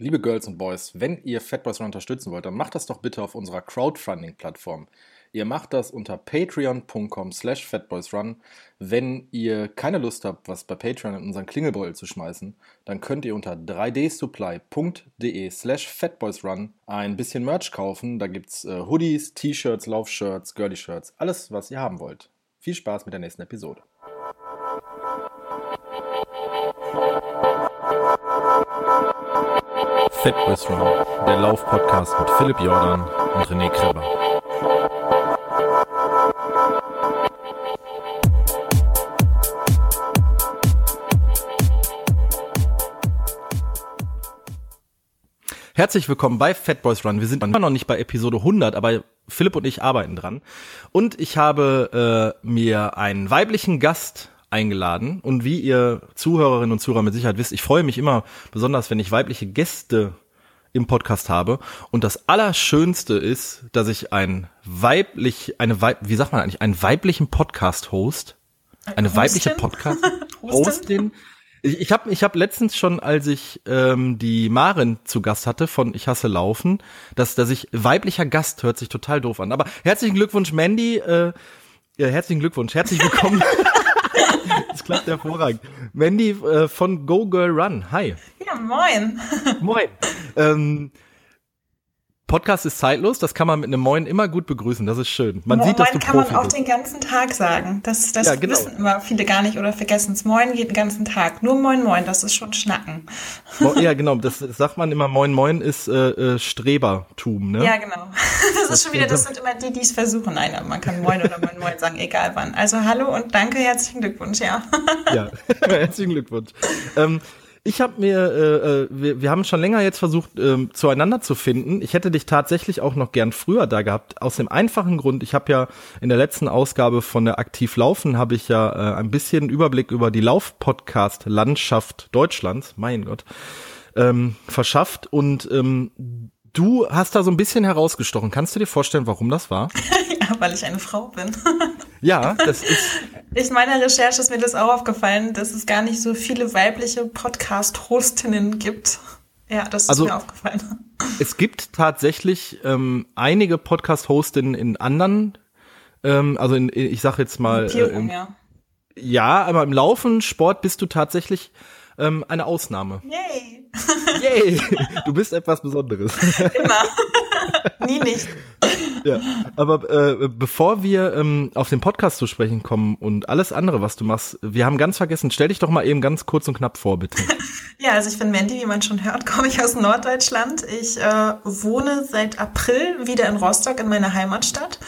Liebe Girls und Boys, wenn ihr Fatboys Run unterstützen wollt, dann macht das doch bitte auf unserer Crowdfunding-Plattform. Ihr macht das unter patreon.com slash fatboysrun. Wenn ihr keine Lust habt, was bei Patreon in unseren Klingelbeutel zu schmeißen, dann könnt ihr unter 3dsupply.de slash fatboysrun ein bisschen Merch kaufen. Da gibt's äh, Hoodies, T-Shirts, Laufshirts, Girly-Shirts, alles, was ihr haben wollt. Viel Spaß mit der nächsten Episode. Fatboys Run, der Lauf-Podcast mit Philipp Jordan und René Kreber. Herzlich willkommen bei Fatboys Run. Wir sind immer noch nicht bei Episode 100, aber Philipp und ich arbeiten dran. Und ich habe äh, mir einen weiblichen Gast eingeladen. Und wie ihr Zuhörerinnen und Zuhörer mit Sicherheit wisst, ich freue mich immer besonders, wenn ich weibliche Gäste im Podcast habe. Und das Allerschönste ist, dass ich ein weiblich, eine Weib, wie sagt man eigentlich, einen weiblichen Podcast-Host, eine Hostin? weibliche Podcast-Hostin. ich ich habe ich hab letztens schon, als ich ähm, die Marin zu Gast hatte von Ich hasse Laufen, dass, dass ich weiblicher Gast hört sich total doof an. Aber herzlichen Glückwunsch, Mandy. Äh, ja, herzlichen Glückwunsch, herzlich willkommen. das klappt hervorragend. Mandy äh, von Go Girl Run. Hi. Ja, moin. Moin. Ähm, Podcast ist zeitlos, das kann man mit einem Moin immer gut begrüßen, das ist schön. Man Moin sieht, dass du kann Profi man auch bist. den ganzen Tag sagen. Das, das ja, genau. wissen immer viele gar nicht oder vergessen es. Moin geht den ganzen Tag. Nur Moin Moin, das ist schon Schnacken. Ja, genau, das sagt man immer, Moin Moin ist äh, äh, Strebertum, ne? Ja, genau. Das, das ist schon wieder, das sind immer die, die es versuchen. Nein, man kann Moin oder Moin Moin sagen, egal wann. Also hallo und danke, herzlichen Glückwunsch, ja. Ja, herzlichen Glückwunsch. Ähm, ich habe mir, äh, äh, wir, wir haben schon länger jetzt versucht, ähm, zueinander zu finden. Ich hätte dich tatsächlich auch noch gern früher da gehabt. Aus dem einfachen Grund, ich habe ja in der letzten Ausgabe von der Aktiv Laufen, habe ich ja äh, ein bisschen Überblick über die Lauf-Podcast-Landschaft Deutschlands, mein Gott, ähm, verschafft. Und ähm, Du hast da so ein bisschen herausgestochen. Kannst du dir vorstellen, warum das war? weil ich eine Frau bin. ja, das ist. In meiner Recherche ist mir das auch aufgefallen, dass es gar nicht so viele weibliche Podcast-Hostinnen gibt. Ja, das ist also, mir aufgefallen. Es gibt tatsächlich ähm, einige Podcast-Hostinnen in anderen, ähm, also in, ich sag jetzt mal. Äh, im, ja. ja, aber im Laufen, Sport bist du tatsächlich ähm, eine Ausnahme. Yay! Yay! Du bist etwas Besonderes. Immer. Nie nicht. Ja, aber äh, bevor wir ähm, auf den Podcast zu sprechen kommen und alles andere, was du machst, wir haben ganz vergessen, stell dich doch mal eben ganz kurz und knapp vor, bitte. Ja, also ich bin Mandy, wie man schon hört, komme ich aus Norddeutschland. Ich äh, wohne seit April wieder in Rostock in meiner Heimatstadt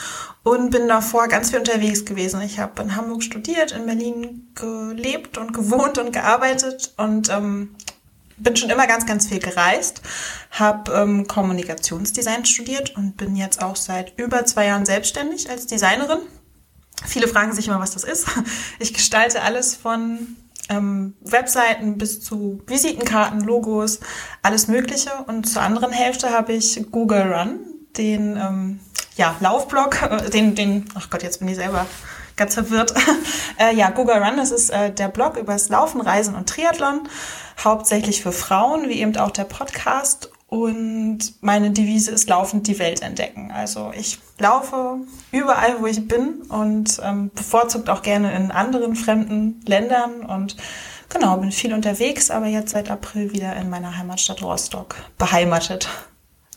und bin davor ganz viel unterwegs gewesen. Ich habe in Hamburg studiert, in Berlin gelebt und gewohnt und gearbeitet und ähm, bin schon immer ganz, ganz viel gereist, habe ähm, Kommunikationsdesign studiert und bin jetzt auch seit über zwei Jahren selbstständig als Designerin. Viele fragen sich immer, was das ist. Ich gestalte alles von ähm, Webseiten bis zu Visitenkarten, Logos, alles Mögliche. Und zur anderen Hälfte habe ich Google Run, den ähm, ja, Laufblog, äh, den, den, ach Gott, jetzt bin ich selber ganz verwirrt. äh, ja, Google Run, das ist äh, der Blog über das Laufen, Reisen und Triathlon, hauptsächlich für Frauen, wie eben auch der Podcast. Und meine Devise ist laufend die Welt entdecken. Also ich laufe überall, wo ich bin und ähm, bevorzugt auch gerne in anderen fremden Ländern und genau, bin viel unterwegs, aber jetzt seit April wieder in meiner Heimatstadt Rostock beheimatet.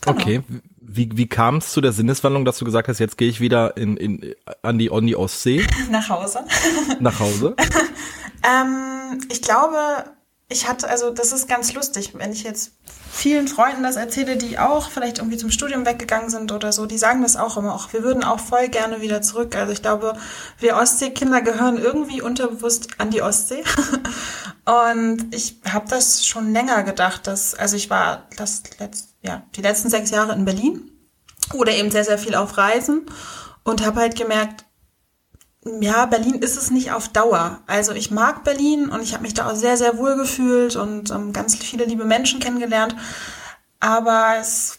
Genau. Okay, wie, wie kam es zu der Sinneswandlung, dass du gesagt hast, jetzt gehe ich wieder in, in, an die, on die Ostsee? Nach Hause. Nach Hause? ähm, ich glaube, ich hatte, also das ist ganz lustig, wenn ich jetzt vielen Freunden das erzähle, die auch vielleicht irgendwie zum Studium weggegangen sind oder so, die sagen das auch immer auch. Wir würden auch voll gerne wieder zurück. Also ich glaube, wir Ostseekinder gehören irgendwie unterbewusst an die Ostsee. Und ich habe das schon länger gedacht, dass, also ich war das letzt, ja, die letzten sechs Jahre in Berlin oder eben sehr, sehr viel auf Reisen und habe halt gemerkt, ja, Berlin ist es nicht auf Dauer. Also ich mag Berlin und ich habe mich da auch sehr, sehr wohl gefühlt und ähm, ganz viele liebe Menschen kennengelernt. Aber es,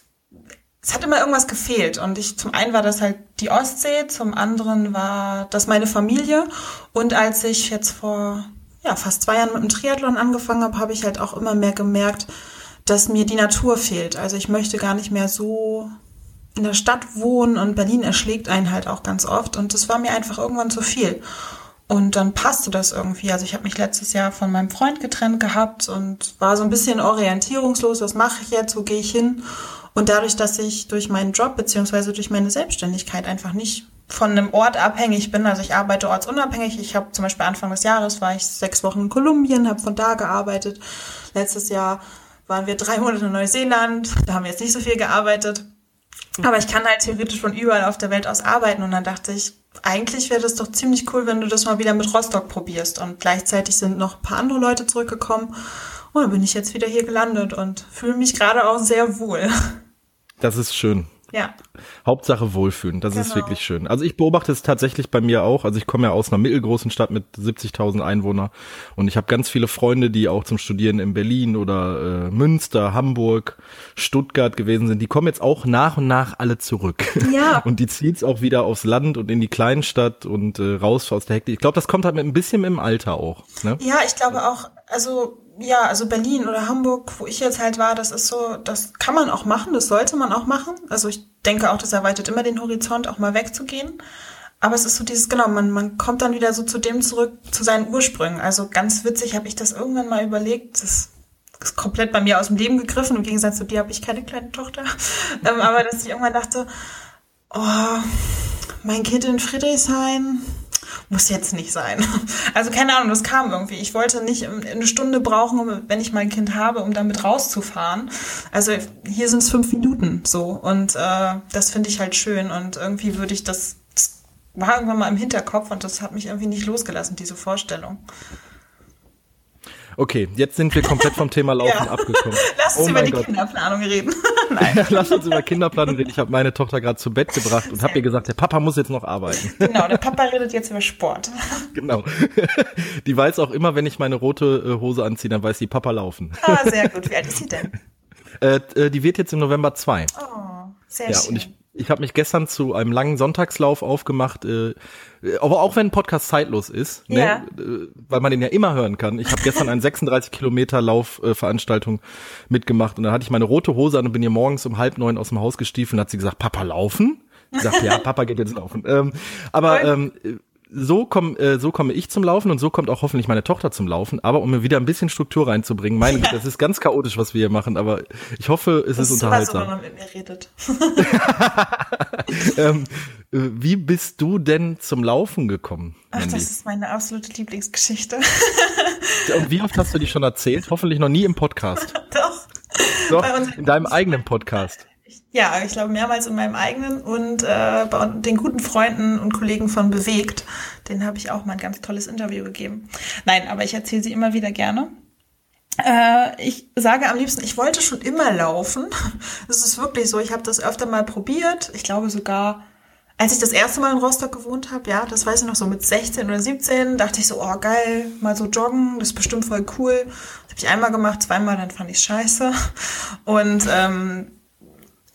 es hat immer irgendwas gefehlt. Und ich, zum einen war das halt die Ostsee, zum anderen war das meine Familie. Und als ich jetzt vor ja, fast zwei Jahren mit dem Triathlon angefangen habe, habe ich halt auch immer mehr gemerkt, dass mir die Natur fehlt. Also ich möchte gar nicht mehr so in der Stadt wohnen und Berlin erschlägt einen halt auch ganz oft und das war mir einfach irgendwann zu viel. Und dann passte das irgendwie. Also ich habe mich letztes Jahr von meinem Freund getrennt gehabt und war so ein bisschen orientierungslos, was mache ich jetzt, wo gehe ich hin? Und dadurch, dass ich durch meinen Job beziehungsweise durch meine Selbstständigkeit einfach nicht von einem Ort abhängig bin, also ich arbeite ortsunabhängig. Ich habe zum Beispiel Anfang des Jahres war ich sechs Wochen in Kolumbien, habe von da gearbeitet. Letztes Jahr waren wir drei Monate in Neuseeland, da haben wir jetzt nicht so viel gearbeitet. Aber ich kann halt theoretisch von überall auf der Welt aus arbeiten und dann dachte ich, eigentlich wäre das doch ziemlich cool, wenn du das mal wieder mit Rostock probierst. Und gleichzeitig sind noch ein paar andere Leute zurückgekommen. Und dann bin ich jetzt wieder hier gelandet und fühle mich gerade auch sehr wohl. Das ist schön. Ja. Hauptsache wohlfühlen, das genau. ist wirklich schön. Also ich beobachte es tatsächlich bei mir auch. Also ich komme ja aus einer mittelgroßen Stadt mit 70.000 Einwohnern und ich habe ganz viele Freunde, die auch zum Studieren in Berlin oder äh, Münster, Hamburg, Stuttgart gewesen sind. Die kommen jetzt auch nach und nach alle zurück. Ja. und die zieht's auch wieder aufs Land und in die Kleinstadt und äh, raus aus der Hektik. Ich glaube, das kommt halt mit ein bisschen im Alter auch. Ne? Ja, ich glaube auch, also ja, also Berlin oder Hamburg, wo ich jetzt halt war, das ist so, das kann man auch machen, das sollte man auch machen. Also ich denke auch, das erweitert immer den Horizont, auch mal wegzugehen. Aber es ist so dieses, genau, man, man kommt dann wieder so zu dem zurück, zu seinen Ursprüngen. Also ganz witzig habe ich das irgendwann mal überlegt. Das ist komplett bei mir aus dem Leben gegriffen. Im Gegensatz zu dir habe ich keine kleine Tochter. ähm, aber dass ich irgendwann dachte, oh, mein Kind in Friedrichshain, muss jetzt nicht sein. Also keine Ahnung, das kam irgendwie. Ich wollte nicht eine Stunde brauchen, wenn ich mein Kind habe, um damit rauszufahren. Also hier sind es fünf Minuten so und äh, das finde ich halt schön und irgendwie würde ich das, das war irgendwann mal im Hinterkopf und das hat mich irgendwie nicht losgelassen, diese Vorstellung. Okay, jetzt sind wir komplett vom Thema Laufen ja. abgekommen. Lass uns oh über die Gott. Kinderplanung reden. Nein. Lass uns über Kinderplanung reden. Ich habe meine Tochter gerade zu Bett gebracht und habe ihr gesagt, der Papa muss jetzt noch arbeiten. Genau, der Papa redet jetzt über Sport. Genau. Die weiß auch immer, wenn ich meine rote äh, Hose anziehe, dann weiß die Papa laufen. Ah, sehr gut. Wie alt ist sie denn? Äh, äh, die wird jetzt im November zwei. Oh, sehr ja, schön. Und ich, ich habe mich gestern zu einem langen Sonntagslauf aufgemacht, äh, aber auch wenn ein Podcast zeitlos ist, ne, ja. ne, weil man den ja immer hören kann. Ich habe gestern eine 36 Kilometer Laufveranstaltung äh, mitgemacht und da hatte ich meine rote Hose an und bin hier morgens um halb neun aus dem Haus gestiefelt und hat sie gesagt, Papa laufen? Ich sagte, ja, Papa geht jetzt laufen. Ähm, aber ähm, so komme äh, so komme ich zum Laufen und so kommt auch hoffentlich meine Tochter zum Laufen. Aber um mir wieder ein bisschen Struktur reinzubringen, meine ja. das ist ganz chaotisch, was wir hier machen, aber ich hoffe, es das ist unterhaltsam. So, wenn man mit mir redet. ähm, äh, wie bist du denn zum Laufen gekommen? Ach, Mandy? das ist meine absolute Lieblingsgeschichte. und wie oft hast du die schon erzählt? Hoffentlich noch nie im Podcast. Doch. Doch, in deinem eigenen Podcast. Ja, ich glaube mehrmals in meinem eigenen und äh, bei den guten Freunden und Kollegen von Bewegt, den habe ich auch mal ein ganz tolles Interview gegeben. Nein, aber ich erzähle sie immer wieder gerne. Äh, ich sage am liebsten, ich wollte schon immer laufen. Das ist wirklich so. Ich habe das öfter mal probiert. Ich glaube sogar, als ich das erste Mal in Rostock gewohnt habe, ja, das weiß ich noch so mit 16 oder 17, dachte ich so, oh geil, mal so joggen, das ist bestimmt voll cool. Das habe ich einmal gemacht, zweimal, dann fand ich scheiße. Und ähm,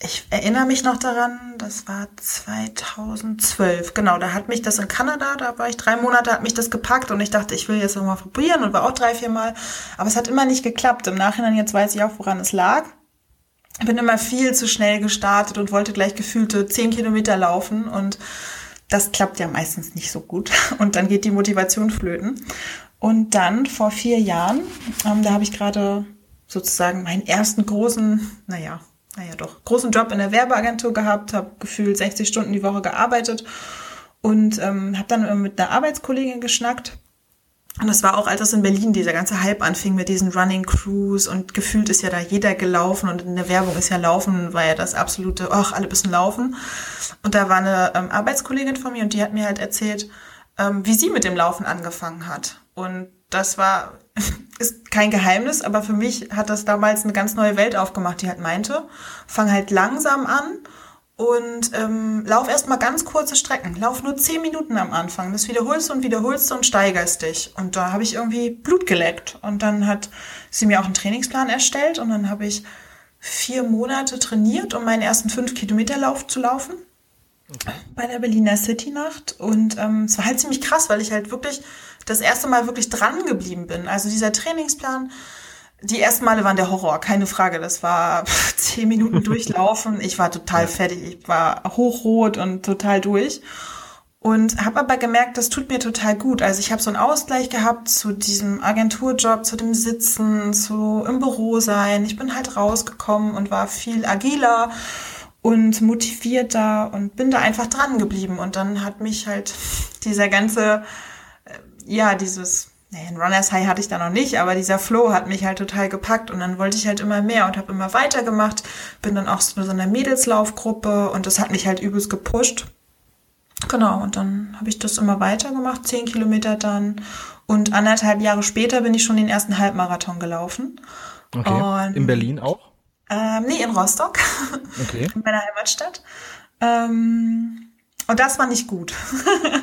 ich erinnere mich noch daran, das war 2012. Genau, da hat mich das in Kanada, da war ich drei Monate, hat mich das gepackt und ich dachte, ich will jetzt nochmal probieren und war auch drei, vier Mal. Aber es hat immer nicht geklappt. Im Nachhinein jetzt weiß ich auch, woran es lag. Ich bin immer viel zu schnell gestartet und wollte gleich gefühlte zehn Kilometer laufen und das klappt ja meistens nicht so gut. Und dann geht die Motivation flöten. Und dann vor vier Jahren, ähm, da habe ich gerade sozusagen meinen ersten großen, naja, naja doch, großen Job in der Werbeagentur gehabt, habe gefühlt 60 Stunden die Woche gearbeitet und ähm, habe dann mit einer Arbeitskollegin geschnackt. Und das war auch, als das in Berlin dieser ganze Hype anfing mit diesen Running Crews und gefühlt ist ja da jeder gelaufen und in der Werbung ist ja Laufen, war ja das absolute, ach, alle müssen laufen. Und da war eine ähm, Arbeitskollegin von mir und die hat mir halt erzählt, ähm, wie sie mit dem Laufen angefangen hat. Und das war, ist kein Geheimnis, aber für mich hat das damals eine ganz neue Welt aufgemacht, die halt meinte, fang halt langsam an und ähm, lauf erstmal ganz kurze Strecken. Lauf nur zehn Minuten am Anfang. Das wiederholst du und wiederholst du und steigerst dich. Und da habe ich irgendwie Blut geleckt. Und dann hat sie mir auch einen Trainingsplan erstellt und dann habe ich vier Monate trainiert, um meinen ersten fünf Kilometer Lauf zu laufen. Okay. Bei der Berliner City Nacht. Und ähm, es war halt ziemlich krass, weil ich halt wirklich das erste Mal wirklich dran geblieben bin. Also dieser Trainingsplan, die ersten Male waren der Horror, keine Frage. Das war zehn Minuten durchlaufen. Ich war total fertig. Ich war hochrot und total durch. Und habe aber gemerkt, das tut mir total gut. Also ich habe so einen Ausgleich gehabt zu diesem Agenturjob, zu dem Sitzen, zu im Büro sein. Ich bin halt rausgekommen und war viel agiler und motivierter und bin da einfach dran geblieben. Und dann hat mich halt dieser ganze, ja, dieses naja, ein Runners High hatte ich da noch nicht, aber dieser Flow hat mich halt total gepackt und dann wollte ich halt immer mehr und habe immer weitergemacht. Bin dann auch so in einer Mädelslaufgruppe und das hat mich halt übelst gepusht. Genau, und dann habe ich das immer weitergemacht, zehn Kilometer dann. Und anderthalb Jahre später bin ich schon den ersten Halbmarathon gelaufen. Okay. Und, in Berlin auch? Ähm, nee, in Rostock. Okay. in meiner Heimatstadt. Ähm, und das war nicht gut.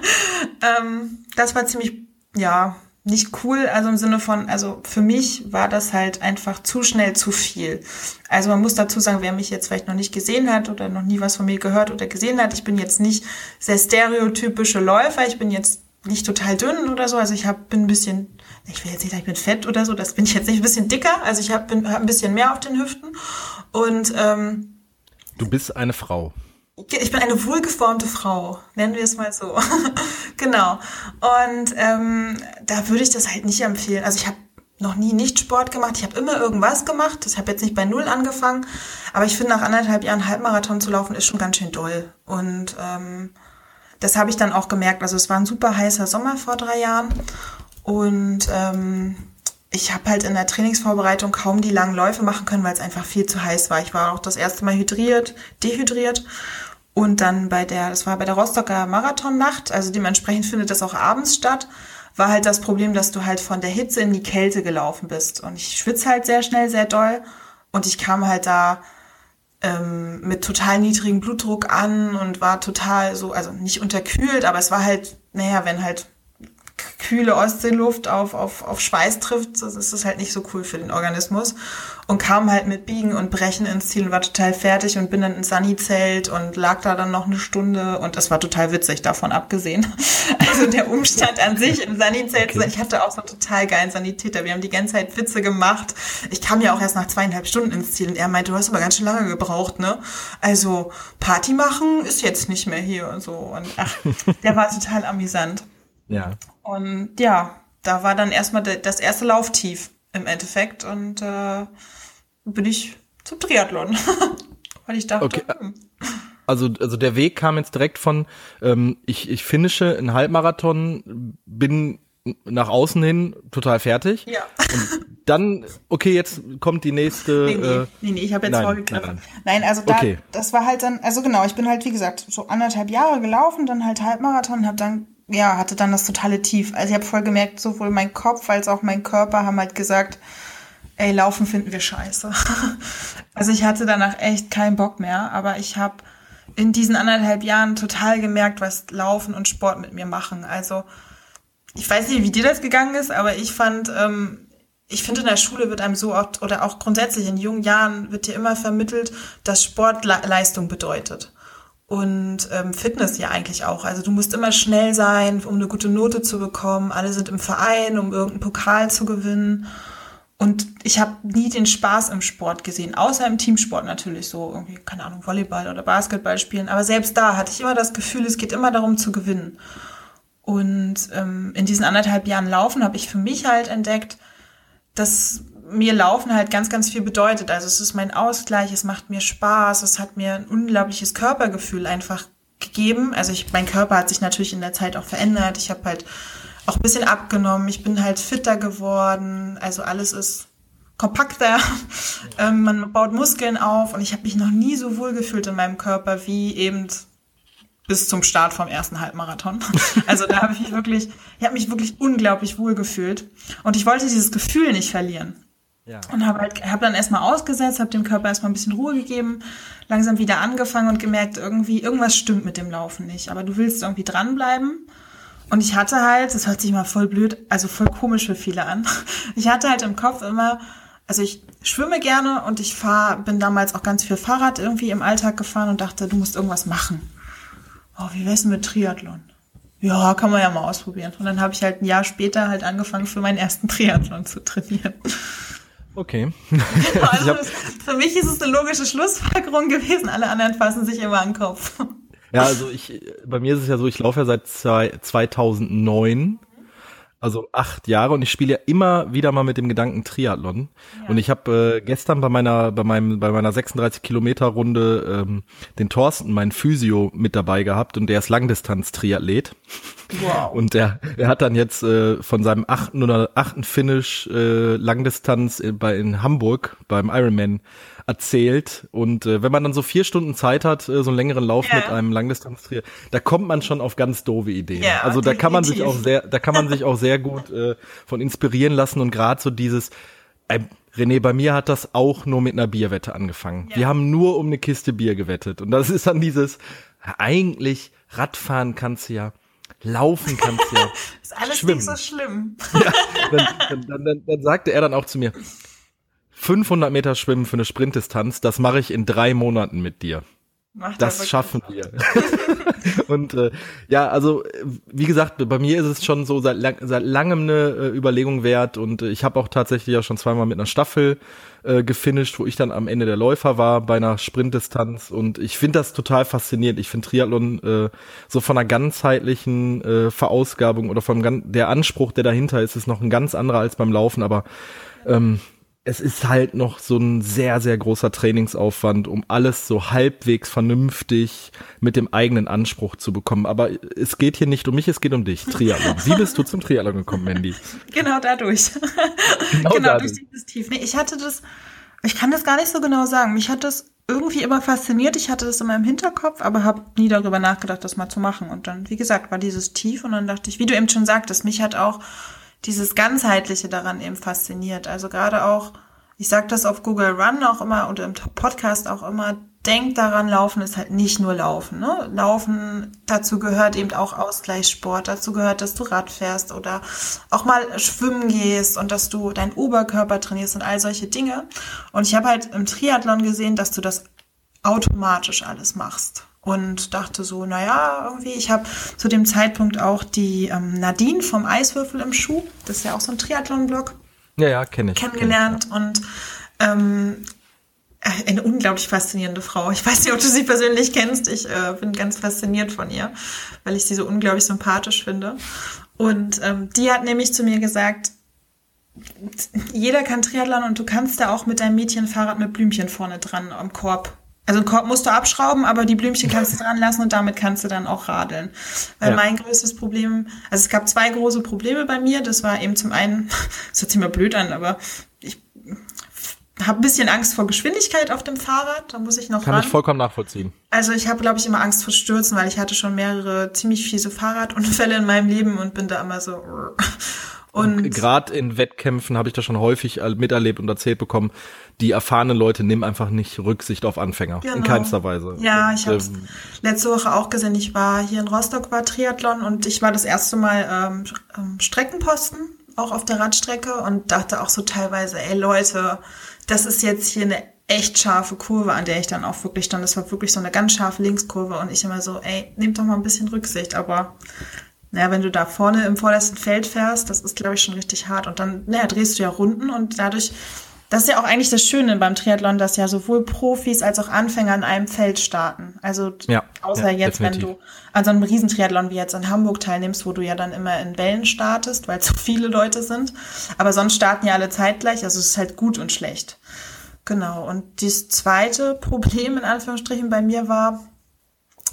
ähm, das war ziemlich, ja, nicht cool, also im Sinne von, also für mich war das halt einfach zu schnell zu viel. Also man muss dazu sagen, wer mich jetzt vielleicht noch nicht gesehen hat oder noch nie was von mir gehört oder gesehen hat, ich bin jetzt nicht sehr stereotypische Läufer, ich bin jetzt nicht total dünn oder so, also ich hab, bin ein bisschen, ich will jetzt nicht sagen, ich bin fett oder so, das bin ich jetzt nicht, ein bisschen dicker, also ich habe hab ein bisschen mehr auf den Hüften und ähm, Du bist eine Frau. Ich bin eine wohlgeformte Frau, nennen wir es mal so. genau. Und ähm, da würde ich das halt nicht empfehlen. Also ich habe noch nie nicht Sport gemacht. Ich habe immer irgendwas gemacht. Ich habe jetzt nicht bei Null angefangen. Aber ich finde, nach anderthalb Jahren Halbmarathon zu laufen, ist schon ganz schön doll. Und ähm, das habe ich dann auch gemerkt. Also es war ein super heißer Sommer vor drei Jahren. Und ähm, ich habe halt in der Trainingsvorbereitung kaum die langen Läufe machen können, weil es einfach viel zu heiß war. Ich war auch das erste Mal hydriert, dehydriert und dann bei der, das war bei der Rostocker Marathonnacht, also dementsprechend findet das auch abends statt, war halt das Problem, dass du halt von der Hitze in die Kälte gelaufen bist. Und ich schwitze halt sehr schnell, sehr doll. Und ich kam halt da ähm, mit total niedrigem Blutdruck an und war total so, also nicht unterkühlt, aber es war halt, naja, wenn halt kühle Ostseeluft auf, auf, auf Schweiß trifft, das ist das halt nicht so cool für den Organismus. Und kam halt mit Biegen und Brechen ins Ziel und war total fertig und bin dann ins Sunny-Zelt und lag da dann noch eine Stunde und das war total witzig, davon abgesehen. Also der Umstand an sich im Sunny-Zelt, okay. ich hatte auch so einen total geilen Sanitäter. Wir haben die ganze Zeit Witze gemacht. Ich kam ja auch erst nach zweieinhalb Stunden ins Ziel und er meinte, du hast aber ganz schön lange gebraucht, ne? Also Party machen ist jetzt nicht mehr hier und so. Und ach, der war total amüsant. Ja. Und ja, da war dann erstmal das erste Lauftief im Endeffekt und äh, bin ich zum Triathlon. Weil ich dachte, okay. hm. Also, also der Weg kam jetzt direkt von, ähm, ich, ich finische einen Halbmarathon, bin nach außen hin total fertig. Ja. Und dann, okay, jetzt kommt die nächste. Nee, nee, äh, nee, nee ich habe jetzt nein, vorgegriffen. Nein, nein. nein, also da, okay. das war halt dann, also genau, ich bin halt, wie gesagt, so anderthalb Jahre gelaufen, dann halt Halbmarathon, habe dann ja, hatte dann das totale Tief. Also ich habe voll gemerkt, sowohl mein Kopf als auch mein Körper haben halt gesagt, ey, laufen finden wir scheiße. also ich hatte danach echt keinen Bock mehr, aber ich habe in diesen anderthalb Jahren total gemerkt, was Laufen und Sport mit mir machen. Also ich weiß nicht, wie dir das gegangen ist, aber ich fand, ähm, ich finde, in der Schule wird einem so oft, oder auch grundsätzlich in jungen Jahren wird dir immer vermittelt, dass Sport Leistung bedeutet und ähm, Fitness ja eigentlich auch. Also du musst immer schnell sein, um eine gute Note zu bekommen. Alle sind im Verein, um irgendeinen Pokal zu gewinnen. Und ich habe nie den Spaß im Sport gesehen, außer im Teamsport natürlich so, irgendwie, keine Ahnung, Volleyball oder Basketball spielen. Aber selbst da hatte ich immer das Gefühl, es geht immer darum zu gewinnen. Und ähm, in diesen anderthalb Jahren Laufen habe ich für mich halt entdeckt, dass mir Laufen halt ganz, ganz viel bedeutet. Also es ist mein Ausgleich, es macht mir Spaß, es hat mir ein unglaubliches Körpergefühl einfach gegeben. Also ich, mein Körper hat sich natürlich in der Zeit auch verändert. Ich habe halt auch ein bisschen abgenommen. Ich bin halt fitter geworden. Also alles ist kompakter. ähm, man baut Muskeln auf und ich habe mich noch nie so wohl gefühlt in meinem Körper wie eben bis zum Start vom ersten Halbmarathon. Also da habe ich mich wirklich, ich habe mich wirklich unglaublich wohl gefühlt und ich wollte dieses Gefühl nicht verlieren. Ja. Und habe halt, hab dann erstmal ausgesetzt, habe dem Körper erstmal ein bisschen Ruhe gegeben, langsam wieder angefangen und gemerkt, irgendwie, irgendwas stimmt mit dem Laufen nicht. Aber du willst irgendwie dranbleiben. Und ich hatte halt, das hört sich mal voll blöd, also voll komisch für viele an. Ich hatte halt im Kopf immer, also ich schwimme gerne und ich fahr, bin damals auch ganz viel Fahrrad irgendwie im Alltag gefahren und dachte, du musst irgendwas machen. Oh, wie wär's denn mit Triathlon? Ja, kann man ja mal ausprobieren. Und dann habe ich halt ein Jahr später halt angefangen, für meinen ersten Triathlon zu trainieren. Okay. Also für mich ist es eine logische Schlussfolgerung gewesen. Alle anderen fassen sich immer an den Kopf. Ja, also ich, bei mir ist es ja so, ich laufe ja seit zwei, 2009 also acht Jahre und ich spiele ja immer wieder mal mit dem Gedanken Triathlon. Ja. Und ich habe äh, gestern bei meiner bei meinem bei meiner 36 Kilometer Runde ähm, den Thorsten, mein Physio, mit dabei gehabt und der ist Langdistanz-Triathlet. Wow. Und der, er hat dann jetzt äh, von seinem achten oder achten Finish äh, Langdistanz in, bei in Hamburg beim Ironman erzählt. Und äh, wenn man dann so vier Stunden Zeit hat, äh, so einen längeren Lauf ja. mit einem Langdistanz-Trier, da kommt man schon auf ganz doofe Ideen. Ja, also da kann man sich auch sehr, da kann man sich auch sehr gut äh, von inspirieren lassen und gerade so dieses, äh, René, bei mir hat das auch nur mit einer Bierwette angefangen. Ja. Wir haben nur um eine Kiste Bier gewettet. Und das ist dann dieses, eigentlich Radfahren kannst du ja, laufen kannst du ja. ist alles schwimmen. nicht so schlimm. ja, dann, dann, dann, dann, dann sagte er dann auch zu mir, 500 Meter schwimmen für eine Sprintdistanz, das mache ich in drei Monaten mit dir. Macht das schaffen wir. und äh, ja, also wie gesagt, bei mir ist es schon so seit, lang, seit langem eine äh, Überlegung wert und äh, ich habe auch tatsächlich ja schon zweimal mit einer Staffel äh, gefinisht, wo ich dann am Ende der Läufer war bei einer Sprintdistanz und ich finde das total faszinierend. Ich finde Triathlon äh, so von einer ganzheitlichen äh, Verausgabung oder vom der Anspruch, der dahinter ist, ist noch ein ganz anderer als beim Laufen, aber ähm, es ist halt noch so ein sehr, sehr großer Trainingsaufwand, um alles so halbwegs vernünftig mit dem eigenen Anspruch zu bekommen. Aber es geht hier nicht um mich, es geht um dich, Triathlon. Wie bist du zum Triathlon gekommen, Mandy? Genau dadurch. Genau, genau dadurch. durch dieses Tief. Nee, ich hatte das, ich kann das gar nicht so genau sagen. Mich hat das irgendwie immer fasziniert. Ich hatte das in meinem Hinterkopf, aber habe nie darüber nachgedacht, das mal zu machen. Und dann, wie gesagt, war dieses Tief und dann dachte ich, wie du eben schon sagtest, mich hat auch dieses Ganzheitliche daran eben fasziniert. Also gerade auch, ich sage das auf Google Run auch immer und im Podcast auch immer, denkt daran, Laufen ist halt nicht nur Laufen. Ne? Laufen, dazu gehört eben auch Ausgleichssport, dazu gehört, dass du Rad fährst oder auch mal schwimmen gehst und dass du deinen Oberkörper trainierst und all solche Dinge. Und ich habe halt im Triathlon gesehen, dass du das automatisch alles machst und dachte so, naja, irgendwie, ich habe zu dem Zeitpunkt auch die ähm, Nadine vom Eiswürfel im Schuh, das ist ja auch so ein Triathlon-Blog. Ja, ja, kenne ich. Kennengelernt kenn ich, ja. und ähm, äh, eine unglaublich faszinierende Frau. Ich weiß nicht, ob du sie persönlich kennst. Ich äh, bin ganz fasziniert von ihr, weil ich sie so unglaublich sympathisch finde. Und ähm, die hat nämlich zu mir gesagt, jeder kann Triathlon und du kannst da auch mit deinem Mädchenfahrrad mit Blümchen vorne dran am Korb also einen Korb musst du abschrauben, aber die Blümchen kannst du dran lassen und damit kannst du dann auch radeln. Weil ja. mein größtes Problem, also es gab zwei große Probleme bei mir. Das war eben zum einen, das hört sich mal blöd an, aber ich habe ein bisschen Angst vor Geschwindigkeit auf dem Fahrrad. Da muss ich noch Kann ran. ich vollkommen nachvollziehen. Also ich habe, glaube ich, immer Angst vor Stürzen, weil ich hatte schon mehrere ziemlich fiese Fahrradunfälle in meinem Leben und bin da immer so. Und gerade in Wettkämpfen habe ich das schon häufig miterlebt und erzählt bekommen, die erfahrenen Leute nehmen einfach nicht Rücksicht auf Anfänger. Genau. In keinster Weise. Ja, ich habe ähm, letzte Woche auch gesehen. Ich war hier in Rostock, war Triathlon und ich war das erste Mal ähm, ähm, Streckenposten, auch auf der Radstrecke und dachte auch so teilweise, ey Leute, das ist jetzt hier eine echt scharfe Kurve, an der ich dann auch wirklich stand. Das war wirklich so eine ganz scharfe Linkskurve und ich immer so, ey, nehmt doch mal ein bisschen Rücksicht, aber naja, wenn du da vorne im vordersten Feld fährst, das ist, glaube ich, schon richtig hart. Und dann, naja, drehst du ja Runden und dadurch, das ist ja auch eigentlich das Schöne beim Triathlon, dass ja sowohl Profis als auch Anfänger an einem Feld starten. Also ja, außer ja, jetzt, definitiv. wenn du an so einem Riesentriathlon wie jetzt in Hamburg teilnimmst, wo du ja dann immer in Wellen startest, weil so viele Leute sind. Aber sonst starten ja alle zeitgleich, also es ist halt gut und schlecht. Genau. Und das zweite Problem in Anführungsstrichen bei mir war,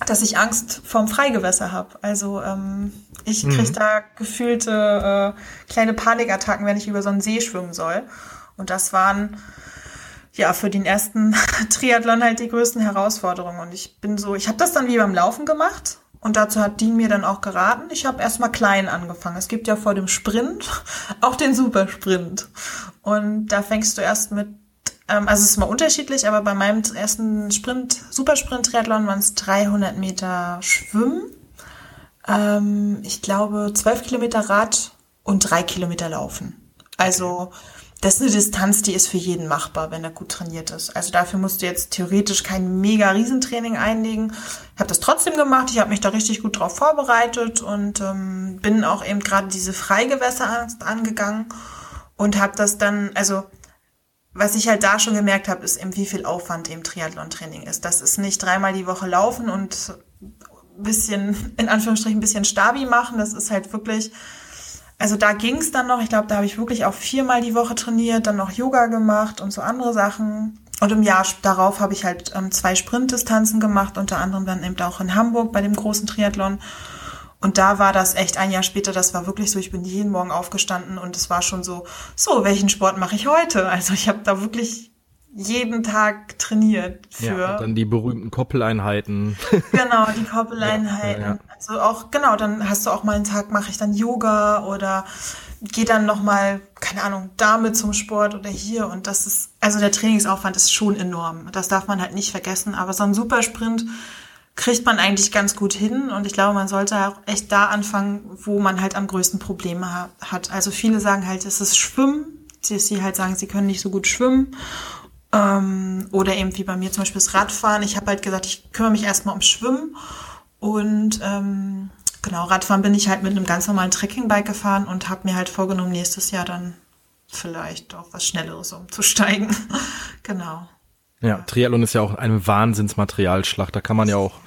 dass ich Angst vorm Freigewässer habe. Also ähm, ich kriege mhm. da gefühlte äh, kleine Panikattacken, wenn ich über so einen See schwimmen soll. Und das waren ja für den ersten Triathlon halt die größten Herausforderungen. Und ich bin so, ich habe das dann wie beim Laufen gemacht. Und dazu hat Dean mir dann auch geraten. Ich habe erstmal klein angefangen. Es gibt ja vor dem Sprint auch den Supersprint. Und da fängst du erst mit ähm, also es ist mal unterschiedlich, aber bei meinem ersten Sprint, Supersprint-Triathlon waren es 300 Meter Schwimmen. Ähm, ich glaube 12 Kilometer Rad und drei Kilometer Laufen. Also das ist eine Distanz, die ist für jeden machbar, wenn er gut trainiert ist. Also dafür musst du jetzt theoretisch kein mega Riesentraining einlegen. Ich habe das trotzdem gemacht. Ich habe mich da richtig gut drauf vorbereitet und ähm, bin auch eben gerade diese Freigewässer angegangen und habe das dann, also was ich halt da schon gemerkt habe, ist eben, wie viel Aufwand im Triathlon-Training ist. Das ist nicht dreimal die Woche laufen und bisschen, in Anführungsstrichen, ein bisschen Stabi machen. Das ist halt wirklich, also da ging es dann noch. Ich glaube, da habe ich wirklich auch viermal die Woche trainiert, dann noch Yoga gemacht und so andere Sachen. Und im Jahr darauf habe ich halt ähm, zwei Sprintdistanzen gemacht, unter anderem dann eben auch in Hamburg bei dem großen Triathlon. Und da war das echt ein Jahr später, das war wirklich so, ich bin jeden Morgen aufgestanden und es war schon so, so, welchen Sport mache ich heute? Also ich habe da wirklich jeden Tag trainiert für. Ja, dann die berühmten Koppeleinheiten. Genau, die Koppeleinheiten. Ja, ja, also auch, genau, dann hast du auch mal einen Tag, mache ich dann Yoga oder gehe dann nochmal, keine Ahnung, damit zum Sport oder hier. Und das ist, also der Trainingsaufwand ist schon enorm. Das darf man halt nicht vergessen. Aber so ein Supersprint kriegt man eigentlich ganz gut hin. Und ich glaube, man sollte auch echt da anfangen, wo man halt am größten Probleme hat. Also viele sagen halt, es ist Schwimmen, dass sie halt sagen, sie können nicht so gut schwimmen. Ähm, oder eben wie bei mir zum Beispiel das Radfahren. Ich habe halt gesagt, ich kümmere mich erstmal ums Schwimmen. Und ähm, genau, Radfahren bin ich halt mit einem ganz normalen Trekkingbike gefahren und habe mir halt vorgenommen, nächstes Jahr dann vielleicht auch was Schnelleres umzusteigen. genau. Ja, Triathlon ist ja auch eine Wahnsinnsmaterialschlacht. Da kann man ja auch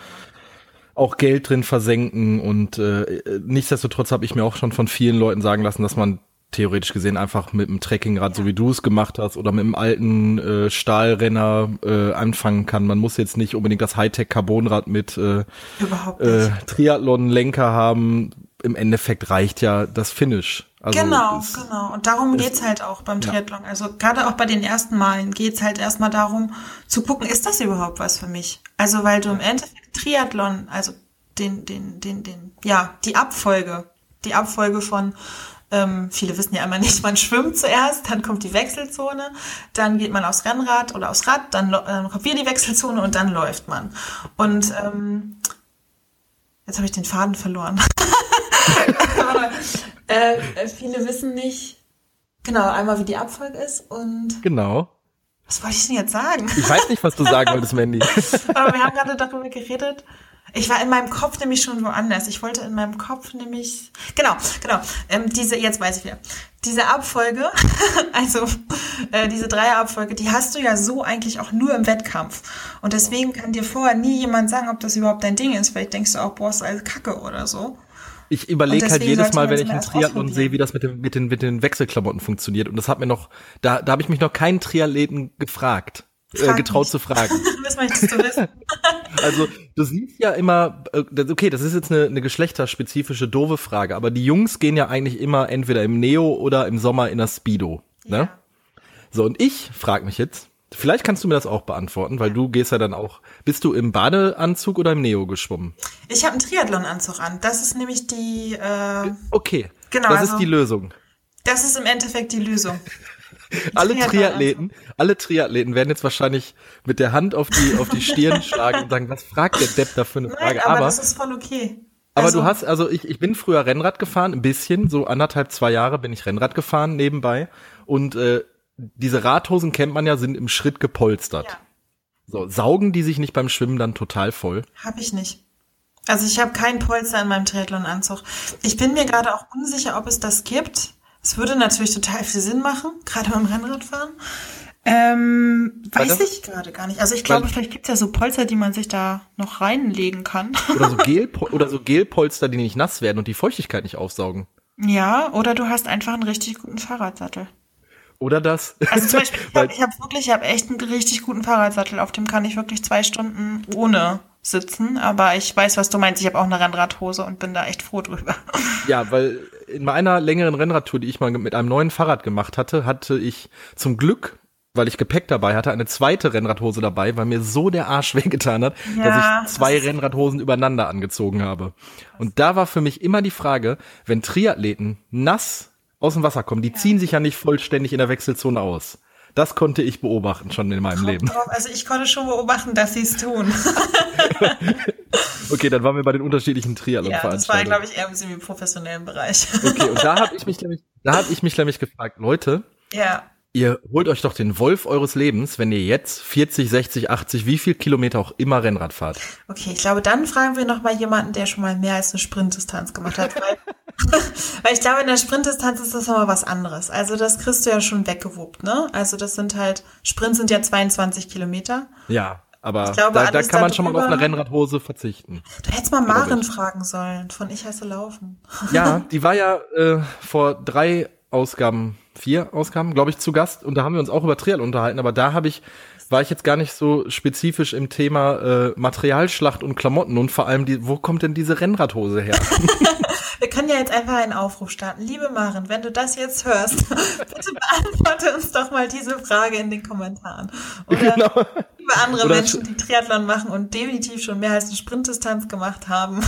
auch Geld drin versenken und äh, nichtsdestotrotz habe ich mir auch schon von vielen Leuten sagen lassen, dass man theoretisch gesehen einfach mit dem Trekkingrad, so wie du es gemacht hast, oder mit dem alten äh, Stahlrenner äh, anfangen kann. Man muss jetzt nicht unbedingt das Hightech-Carbonrad mit äh, äh, Triathlon-Lenker haben. Im Endeffekt reicht ja das Finish. Also genau, genau. Und darum geht's halt auch beim Triathlon. Ja. Also gerade auch bei den ersten Malen geht's halt erstmal darum zu gucken, ist das überhaupt was für mich? Also weil du im Endeffekt Triathlon, also den, den, den, den, ja, die Abfolge, die Abfolge von ähm, viele wissen ja immer nicht, man schwimmt zuerst, dann kommt die Wechselzone, dann geht man aufs Rennrad oder aufs Rad, dann, dann kommt wieder die Wechselzone und dann läuft man. Und ähm, jetzt habe ich den Faden verloren. äh, viele wissen nicht genau einmal, wie die Abfolge ist und genau. Was wollte ich denn jetzt sagen? Ich weiß nicht, was du sagen wolltest, Mandy. Aber wir haben gerade darüber geredet. Ich war in meinem Kopf nämlich schon woanders. Ich wollte in meinem Kopf nämlich, genau, genau, ähm, diese, jetzt weiß ich wieder, diese Abfolge, also äh, diese Dreierabfolge, die hast du ja so eigentlich auch nur im Wettkampf. Und deswegen kann dir vorher nie jemand sagen, ob das überhaupt dein Ding ist. Vielleicht denkst du auch, boah, ist alles Kacke oder so. Ich überlege halt jedes Mal, wenn ich einen Triathlon sehe, wie das mit, dem, mit, den, mit den Wechselklamotten funktioniert. Und das hat mir noch, da, da habe ich mich noch keinen Triathleten gefragt äh, getraut mich. zu fragen. Was möchtest du wissen? also du siehst ja immer, äh, okay, das ist jetzt eine, eine geschlechterspezifische doofe Frage, aber die Jungs gehen ja eigentlich immer entweder im Neo oder im Sommer in der Speedo. Ne? Ja. So, und ich frage mich jetzt, vielleicht kannst du mir das auch beantworten, weil du gehst ja dann auch, bist du im Badeanzug oder im Neo geschwommen? Ich habe einen Triathlonanzug an. Das ist nämlich die. Äh, okay. Genau. Das also, ist die Lösung. Das ist im Endeffekt die Lösung alle Triathleten, alle Triathleten werden jetzt wahrscheinlich mit der Hand auf die, auf die Stirn schlagen und sagen, was fragt der Depp da für eine Frage? Nein, aber, aber das ist voll okay. Aber also, du hast, also ich, ich bin früher Rennrad gefahren, ein bisschen, so anderthalb, zwei Jahre bin ich Rennrad gefahren nebenbei. Und äh, diese Radhosen kennt man ja, sind im Schritt gepolstert. Ja. So, saugen die sich nicht beim Schwimmen dann total voll? Hab ich nicht. Also ich habe keinen Polster in meinem Triathlon-Anzug. Ich bin mir gerade auch unsicher, ob es das gibt. Es würde natürlich total viel Sinn machen, gerade beim Rennradfahren. Ähm, weiß das, ich gerade gar nicht. Also ich glaube, vielleicht gibt es ja so Polster, die man sich da noch reinlegen kann. Oder so, Gel, oder so Gelpolster, die nicht nass werden und die Feuchtigkeit nicht aufsaugen. Ja, oder du hast einfach einen richtig guten Fahrradsattel. Oder das? Also zum Beispiel, ich habe hab wirklich, ich habe echt einen richtig guten Fahrradsattel, auf dem kann ich wirklich zwei Stunden ohne sitzen, aber ich weiß, was du meinst. Ich habe auch eine Rennradhose und bin da echt froh drüber. Ja, weil in meiner längeren Rennradtour, die ich mal mit einem neuen Fahrrad gemacht hatte, hatte ich zum Glück weil ich Gepäck dabei hatte, eine zweite Rennradhose dabei, weil mir so der Arsch wehgetan hat, ja, dass ich zwei Rennradhosen übereinander angezogen habe. Und da war für mich immer die Frage, wenn Triathleten nass aus dem Wasser kommen, die ja. ziehen sich ja nicht vollständig in der Wechselzone aus. Das konnte ich beobachten schon in meinem Leben. Drauf. Also ich konnte schon beobachten, dass sie es tun. okay, dann waren wir bei den unterschiedlichen Triathlon-Veranstaltungen. Ja, das war, glaube ich, eher im semi-professionellen Bereich. okay, und da habe ich mich nämlich, da habe ich mich nämlich gefragt, Leute, ja. Ihr holt euch doch den Wolf eures Lebens, wenn ihr jetzt 40, 60, 80, wie viel Kilometer auch immer Rennrad fahrt. Okay, ich glaube, dann fragen wir noch mal jemanden, der schon mal mehr als eine Sprintdistanz gemacht hat, weil Weil ich glaube, in der Sprintdistanz ist das nochmal was anderes. Also das kriegst du ja schon weggewuppt, ne? Also das sind halt, Sprints sind ja 22 Kilometer. Ja, aber glaube, da, da kann man schon mal auf eine Rennradhose verzichten. Du hättest mal Maren fragen sollen, von Ich hasse Laufen. Ja, die war ja äh, vor drei Ausgaben, vier Ausgaben, glaube ich, zu Gast und da haben wir uns auch über Trial unterhalten, aber da habe ich war ich jetzt gar nicht so spezifisch im Thema äh, Materialschlacht und Klamotten und vor allem, die, wo kommt denn diese Rennradhose her? Wir können ja jetzt einfach einen Aufruf starten. Liebe Maren, wenn du das jetzt hörst, bitte beantworte uns doch mal diese Frage in den Kommentaren. Oder genau. liebe andere Oder Menschen, die Triathlon machen und definitiv schon mehr als eine Sprintdistanz gemacht haben,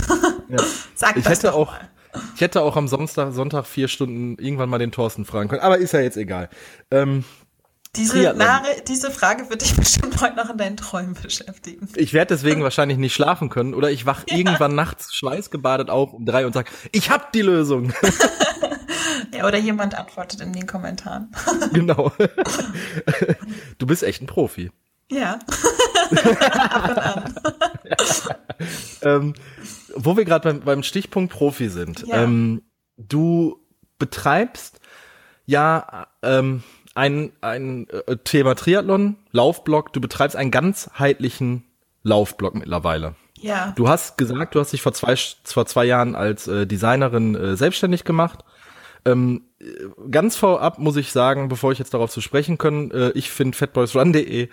ja. sag ich das hätte auch, mal. Ich hätte auch am Sonntag, Sonntag vier Stunden irgendwann mal den Thorsten fragen können, aber ist ja jetzt egal. Ähm, diese, Nare, diese Frage wird dich bestimmt heute noch in deinen Träumen beschäftigen. Ich werde deswegen wahrscheinlich nicht schlafen können oder ich wach ja. irgendwann nachts schweißgebadet auf um drei und sag, ich hab die Lösung. ja, oder jemand antwortet in den Kommentaren. genau. Du bist echt ein Profi. Ja. ähm, wo wir gerade beim, beim Stichpunkt Profi sind. Ja. Ähm, du betreibst ja ähm, ein, ein äh, Thema Triathlon, Laufblock, du betreibst einen ganzheitlichen Laufblock mittlerweile. Ja. Du hast gesagt, du hast dich vor zwei, vor zwei Jahren als äh, Designerin äh, selbstständig gemacht. Ähm, ganz vorab muss ich sagen, bevor ich jetzt darauf zu sprechen kann, äh, ich finde fatboysrun.de, äh,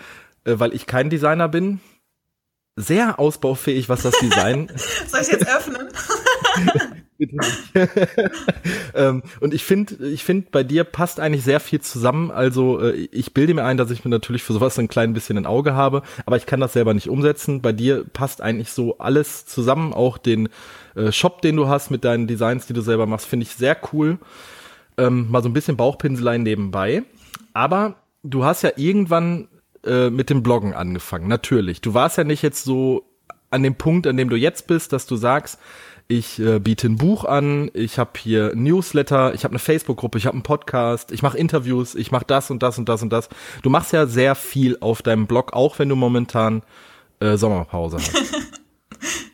weil ich kein Designer bin, sehr ausbaufähig, was das Design. Soll ich jetzt öffnen? Bitte nicht. ähm, und ich finde, ich finde, bei dir passt eigentlich sehr viel zusammen. Also äh, ich bilde mir ein, dass ich mir natürlich für sowas ein klein bisschen ein Auge habe, aber ich kann das selber nicht umsetzen. Bei dir passt eigentlich so alles zusammen, auch den äh, Shop, den du hast mit deinen Designs, die du selber machst, finde ich sehr cool. Ähm, mal so ein bisschen Bauchpinseleien nebenbei. Aber du hast ja irgendwann äh, mit dem Bloggen angefangen, natürlich. Du warst ja nicht jetzt so an dem Punkt, an dem du jetzt bist, dass du sagst, ich äh, biete ein Buch an, ich habe hier Newsletter, ich habe eine Facebook-Gruppe, ich habe einen Podcast, ich mache Interviews, ich mache das und das und das und das. Du machst ja sehr viel auf deinem Blog, auch wenn du momentan äh, Sommerpause hast.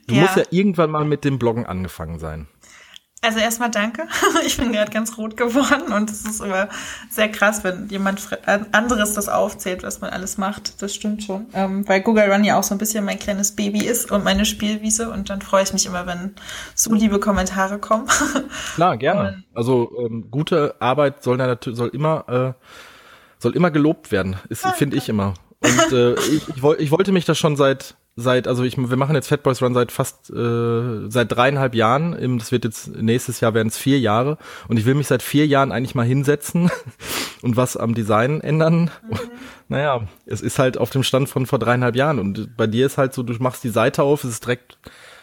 Du ja. musst ja irgendwann mal mit dem Bloggen angefangen sein. Also erstmal danke. Ich bin gerade ganz rot geworden und es ist immer sehr krass, wenn jemand anderes das aufzählt, was man alles macht. Das stimmt schon. Ähm, weil Google Run ja auch so ein bisschen mein kleines Baby ist und meine Spielwiese und dann freue ich mich immer, wenn so liebe Kommentare kommen. Klar, gerne. Und also ähm, gute Arbeit soll, natürlich soll immer äh, soll immer gelobt werden, ist finde ich immer. Und äh, ich, ich, ich wollte mich da schon seit seit, also ich, wir machen jetzt Fat Boys Run seit fast, äh, seit dreieinhalb Jahren. Das wird jetzt, nächstes Jahr werden es vier Jahre. Und ich will mich seit vier Jahren eigentlich mal hinsetzen und was am Design ändern. Mhm. Naja, es ist halt auf dem Stand von vor dreieinhalb Jahren. Und bei dir ist halt so, du machst die Seite auf, es ist direkt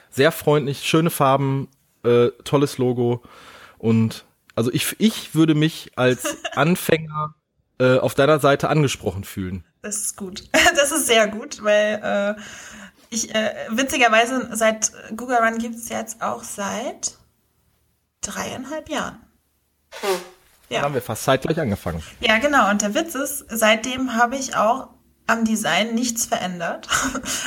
sehr freundlich, schöne Farben, äh, tolles Logo. Und also ich, ich würde mich als Anfänger äh, auf deiner Seite angesprochen fühlen. Das ist gut. Das ist sehr gut, weil äh, ich, äh, witzigerweise, seit Google Run gibt es jetzt auch seit dreieinhalb Jahren. Hm. Ja. Dann haben wir fast zeitgleich angefangen. Ja, genau. Und der Witz ist, seitdem habe ich auch am Design nichts verändert.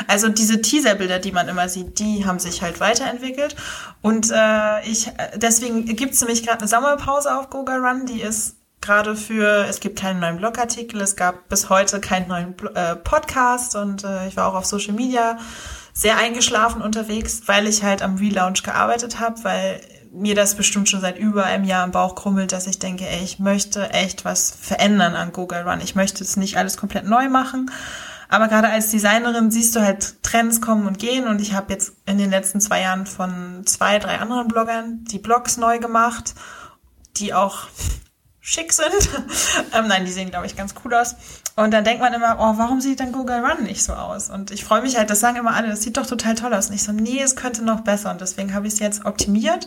Also diese Teaserbilder, die man immer sieht, die haben sich halt weiterentwickelt. Und äh, ich deswegen gibt es nämlich gerade eine Sommerpause auf Google Run, die ist gerade für, es gibt keinen neuen Blogartikel, es gab bis heute keinen neuen äh, Podcast und äh, ich war auch auf Social Media sehr eingeschlafen unterwegs, weil ich halt am Relaunch gearbeitet habe, weil mir das bestimmt schon seit über einem Jahr im Bauch krummelt, dass ich denke, ey, ich möchte echt was verändern an Google Run. Ich möchte es nicht alles komplett neu machen. Aber gerade als Designerin siehst du halt Trends kommen und gehen und ich habe jetzt in den letzten zwei Jahren von zwei, drei anderen Bloggern die Blogs neu gemacht, die auch schick sind. ähm, nein, die sehen, glaube ich, ganz cool aus. Und dann denkt man immer, oh, warum sieht dann Google Run nicht so aus? Und ich freue mich halt, das sagen immer alle, das sieht doch total toll aus. Und ich so, nee, es könnte noch besser. Und deswegen habe ich es jetzt optimiert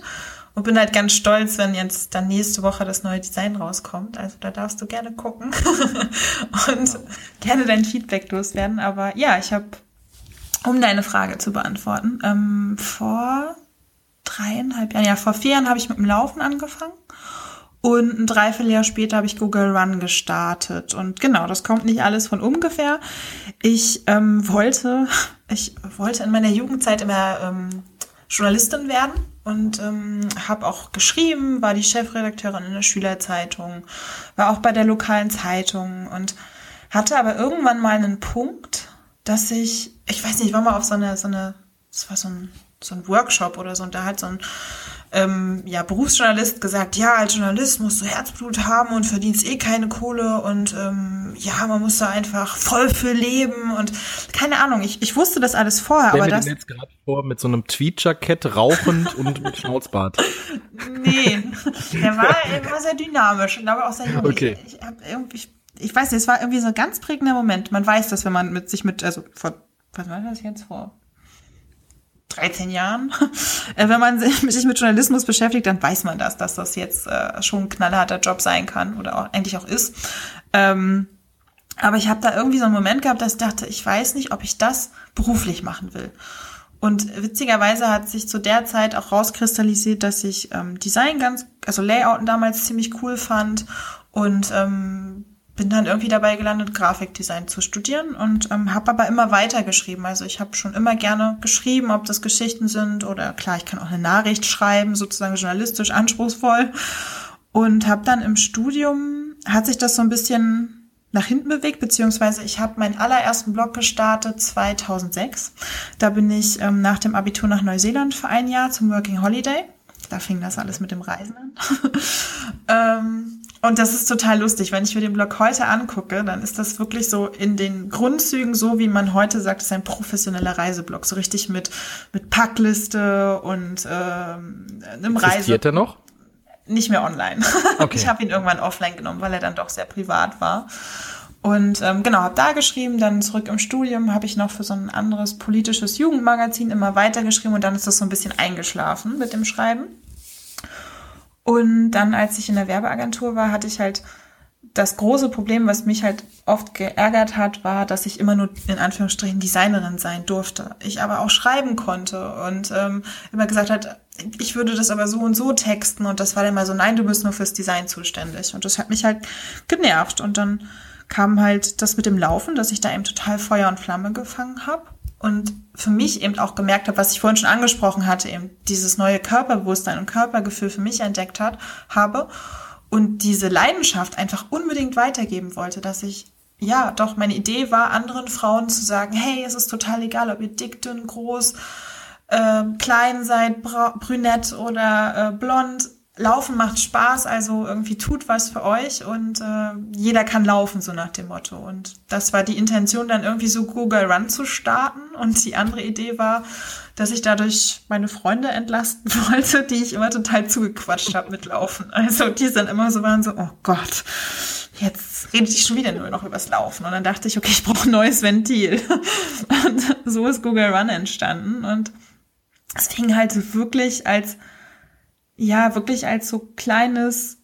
und bin halt ganz stolz, wenn jetzt dann nächste Woche das neue Design rauskommt. Also da darfst du gerne gucken und gerne dein Feedback loswerden. Aber ja, ich habe, um deine Frage zu beantworten, ähm, vor dreieinhalb Jahren, ja, vor vier Jahren habe ich mit dem Laufen angefangen. Und ein Dreivierteljahr später habe ich Google Run gestartet. Und genau, das kommt nicht alles von ungefähr. Ich ähm, wollte, ich wollte in meiner Jugendzeit immer ähm, Journalistin werden und ähm, habe auch geschrieben, war die Chefredakteurin in der Schülerzeitung, war auch bei der lokalen Zeitung und hatte aber irgendwann mal einen Punkt, dass ich, ich weiß nicht, ich war mal auf so eine, so eine, das war so ein, so ein Workshop oder so und da hat so ein ähm, ja, Berufsjournalist gesagt, ja, als Journalist musst du Herzblut haben und verdienst eh keine Kohle und ähm, ja, man muss da einfach voll für leben und keine Ahnung, ich, ich wusste das alles vorher, Stell aber mir das. jetzt gerade vor mit so einem Tweetjackett, rauchend und mit Schnauzbart. Nee, der war, er war sehr dynamisch und aber auch sehr jung. Okay. Ich, ich, hab irgendwie, ich, ich weiß nicht, es war irgendwie so ein ganz prägender Moment. Man weiß das, wenn man mit sich mit, also vor, was war das jetzt vor? 13 Jahren. Äh, wenn man sich mit Journalismus beschäftigt, dann weiß man das, dass das jetzt äh, schon ein knallharter Job sein kann oder auch, eigentlich auch ist. Ähm, aber ich habe da irgendwie so einen Moment gehabt, dass ich dachte, ich weiß nicht, ob ich das beruflich machen will. Und witzigerweise hat sich zu der Zeit auch rauskristallisiert, dass ich ähm, Design ganz, also Layouten damals ziemlich cool fand und ähm, bin dann irgendwie dabei gelandet, Grafikdesign zu studieren und ähm, habe aber immer weiter geschrieben. Also ich habe schon immer gerne geschrieben, ob das Geschichten sind oder klar, ich kann auch eine Nachricht schreiben, sozusagen journalistisch anspruchsvoll. Und habe dann im Studium, hat sich das so ein bisschen nach hinten bewegt, beziehungsweise ich habe meinen allerersten Blog gestartet 2006. Da bin ich ähm, nach dem Abitur nach Neuseeland für ein Jahr zum Working Holiday. Da fing das alles mit dem Reisen an. ähm, und das ist total lustig. Wenn ich mir den Blog heute angucke, dann ist das wirklich so in den Grundzügen so, wie man heute sagt, es ist ein professioneller Reiseblog. So richtig mit, mit Packliste und ähm, einem Reise. Existiert er noch? Nicht mehr online. Okay. Ich habe ihn irgendwann offline genommen, weil er dann doch sehr privat war. Und ähm, genau, habe da geschrieben, dann zurück im Studium habe ich noch für so ein anderes politisches Jugendmagazin immer weiter geschrieben und dann ist das so ein bisschen eingeschlafen mit dem Schreiben. Und dann, als ich in der Werbeagentur war, hatte ich halt das große Problem, was mich halt oft geärgert hat, war, dass ich immer nur in Anführungsstrichen Designerin sein durfte. Ich aber auch schreiben konnte und ähm, immer gesagt hat, ich würde das aber so und so texten und das war dann mal so, nein, du bist nur fürs Design zuständig. Und das hat mich halt genervt. Und dann kam halt das mit dem Laufen, dass ich da eben total Feuer und Flamme gefangen habe und für mich eben auch gemerkt habe, was ich vorhin schon angesprochen hatte, eben dieses neue Körperbewusstsein und Körpergefühl für mich entdeckt hat, habe und diese Leidenschaft einfach unbedingt weitergeben wollte, dass ich ja, doch meine Idee war, anderen Frauen zu sagen, hey, es ist total egal, ob ihr dick, dünn, groß, äh, klein seid, brünett oder äh, blond. Laufen macht Spaß, also irgendwie tut was für euch und äh, jeder kann laufen, so nach dem Motto. Und das war die Intention, dann irgendwie so Google Run zu starten. Und die andere Idee war, dass ich dadurch meine Freunde entlasten wollte, die ich immer total zugequatscht habe mit Laufen. Also die dann immer so waren so, oh Gott, jetzt redet ich schon wieder nur noch übers Laufen. Und dann dachte ich, okay, ich brauche ein neues Ventil. Und so ist Google Run entstanden. Und es fing halt wirklich als ja, wirklich als so kleines,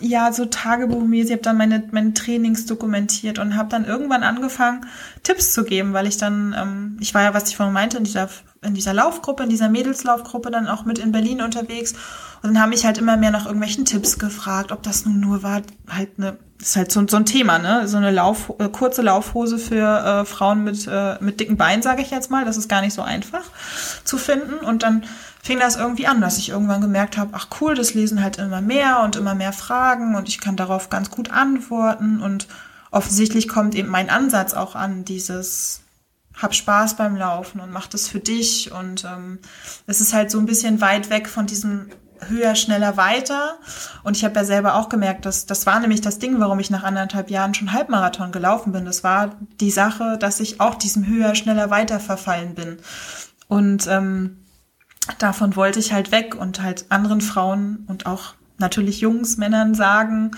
ja, so Tagebuchmäßig. Ich habe dann meine, meine Trainings dokumentiert und habe dann irgendwann angefangen, Tipps zu geben, weil ich dann, ähm, ich war ja, was ich vorhin meinte, in dieser, in dieser Laufgruppe, in dieser Mädelslaufgruppe dann auch mit in Berlin unterwegs. Und dann haben mich halt immer mehr nach irgendwelchen Tipps gefragt, ob das nun nur war, halt eine, ist halt so, so ein Thema, ne? So eine Lauf, äh, kurze Laufhose für äh, Frauen mit, äh, mit dicken Beinen, sage ich jetzt mal. Das ist gar nicht so einfach zu finden. Und dann fing das irgendwie an, dass ich irgendwann gemerkt habe, ach cool, das lesen halt immer mehr und immer mehr Fragen und ich kann darauf ganz gut antworten und offensichtlich kommt eben mein Ansatz auch an, dieses hab Spaß beim Laufen und mach das für dich und ähm, es ist halt so ein bisschen weit weg von diesem höher, schneller, weiter. Und ich habe ja selber auch gemerkt, dass das war nämlich das Ding, warum ich nach anderthalb Jahren schon Halbmarathon gelaufen bin. Das war die Sache, dass ich auch diesem höher, schneller, weiter verfallen bin. Und ähm, davon wollte ich halt weg und halt anderen Frauen und auch natürlich Jungs, Männern sagen,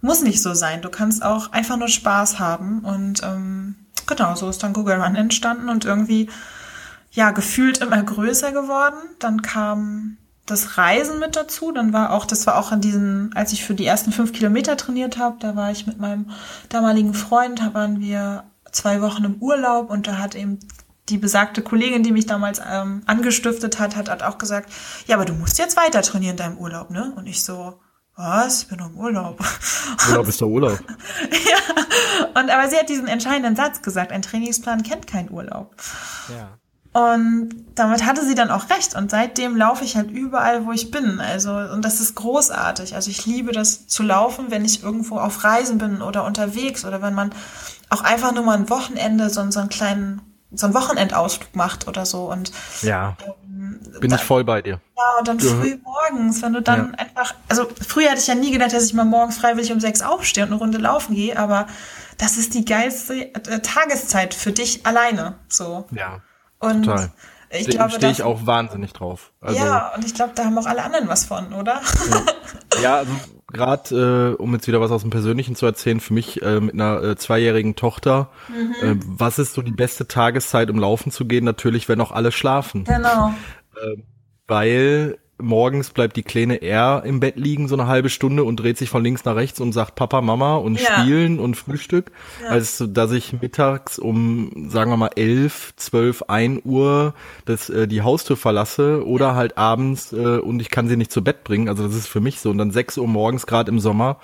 muss nicht so sein. Du kannst auch einfach nur Spaß haben. Und ähm, genau, so ist dann Google Run entstanden und irgendwie ja gefühlt immer größer geworden. Dann kam das Reisen mit dazu. Dann war auch, das war auch an diesen, als ich für die ersten fünf Kilometer trainiert habe, da war ich mit meinem damaligen Freund, da waren wir zwei Wochen im Urlaub und da hat eben die besagte Kollegin, die mich damals ähm, angestiftet hat, hat, hat auch gesagt, ja, aber du musst jetzt weiter trainieren in deinem Urlaub, ne? Und ich so, was? Ich bin noch im Urlaub. Urlaub ist doch Urlaub. ja. Und aber sie hat diesen entscheidenden Satz gesagt, ein Trainingsplan kennt keinen Urlaub. Ja. Und damit hatte sie dann auch recht. Und seitdem laufe ich halt überall, wo ich bin. Also, und das ist großartig. Also ich liebe das zu laufen, wenn ich irgendwo auf Reisen bin oder unterwegs oder wenn man auch einfach nur mal ein Wochenende so, so einen kleinen, so einen Wochenendausflug macht oder so. Und ja. Ähm, bin dann, ich voll bei dir. Ja, und dann ja. früh morgens, wenn du dann ja. einfach, also früher hatte ich ja nie gedacht, dass ich mal morgens freiwillig um sechs aufstehe und eine Runde laufen gehe, aber das ist die geilste äh, Tageszeit für dich alleine. So. Ja. Und Total. Ich glaube, stehe ich auch wahnsinnig drauf. Also, ja, und ich glaube, da haben auch alle anderen was von, oder? Ja, ja also gerade, äh, um jetzt wieder was aus dem Persönlichen zu erzählen, für mich äh, mit einer äh, zweijährigen Tochter, mhm. äh, was ist so die beste Tageszeit, um laufen zu gehen? Natürlich, wenn auch alle schlafen. Genau. äh, weil morgens bleibt die Kleine eher im Bett liegen, so eine halbe Stunde und dreht sich von links nach rechts und sagt Papa, Mama und ja. spielen und Frühstück, ja. als dass ich mittags um, sagen wir mal, elf, zwölf, ein Uhr das, äh, die Haustür verlasse oder ja. halt abends äh, und ich kann sie nicht zu Bett bringen. Also das ist für mich so. Und dann sechs Uhr morgens, gerade im Sommer,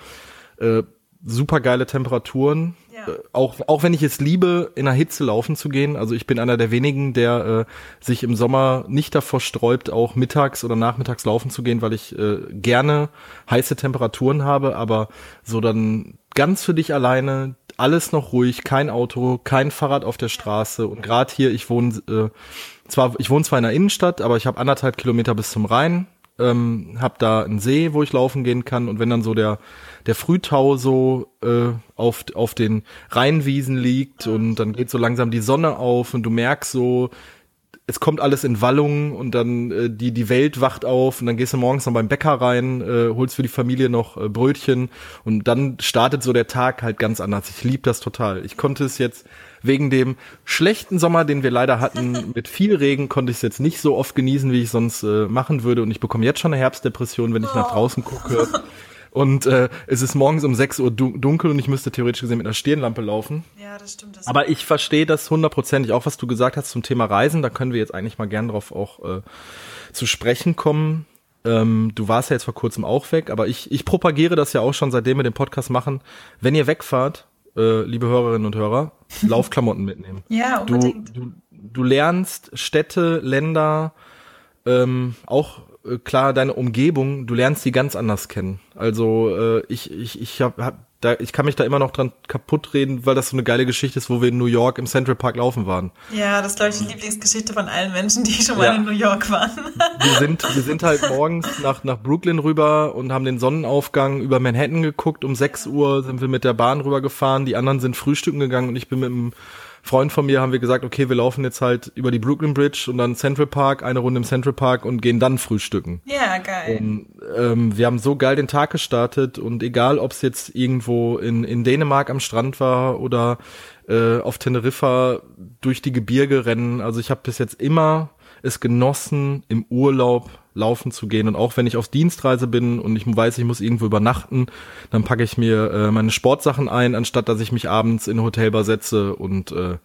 äh, super geile Temperaturen. Ja. Äh, auch, auch wenn ich es liebe, in der Hitze laufen zu gehen. Also ich bin einer der wenigen, der äh, sich im Sommer nicht davor sträubt, auch mittags oder nachmittags laufen zu gehen, weil ich äh, gerne heiße Temperaturen habe. Aber so dann ganz für dich alleine, alles noch ruhig, kein Auto, kein Fahrrad auf der Straße. Und gerade hier, ich wohne äh, zwar, ich wohne zwar in der Innenstadt, aber ich habe anderthalb Kilometer bis zum Rhein ähm, habe da einen See, wo ich laufen gehen kann und wenn dann so der der Frühtau so äh, auf auf den Rheinwiesen liegt und dann geht so langsam die Sonne auf und du merkst so es kommt alles in Wallungen und dann äh, die die Welt wacht auf und dann gehst du morgens noch beim Bäcker rein, äh, holst für die Familie noch äh, Brötchen und dann startet so der Tag halt ganz anders. Ich liebe das total. Ich konnte es jetzt wegen dem schlechten Sommer, den wir leider hatten, mit viel Regen, konnte ich es jetzt nicht so oft genießen, wie ich sonst äh, machen würde. Und ich bekomme jetzt schon eine Herbstdepression, wenn ich nach draußen gucke. Und äh, es ist morgens um 6 Uhr dunkel und ich müsste theoretisch gesehen mit einer Stirnlampe laufen. Ja, das stimmt. Das Aber ich verstehe das hundertprozentig, auch was du gesagt hast zum Thema Reisen. Da können wir jetzt eigentlich mal gern drauf auch äh, zu sprechen kommen. Ähm, du warst ja jetzt vor kurzem auch weg, aber ich, ich propagiere das ja auch schon, seitdem wir den Podcast machen. Wenn ihr wegfahrt, äh, liebe Hörerinnen und Hörer, Laufklamotten mitnehmen. ja, unbedingt. Du, du, du lernst Städte, Länder, ähm, auch äh, klar deine Umgebung, du lernst die ganz anders kennen. Also äh, ich, ich, ich hab, hab da, ich kann mich da immer noch dran kaputt reden, weil das so eine geile Geschichte ist, wo wir in New York im Central Park laufen waren. Ja, das ist, glaube ich, die Lieblingsgeschichte von allen Menschen, die schon mal ja. in New York waren. wir sind, wir sind halt morgens nach, nach Brooklyn rüber und haben den Sonnenaufgang über Manhattan geguckt. Um 6 Uhr sind wir mit der Bahn rübergefahren. Die anderen sind frühstücken gegangen und ich bin mit dem Freund von mir haben wir gesagt, okay, wir laufen jetzt halt über die Brooklyn Bridge und dann Central Park, eine Runde im Central Park und gehen dann frühstücken. Ja, geil. Und, ähm, wir haben so geil den Tag gestartet und egal, ob es jetzt irgendwo in, in Dänemark am Strand war oder äh, auf Teneriffa durch die Gebirge rennen, also ich habe bis jetzt immer es genossen, im Urlaub laufen zu gehen. Und auch wenn ich auf Dienstreise bin und ich weiß, ich muss irgendwo übernachten, dann packe ich mir äh, meine Sportsachen ein, anstatt dass ich mich abends in eine Hotelbar setze und äh,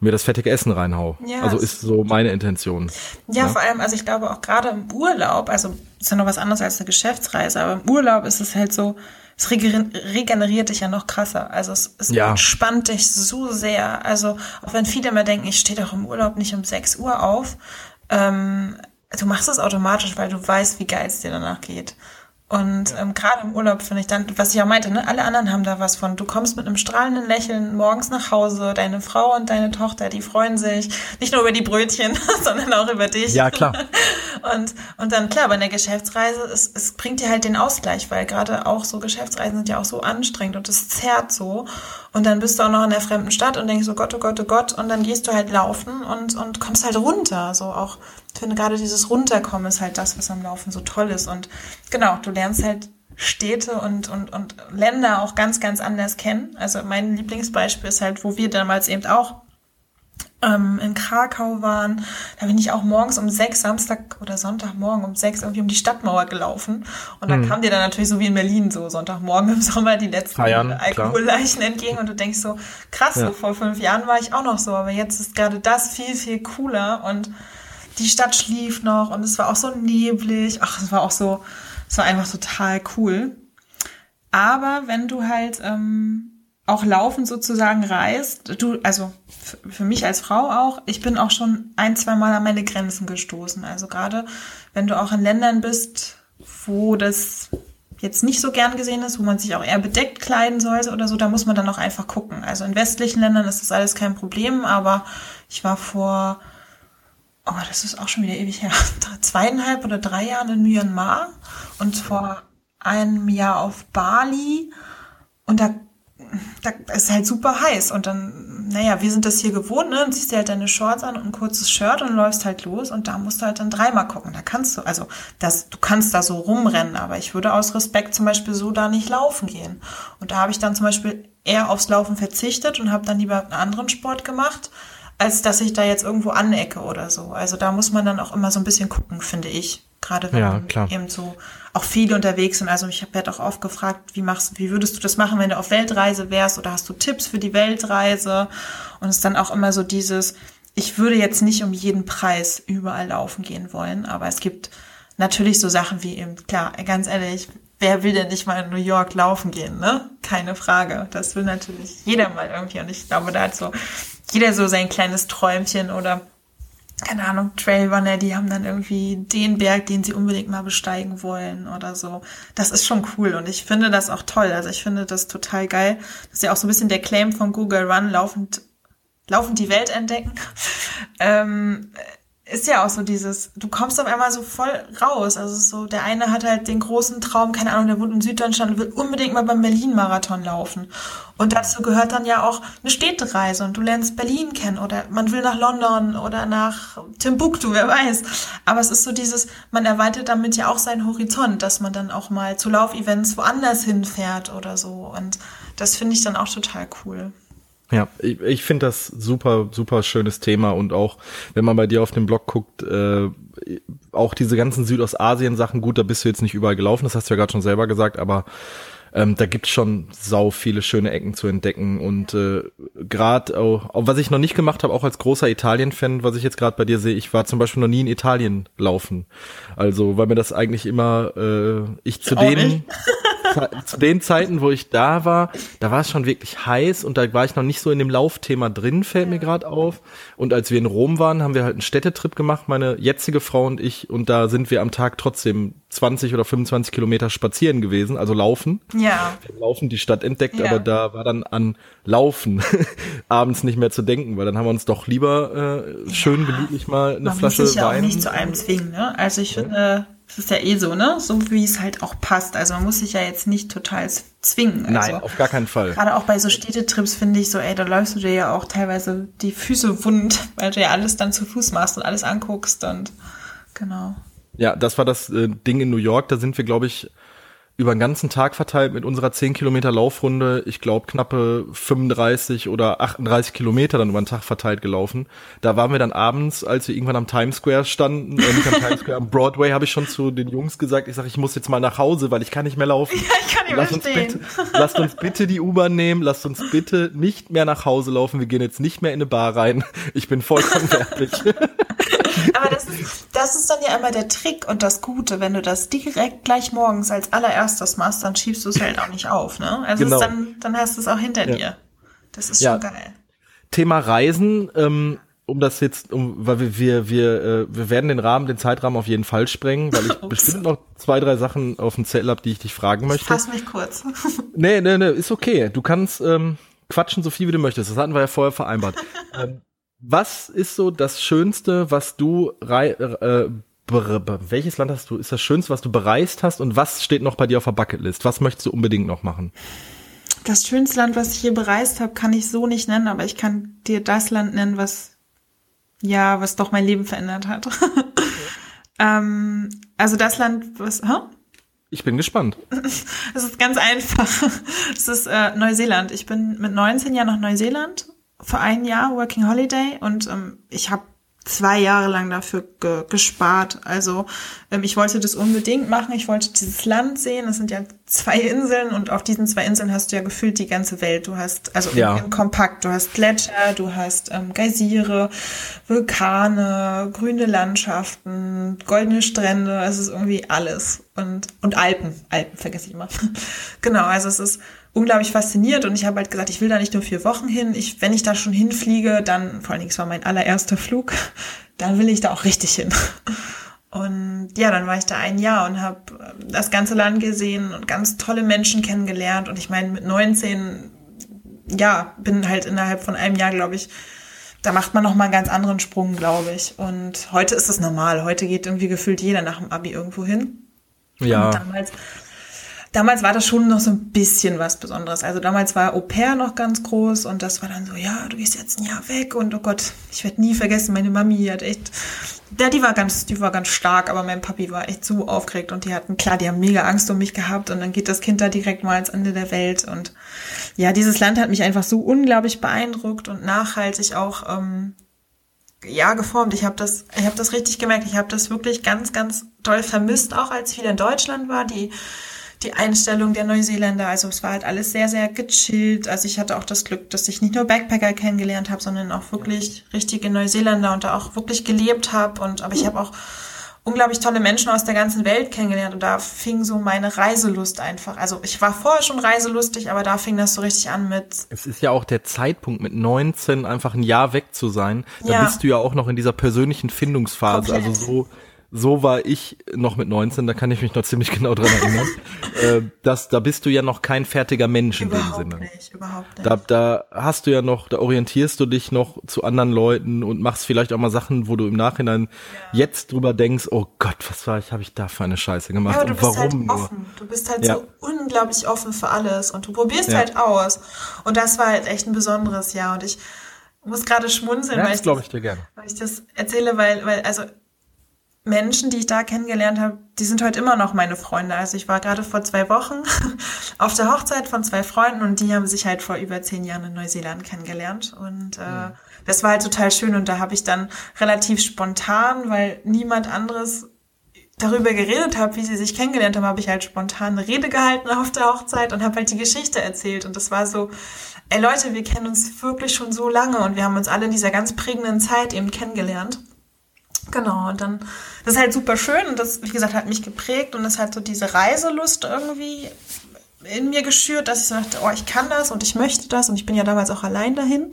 mir das fettige Essen reinhau. Ja, also ist so meine Intention. Ja, ja, vor allem, also ich glaube auch gerade im Urlaub, also ist ja noch was anderes als eine Geschäftsreise, aber im Urlaub ist es halt so, es regeneriert dich ja noch krasser. Also es, es ja. entspannt dich so sehr. Also auch wenn viele immer denken, ich stehe doch im Urlaub nicht um 6 Uhr auf, ähm, du machst es automatisch, weil du weißt, wie geil es dir danach geht. Und ähm, gerade im Urlaub finde ich dann, was ich auch meinte, ne, alle anderen haben da was von. Du kommst mit einem strahlenden Lächeln morgens nach Hause, deine Frau und deine Tochter, die freuen sich nicht nur über die Brötchen, sondern auch über dich. Ja, klar. und, und dann, klar, bei einer Geschäftsreise, es, es bringt dir halt den Ausgleich, weil gerade auch so Geschäftsreisen sind ja auch so anstrengend und es zerrt so. Und dann bist du auch noch in der fremden Stadt und denkst so, Gott, oh Gott, oh Gott, und dann gehst du halt laufen und, und kommst halt runter. So auch, ich finde gerade dieses Runterkommen ist halt das, was am Laufen so toll ist. Und genau, du lernst halt Städte und, und, und Länder auch ganz, ganz anders kennen. Also mein Lieblingsbeispiel ist halt, wo wir damals eben auch ähm, in Krakau waren. Da bin ich auch morgens um sechs, Samstag oder Sonntagmorgen um sechs irgendwie um die Stadtmauer gelaufen. Und dann mhm. kam dir dann natürlich so wie in Berlin so Sonntagmorgen im Sommer die letzten Feiern, Alkoholleichen entgegen und du denkst so, krass, ja. so vor fünf Jahren war ich auch noch so, aber jetzt ist gerade das viel, viel cooler und die Stadt schlief noch und es war auch so neblig. Ach, es war auch so, es war einfach total cool. Aber wenn du halt ähm, auch laufend sozusagen reist, du, also für mich als Frau auch, ich bin auch schon ein, zwei Mal an meine Grenzen gestoßen. Also gerade wenn du auch in Ländern bist, wo das jetzt nicht so gern gesehen ist, wo man sich auch eher bedeckt kleiden sollte oder so, da muss man dann auch einfach gucken. Also in westlichen Ländern ist das alles kein Problem, aber ich war vor, oh, das ist auch schon wieder ewig her, zweieinhalb oder drei Jahren in Myanmar und vor einem Jahr auf Bali. Und da da ist halt super heiß. Und dann, naja, wir sind das hier gewohnt, ne? Dann ziehst du halt deine Shorts an und ein kurzes Shirt und läufst halt los. Und da musst du halt dann dreimal gucken. Da kannst du, also das, du kannst da so rumrennen, aber ich würde aus Respekt zum Beispiel so da nicht laufen gehen. Und da habe ich dann zum Beispiel eher aufs Laufen verzichtet und habe dann lieber einen anderen Sport gemacht, als dass ich da jetzt irgendwo anecke oder so. Also da muss man dann auch immer so ein bisschen gucken, finde ich. Gerade wenn ja, man eben so auch viele unterwegs sind. Also ich werde auch oft gefragt, wie machst, wie würdest du das machen, wenn du auf Weltreise wärst oder hast du Tipps für die Weltreise? Und es ist dann auch immer so dieses, ich würde jetzt nicht um jeden Preis überall laufen gehen wollen, aber es gibt natürlich so Sachen wie eben, klar, ganz ehrlich, wer will denn nicht mal in New York laufen gehen, ne? Keine Frage. Das will natürlich jeder mal irgendwie. Und ich glaube, da hat so jeder so sein kleines Träumchen oder keine Ahnung, Trailrunner, die haben dann irgendwie den Berg, den sie unbedingt mal besteigen wollen oder so. Das ist schon cool und ich finde das auch toll. Also ich finde das total geil. Das ist ja auch so ein bisschen der Claim von Google Run, laufend, laufend die Welt entdecken. ähm, ist ja auch so dieses, du kommst auf einmal so voll raus. Also so, der eine hat halt den großen Traum, keine Ahnung, der wohnt in Süddeutschland und will unbedingt mal beim Berlin-Marathon laufen. Und dazu gehört dann ja auch eine Städtereise und du lernst Berlin kennen oder man will nach London oder nach Timbuktu, wer weiß. Aber es ist so dieses, man erweitert damit ja auch seinen Horizont, dass man dann auch mal zu Laufevents woanders hinfährt oder so. Und das finde ich dann auch total cool. Ja, ich, ich finde das super, super schönes Thema und auch, wenn man bei dir auf dem Blog guckt, äh, auch diese ganzen Südostasien-Sachen, gut, da bist du jetzt nicht überall gelaufen, das hast du ja gerade schon selber gesagt, aber ähm, da gibt's schon sau viele schöne Ecken zu entdecken und äh, gerade auch, auch, was ich noch nicht gemacht habe, auch als großer Italien-Fan, was ich jetzt gerade bei dir sehe, ich war zum Beispiel noch nie in Italien laufen, also weil mir das eigentlich immer äh, ich zu denen zu den Zeiten, wo ich da war, da war es schon wirklich heiß und da war ich noch nicht so in dem Laufthema drin, fällt mir gerade auf. Und als wir in Rom waren, haben wir halt einen Städtetrip gemacht, meine jetzige Frau und ich, und da sind wir am Tag trotzdem 20 oder 25 Kilometer spazieren gewesen, also laufen. Ja. Wir haben laufen die Stadt entdeckt, Ja. aber da war dann an Laufen abends nicht mehr zu denken, weil dann haben wir uns doch lieber äh, schön gemütlich mal eine Man Flasche muss sich ja auch Wein. nicht zu einem zwingen, ne? Also ich finde, es ist ja eh so, ne? So wie es halt auch passt. Also man muss sich ja jetzt nicht total zwingen. Also Nein, auf gar keinen Fall. Gerade auch bei so Städtetrips finde ich so, ey, da läufst du dir ja auch teilweise die Füße wund, weil du ja alles dann zu Fuß machst und alles anguckst und genau. Ja, das war das äh, Ding in New York. Da sind wir, glaube ich, über den ganzen Tag verteilt mit unserer 10 Kilometer Laufrunde, ich glaube knappe 35 oder 38 Kilometer dann über den Tag verteilt gelaufen. Da waren wir dann abends, als wir irgendwann am Times Square standen, äh, nicht am Times Square, am Broadway, habe ich schon zu den Jungs gesagt, ich sage, ich muss jetzt mal nach Hause, weil ich kann nicht mehr laufen. Ich kann nicht Lasst uns, bitte, lasst uns bitte die U-Bahn nehmen, lasst uns bitte nicht mehr nach Hause laufen, wir gehen jetzt nicht mehr in eine Bar rein. Ich bin vollkommen fertig. Aber das ist, das ist dann ja immer der Trick und das Gute, wenn du das direkt gleich morgens als allererstes machst, dann schiebst du es halt auch nicht auf, ne? Also Genau. ist dann, dann hast du es auch hinter dir. Das ist Ja. schon geil. Thema Reisen, ähm, um das jetzt, um, weil wir, wir, wir, äh, wir werden den Rahmen, den Zeitrahmen auf jeden Fall sprengen, weil ich bestimmt noch zwei, drei Sachen auf dem Zettel habe, die ich dich fragen möchte. Fass mich kurz. Nee, nee, nee, ist okay. Du kannst ähm, quatschen, so viel wie du möchtest. Das hatten wir ja vorher vereinbart. ähm, was ist so das Schönste, was du rei äh, welches Land hast du, ist das Schönste, was du bereist hast und was steht noch bei dir auf der Bucketlist? Was möchtest du unbedingt noch machen? Das schönste Land, was ich hier bereist habe, kann ich so nicht nennen, aber ich kann dir das Land nennen, was ja, was doch mein Leben verändert hat. ähm, also das Land, was, hä? Ich bin gespannt. Es ist ganz einfach. Es ist äh, Neuseeland. Ich bin mit 19 Jahren nach Neuseeland für ein Jahr Working Holiday und ähm, ich habe zwei Jahre lang dafür ge gespart. Also ähm, ich wollte das unbedingt machen. Ich wollte dieses Land sehen. Es sind ja zwei Inseln und auf diesen zwei Inseln hast du ja gefühlt die ganze Welt. Du hast also Ja. im, im Kompakt. Du hast Gletscher, du hast ähm, Geysire, Vulkane, grüne Landschaften, goldene Strände. Es ist irgendwie alles und und Alpen. Alpen vergesse ich immer. genau. Also es ist unglaublich fasziniert und ich habe halt gesagt, ich will da nicht nur vier Wochen hin. Ich, wenn ich da schon hinfliege, dann, vor allen Dingen, es war mein allererster Flug, dann will ich da auch richtig hin. Und ja, dann war ich da ein Jahr und habe das ganze Land gesehen und ganz tolle Menschen kennengelernt. Und ich meine, mit 19, ja, bin halt innerhalb von einem Jahr, glaube ich, da macht man noch mal einen ganz anderen Sprung, glaube ich. Und heute ist es normal. Heute geht irgendwie gefühlt jeder nach dem Abi irgendwo hin. Ja. Und damals damals war das schon noch so ein bisschen was Besonderes. Also damals war Au pair noch ganz groß und das war dann so, ja, du gehst jetzt ein Jahr weg und oh Gott, ich werde nie vergessen, meine Mami hat echt, ja, die war ganz, die war ganz stark, aber mein Papi war echt so aufgeregt und die hatten, klar, die haben mega Angst um mich gehabt und dann geht das Kind da direkt mal ans Ende der Welt und ja, dieses Land hat mich einfach so unglaublich beeindruckt und nachhaltig auch, ähm, ja geformt. Ich habe das, ich habe das richtig gemerkt. Ich habe das wirklich ganz, ganz toll vermisst, auch als ich wieder in Deutschland war. Die die Einstellung der Neuseeländer. Also es war halt alles sehr, sehr gechillt. Also ich hatte auch das Glück, dass ich nicht nur Backpacker kennengelernt habe, sondern auch wirklich richtige Neuseeländer und da auch wirklich gelebt habe. Und aber ich habe auch unglaublich tolle Menschen aus der ganzen Welt kennengelernt und da fing so meine Reiselust einfach. Also ich war vorher schon reiselustig, aber da fing das so richtig an mit. Es ist ja auch der Zeitpunkt mit 19 einfach ein Jahr weg zu sein. Da Ja. bist du ja auch noch in dieser persönlichen Findungsphase. Komplett. Also so so war ich noch mit 19, da kann ich mich noch ziemlich genau dran erinnern. äh, dass, da bist du ja noch kein fertiger Mensch in dem Sinne. nicht, überhaupt nicht. Da, da hast du ja noch, da orientierst du dich noch zu anderen Leuten und machst vielleicht auch mal Sachen, wo du im Nachhinein jetzt drüber denkst, oh Gott, was war ich, habe ich da für eine Scheiße gemacht Ja, und bist warum halt offen. Du bist halt Ja. so unglaublich offen für alles und du probierst Ja. halt aus. Und das war halt echt ein besonderes Jahr. Und ich muss gerade schmunzeln, Ja, weil, das ich glaube das, ich dir gerne. weil ich das erzähle, weil, weil, also Menschen, die ich da kennengelernt habe, die sind heute immer noch meine Freunde. Also ich war gerade vor zwei Wochen auf der Hochzeit von zwei Freunden und die haben sich halt vor über zehn Jahren in Neuseeland kennengelernt. Und äh, das war halt total schön und da habe ich dann relativ spontan, weil niemand anderes darüber geredet habe, wie sie sich kennengelernt haben, habe ich halt spontan eine Rede gehalten auf der Hochzeit und habe halt die Geschichte erzählt. Und das war so, ey Leute, wir kennen uns wirklich schon so lange und wir haben uns alle in dieser ganz prägenden Zeit eben kennengelernt. Genau, und dann, das ist halt super schön und das, wie gesagt, hat mich geprägt und es hat so diese Reiselust irgendwie in mir geschürt, dass ich so dachte, oh, ich kann das und ich möchte das und ich bin ja damals auch allein dahin.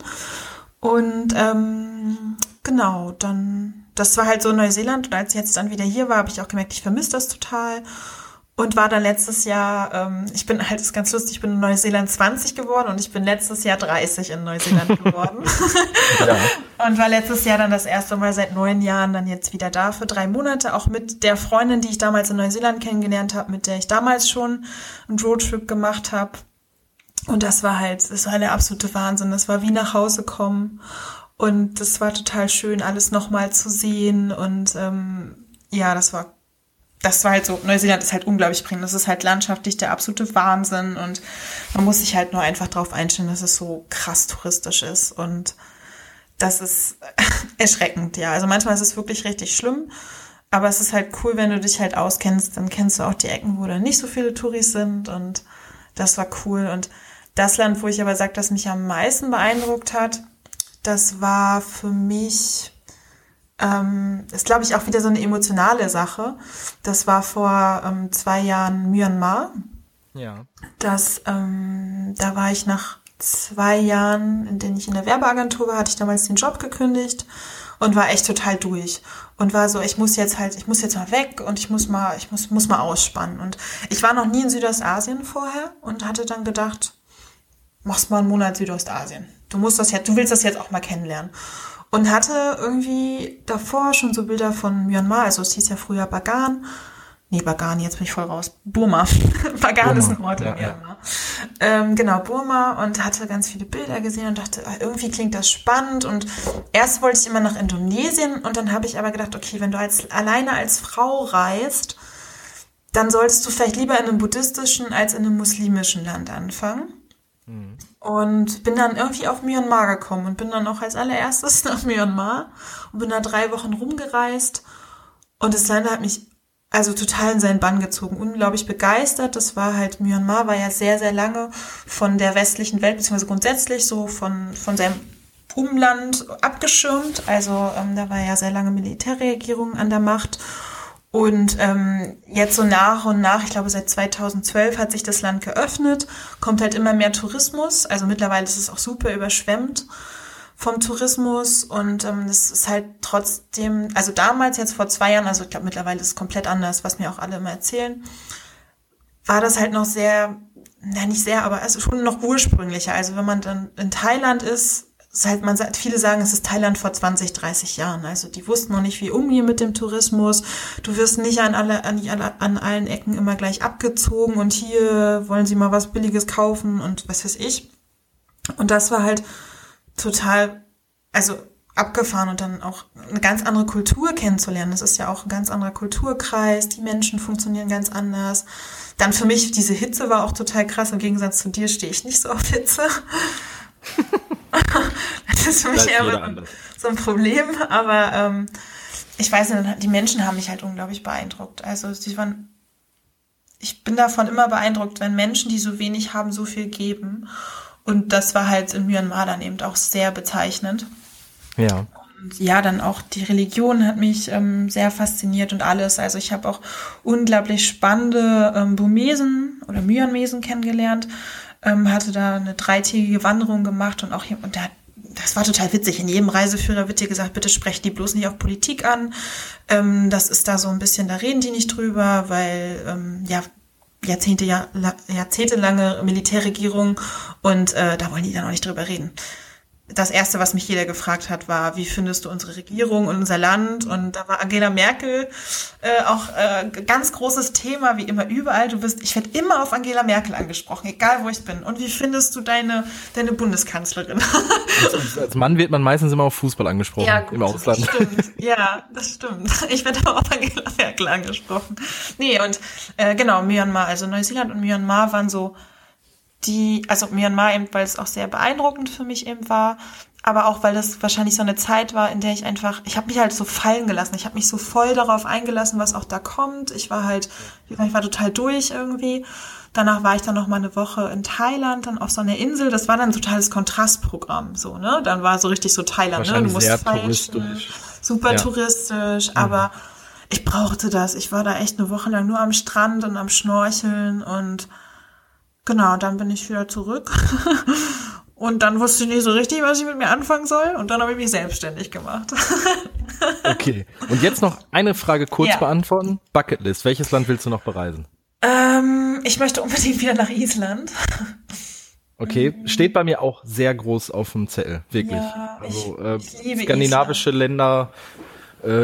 Und ähm, genau, dann, das war halt so Neuseeland und als ich jetzt dann wieder hier war, habe ich auch gemerkt, ich vermisse das total. Und war dann letztes Jahr, ähm, ich bin halt, ist ganz lustig, ich bin in Neuseeland 20 geworden und ich bin letztes Jahr 30 in Neuseeland geworden. Ja. Und war letztes Jahr dann das erste Mal seit neun Jahren dann jetzt wieder da für drei Monate, auch mit der Freundin, die ich damals in Neuseeland kennengelernt habe, mit der ich damals schon einen Roadtrip gemacht habe. Und das war halt, das war der absolute Wahnsinn. Das war wie nach Hause kommen. Und das war total schön, alles nochmal zu sehen. Und ähm, ja, das war das war halt so, Neuseeland ist halt unglaublich prägend. Das ist halt landschaftlich der absolute Wahnsinn und man muss sich halt nur einfach drauf einstellen, dass es so krass touristisch ist und das ist erschreckend, ja. Also manchmal ist es wirklich richtig schlimm, aber es ist halt cool, wenn du dich halt auskennst, dann kennst du auch die Ecken, wo da nicht so viele Touris sind und das war cool und das Land, wo ich aber sage, das mich am meisten beeindruckt hat, das war für mich ähm, ist, glaube ich, auch wieder so eine emotionale Sache. Das war vor ähm, zwei Jahren Myanmar. Ja. Das, ähm, da war ich nach zwei Jahren, in denen ich in der Werbeagentur war, hatte ich damals den Job gekündigt und war echt total durch und war so, ich muss jetzt halt, ich muss jetzt mal weg und ich muss mal, ich muss, muss mal ausspannen. Und ich war noch nie in Südostasien vorher und hatte dann gedacht, machst mal einen Monat Südostasien. Du musst das jetzt, du willst das jetzt auch mal kennenlernen. Und hatte irgendwie davor schon so Bilder von Myanmar, also es hieß ja früher Bagan. Nee, Bagan, jetzt bin ich voll raus. Burma. Bagan Burma, ist ein Ort in ja, ja. Myanmar. Ähm, genau, Burma und hatte ganz viele Bilder gesehen und dachte, ah, irgendwie klingt das spannend. Und erst wollte ich immer nach Indonesien und dann habe ich aber gedacht, okay, wenn du als, alleine als Frau reist, dann solltest du vielleicht lieber in einem buddhistischen als in einem muslimischen Land anfangen. Und bin dann irgendwie auf Myanmar gekommen und bin dann auch als allererstes nach Myanmar und bin da drei Wochen rumgereist. Und das Land hat mich also total in seinen Bann gezogen, unglaublich begeistert. Das war halt, Myanmar war ja sehr, sehr lange von der westlichen Welt, beziehungsweise grundsätzlich so von, von seinem Umland abgeschirmt. Also ähm, da war ja sehr lange Militärregierung an der Macht. Und ähm, jetzt so nach und nach, ich glaube seit 2012 hat sich das Land geöffnet, kommt halt immer mehr Tourismus. Also mittlerweile ist es auch super überschwemmt vom Tourismus und ähm, das ist halt trotzdem, also damals jetzt vor zwei Jahren, also ich glaube mittlerweile ist es komplett anders, was mir auch alle immer erzählen, war das halt noch sehr, na nicht sehr, aber also schon noch ursprünglicher. Also wenn man dann in Thailand ist, ist halt, man sagt, viele sagen, es ist Thailand vor 20, 30 Jahren. Also die wussten noch nicht, wie umgehen mit dem Tourismus. Du wirst nicht an, alle, an, an allen Ecken immer gleich abgezogen und hier wollen sie mal was Billiges kaufen und was weiß ich. Und das war halt total, also abgefahren und dann auch eine ganz andere Kultur kennenzulernen. Das ist ja auch ein ganz anderer Kulturkreis. Die Menschen funktionieren ganz anders. Dann für mich, diese Hitze war auch total krass. Im Gegensatz zu dir stehe ich nicht so auf Hitze. das ist für mich eher so, so ein Problem. Aber ähm, ich weiß nicht, die Menschen haben mich halt unglaublich beeindruckt. Also sie waren, ich bin davon immer beeindruckt, wenn Menschen, die so wenig haben, so viel geben. Und das war halt in Myanmar dann eben auch sehr bezeichnend. Ja. Und ja, dann auch die Religion hat mich ähm, sehr fasziniert und alles. Also ich habe auch unglaublich spannende ähm, Burmesen oder Myanmesen kennengelernt, ähm, hatte da eine dreitägige Wanderung gemacht und auch hier, und der das war total witzig. In jedem Reiseführer wird dir gesagt, bitte sprecht die bloß nicht auf Politik an. Ähm, das ist da so ein bisschen, da reden die nicht drüber, weil ähm, ja Jahrzehnte, Jahr, jahrzehntelange Militärregierung und äh, da wollen die dann auch nicht drüber reden das erste, was mich jeder gefragt hat, war, wie findest du unsere Regierung und unser Land? Und da war Angela Merkel äh, auch äh, ganz großes Thema, wie immer überall. Du bist, ich werde immer auf Angela Merkel angesprochen, egal wo ich bin. Und wie findest du deine deine Bundeskanzlerin? als, als Mann wird man meistens immer auf Fußball angesprochen ja, gut, im Ausland. Das stimmt. Ja, das stimmt. Ich werde aber auf Angela Merkel angesprochen. Nee, und äh, genau, Myanmar, also Neuseeland und Myanmar waren so die, also Myanmar eben, weil es auch sehr beeindruckend für mich eben war, aber auch weil das wahrscheinlich so eine Zeit war, in der ich einfach, ich habe mich halt so fallen gelassen. Ich habe mich so voll darauf eingelassen, was auch da kommt. Ich war halt, ich war total durch irgendwie. Danach war ich dann noch mal eine Woche in Thailand, dann auf so einer Insel. Das war dann ein totales Kontrastprogramm, so ne. Dann war so richtig so Thailand, ne. Du musst sehr touristisch. super ja. touristisch, mhm. aber ich brauchte das. Ich war da echt eine Woche lang nur am Strand und am Schnorcheln und Genau, dann bin ich wieder zurück. Und dann wusste ich nicht so richtig, was ich mit mir anfangen soll. Und dann habe ich mich selbstständig gemacht. okay. Und jetzt noch eine Frage kurz ja. beantworten. Bucketlist. Welches Land willst du noch bereisen? Ähm, ich möchte unbedingt wieder nach Island. Okay, steht bei mir auch sehr groß auf dem Zettel, wirklich. Ja, also äh, skandinavische Island. Länder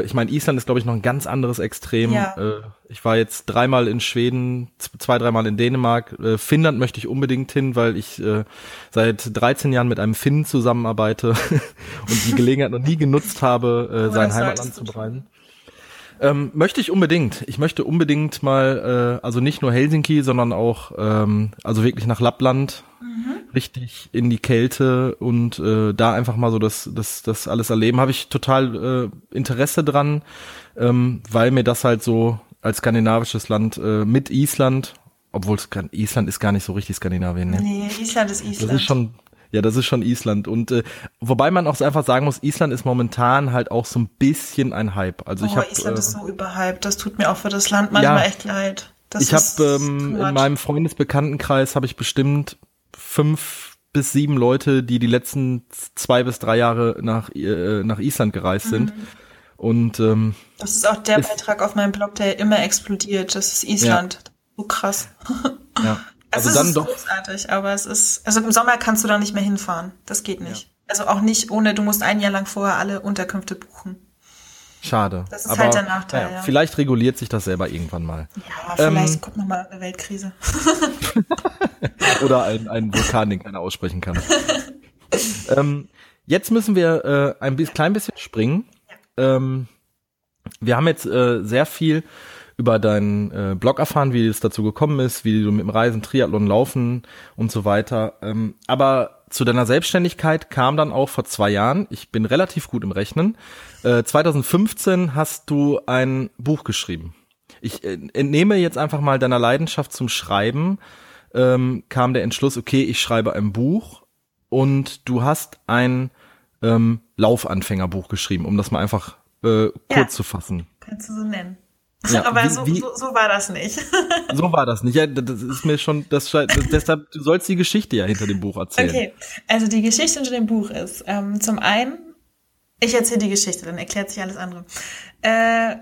ich meine, Island ist, glaube ich, noch ein ganz anderes Extrem. Ja. Äh, ich war jetzt dreimal in Schweden, zwei, dreimal in Dänemark. Äh, Finnland möchte ich unbedingt hin, weil ich äh, seit 13 Jahren mit einem Finn zusammenarbeite und die Gelegenheit noch nie genutzt habe, äh, sein Heimatland zu bereisen. Ähm, möchte ich unbedingt. Ich möchte unbedingt mal, äh, also nicht nur Helsinki, sondern auch, ähm, also wirklich nach Lappland, mhm. richtig in die Kälte und äh, da einfach mal so das, das, das alles erleben. Habe ich total äh, Interesse dran, ähm, weil mir das halt so als skandinavisches Land äh, mit Island, obwohl Island ist gar nicht so richtig Skandinavien. Ne? Nee, Island ist Island. Das ist schon ja, das ist schon Island. Und äh, wobei man auch einfach sagen muss, Island ist momentan halt auch so ein bisschen ein Hype. Also oh, ich hab, Island äh, ist so überhyped. Das tut mir auch für das Land manchmal ja, echt leid. Das ich habe ähm, in meinem Freundesbekanntenkreis habe ich bestimmt fünf bis sieben Leute, die die letzten zwei bis drei Jahre nach äh, nach Island gereist sind. Mhm. Und ähm, das ist auch der ist, Beitrag auf meinem Blog, der immer explodiert. Das ist Island. Ja. So krass. Ja. Also es dann ist doch großartig, aber es ist, also im Sommer kannst du da nicht mehr hinfahren. Das geht nicht. Ja. Also auch nicht ohne, du musst ein Jahr lang vorher alle Unterkünfte buchen. Schade. Das ist aber, halt der Nachteil. Ja, ja. Vielleicht reguliert sich das selber irgendwann mal. Ja, vielleicht ähm, kommt noch mal eine Weltkrise. Oder ein, ein Vulkan, den keiner aussprechen kann. ähm, jetzt müssen wir äh, ein bisschen, klein bisschen springen. Ja. Ähm, wir haben jetzt äh, sehr viel über deinen äh, Blog erfahren, wie es dazu gekommen ist, wie du mit dem Reisen, Triathlon, Laufen und so weiter. Ähm, aber zu deiner Selbstständigkeit kam dann auch vor zwei Jahren, ich bin relativ gut im Rechnen, äh, 2015 hast du ein Buch geschrieben. Ich äh, entnehme jetzt einfach mal deiner Leidenschaft zum Schreiben, ähm, kam der Entschluss, okay, ich schreibe ein Buch und du hast ein ähm, Laufanfängerbuch geschrieben, um das mal einfach äh, kurz ja, zu fassen. Kannst du so nennen. Ja, Aber wie, so, wie, so, so war das nicht. so war das nicht. Ja, das ist mir schon, das, deshalb, du sollst die Geschichte ja hinter dem Buch erzählen. Okay, also die Geschichte hinter dem Buch ist, ähm, zum einen, ich erzähle die Geschichte, dann erklärt sich alles andere. Äh,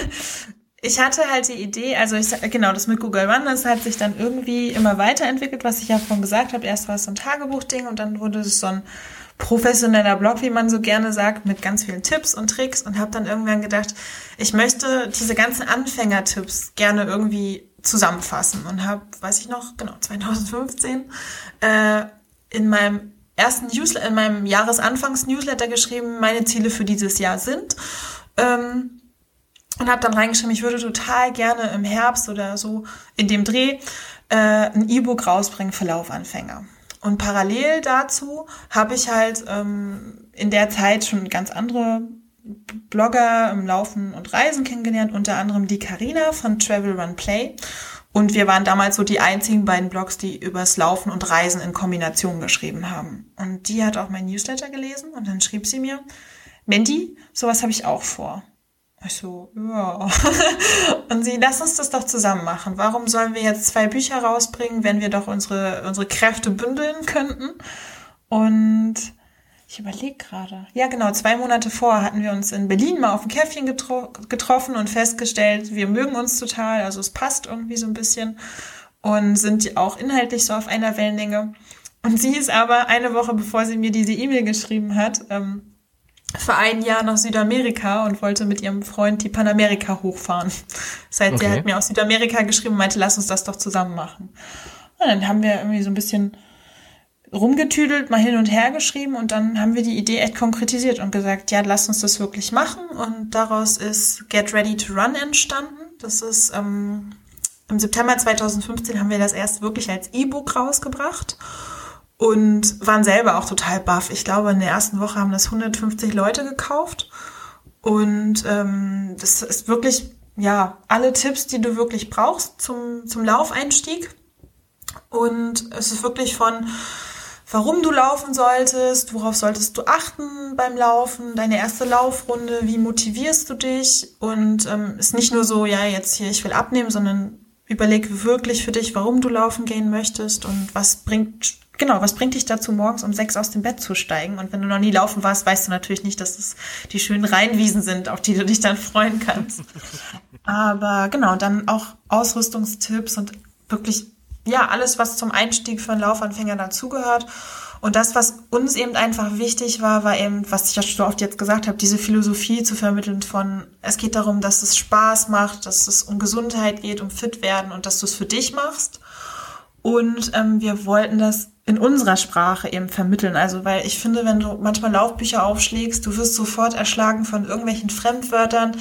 ich hatte halt die Idee, also ich genau, das mit Google Run, das hat sich dann irgendwie immer weiterentwickelt, was ich ja vorhin gesagt habe. Erst war es so ein Tagebuchding und dann wurde es so ein professioneller Blog, wie man so gerne sagt, mit ganz vielen Tipps und Tricks und habe dann irgendwann gedacht, ich möchte diese ganzen Anfängertipps gerne irgendwie zusammenfassen und habe, weiß ich noch, genau 2015 äh, in meinem ersten Newsletter, in meinem Jahresanfangs-Newsletter geschrieben, meine Ziele für dieses Jahr sind. Ähm, und habe dann reingeschrieben, ich würde total gerne im Herbst oder so in dem Dreh äh, ein E-Book rausbringen für Laufanfänger. Und parallel dazu habe ich halt ähm, in der Zeit schon ganz andere Blogger im Laufen und Reisen kennengelernt, unter anderem die Karina von Travel Run Play. Und wir waren damals so die einzigen beiden Blogs, die übers Laufen und Reisen in Kombination geschrieben haben. Und die hat auch mein Newsletter gelesen und dann schrieb sie mir, Mandy, sowas habe ich auch vor. Ich so, ja. Und sie, lass uns das doch zusammen machen. Warum sollen wir jetzt zwei Bücher rausbringen, wenn wir doch unsere, unsere Kräfte bündeln könnten? Und ich überlege gerade. Ja, genau, zwei Monate vor hatten wir uns in Berlin mal auf ein Käffchen getro getroffen und festgestellt, wir mögen uns total, also es passt irgendwie so ein bisschen und sind auch inhaltlich so auf einer Wellenlänge. Und sie ist aber eine Woche bevor sie mir diese E-Mail geschrieben hat, ähm, für ein Jahr nach Südamerika und wollte mit ihrem Freund die Panamerika hochfahren. Das heißt, okay. sie hat mir aus Südamerika geschrieben und meinte, lass uns das doch zusammen machen. Und dann haben wir irgendwie so ein bisschen rumgetüdelt, mal hin und her geschrieben und dann haben wir die Idee echt konkretisiert und gesagt, ja, lass uns das wirklich machen. Und daraus ist Get Ready to Run entstanden. Das ist ähm, im September 2015 haben wir das erst wirklich als E-Book rausgebracht und waren selber auch total baff. Ich glaube, in der ersten Woche haben das 150 Leute gekauft. Und ähm, das ist wirklich, ja, alle Tipps, die du wirklich brauchst zum, zum Laufeinstieg. Und es ist wirklich von, warum du laufen solltest, worauf solltest du achten beim Laufen, deine erste Laufrunde, wie motivierst du dich. Und ähm, ist nicht nur so, ja, jetzt hier, ich will abnehmen, sondern überleg wirklich für dich, warum du laufen gehen möchtest und was bringt Genau, was bringt dich dazu, morgens um sechs aus dem Bett zu steigen? Und wenn du noch nie laufen warst, weißt du natürlich nicht, dass es die schönen Rheinwiesen sind, auf die du dich dann freuen kannst. Aber genau, dann auch Ausrüstungstipps und wirklich, ja, alles, was zum Einstieg für einen Laufanfänger dazugehört. Und das, was uns eben einfach wichtig war, war eben, was ich ja schon oft jetzt gesagt habe, diese Philosophie zu vermitteln von, es geht darum, dass es Spaß macht, dass es um Gesundheit geht, um fit werden und dass du es für dich machst. Und ähm, wir wollten das in unserer Sprache eben vermitteln. Also, weil ich finde, wenn du manchmal Laufbücher aufschlägst, du wirst sofort erschlagen von irgendwelchen Fremdwörtern,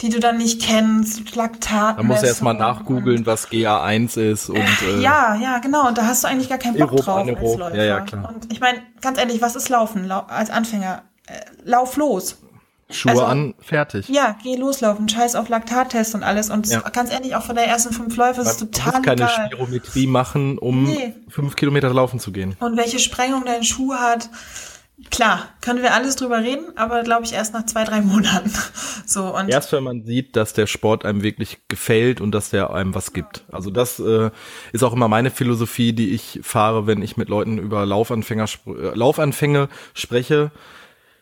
die du dann nicht kennst, Laktat. Da musst du erst mal nachgoogeln, was GA1 ist und äh, Ja, ja, genau. Und da hast du eigentlich gar keinen Bock drauf als Läufer. Ja, ja, klar. Und ich meine, ganz ehrlich, was ist Laufen Lau als Anfänger? Äh, lauf los. Schuhe also, an, fertig. Ja, geh loslaufen, scheiß auf Laktattest und alles. Und ja. ganz ehrlich, auch von der ersten fünf Läufe ist es total Du keine egal. Spirometrie machen, um nee. fünf Kilometer laufen zu gehen. Und welche Sprengung dein Schuh hat, klar, können wir alles drüber reden, aber glaube ich erst nach zwei, drei Monaten. So, und erst wenn man sieht, dass der Sport einem wirklich gefällt und dass der einem was gibt. Also das äh, ist auch immer meine Philosophie, die ich fahre, wenn ich mit Leuten über Laufanfänger, äh, Laufanfänge spreche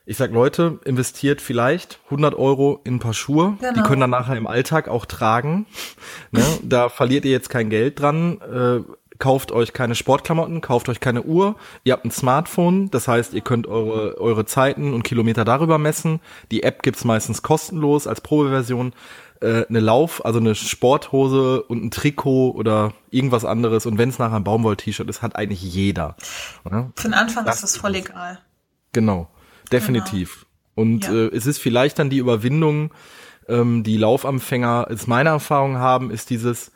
ich sag Leute, investiert vielleicht 100 Euro in ein paar Schuhe. Genau. Die können dann nachher im Alltag auch tragen. ne? Da verliert ihr jetzt kein Geld dran. Äh, kauft euch keine Sportklamotten, kauft euch keine Uhr. Ihr habt ein Smartphone, das heißt, ihr könnt eure, eure Zeiten und Kilometer darüber messen. Die App gibt's meistens kostenlos als Probeversion. Äh, eine Lauf, also eine Sporthose und ein Trikot oder irgendwas anderes. Und wenn es nachher ein Baumwoll-T-Shirt ist, hat eigentlich jeder. Ja? Für den Anfang das ist das voll egal. Genau. Definitiv. Genau. Und ja. äh, es ist vielleicht dann die Überwindung, ähm, die Laufempfänger, als meine Erfahrung haben, ist dieses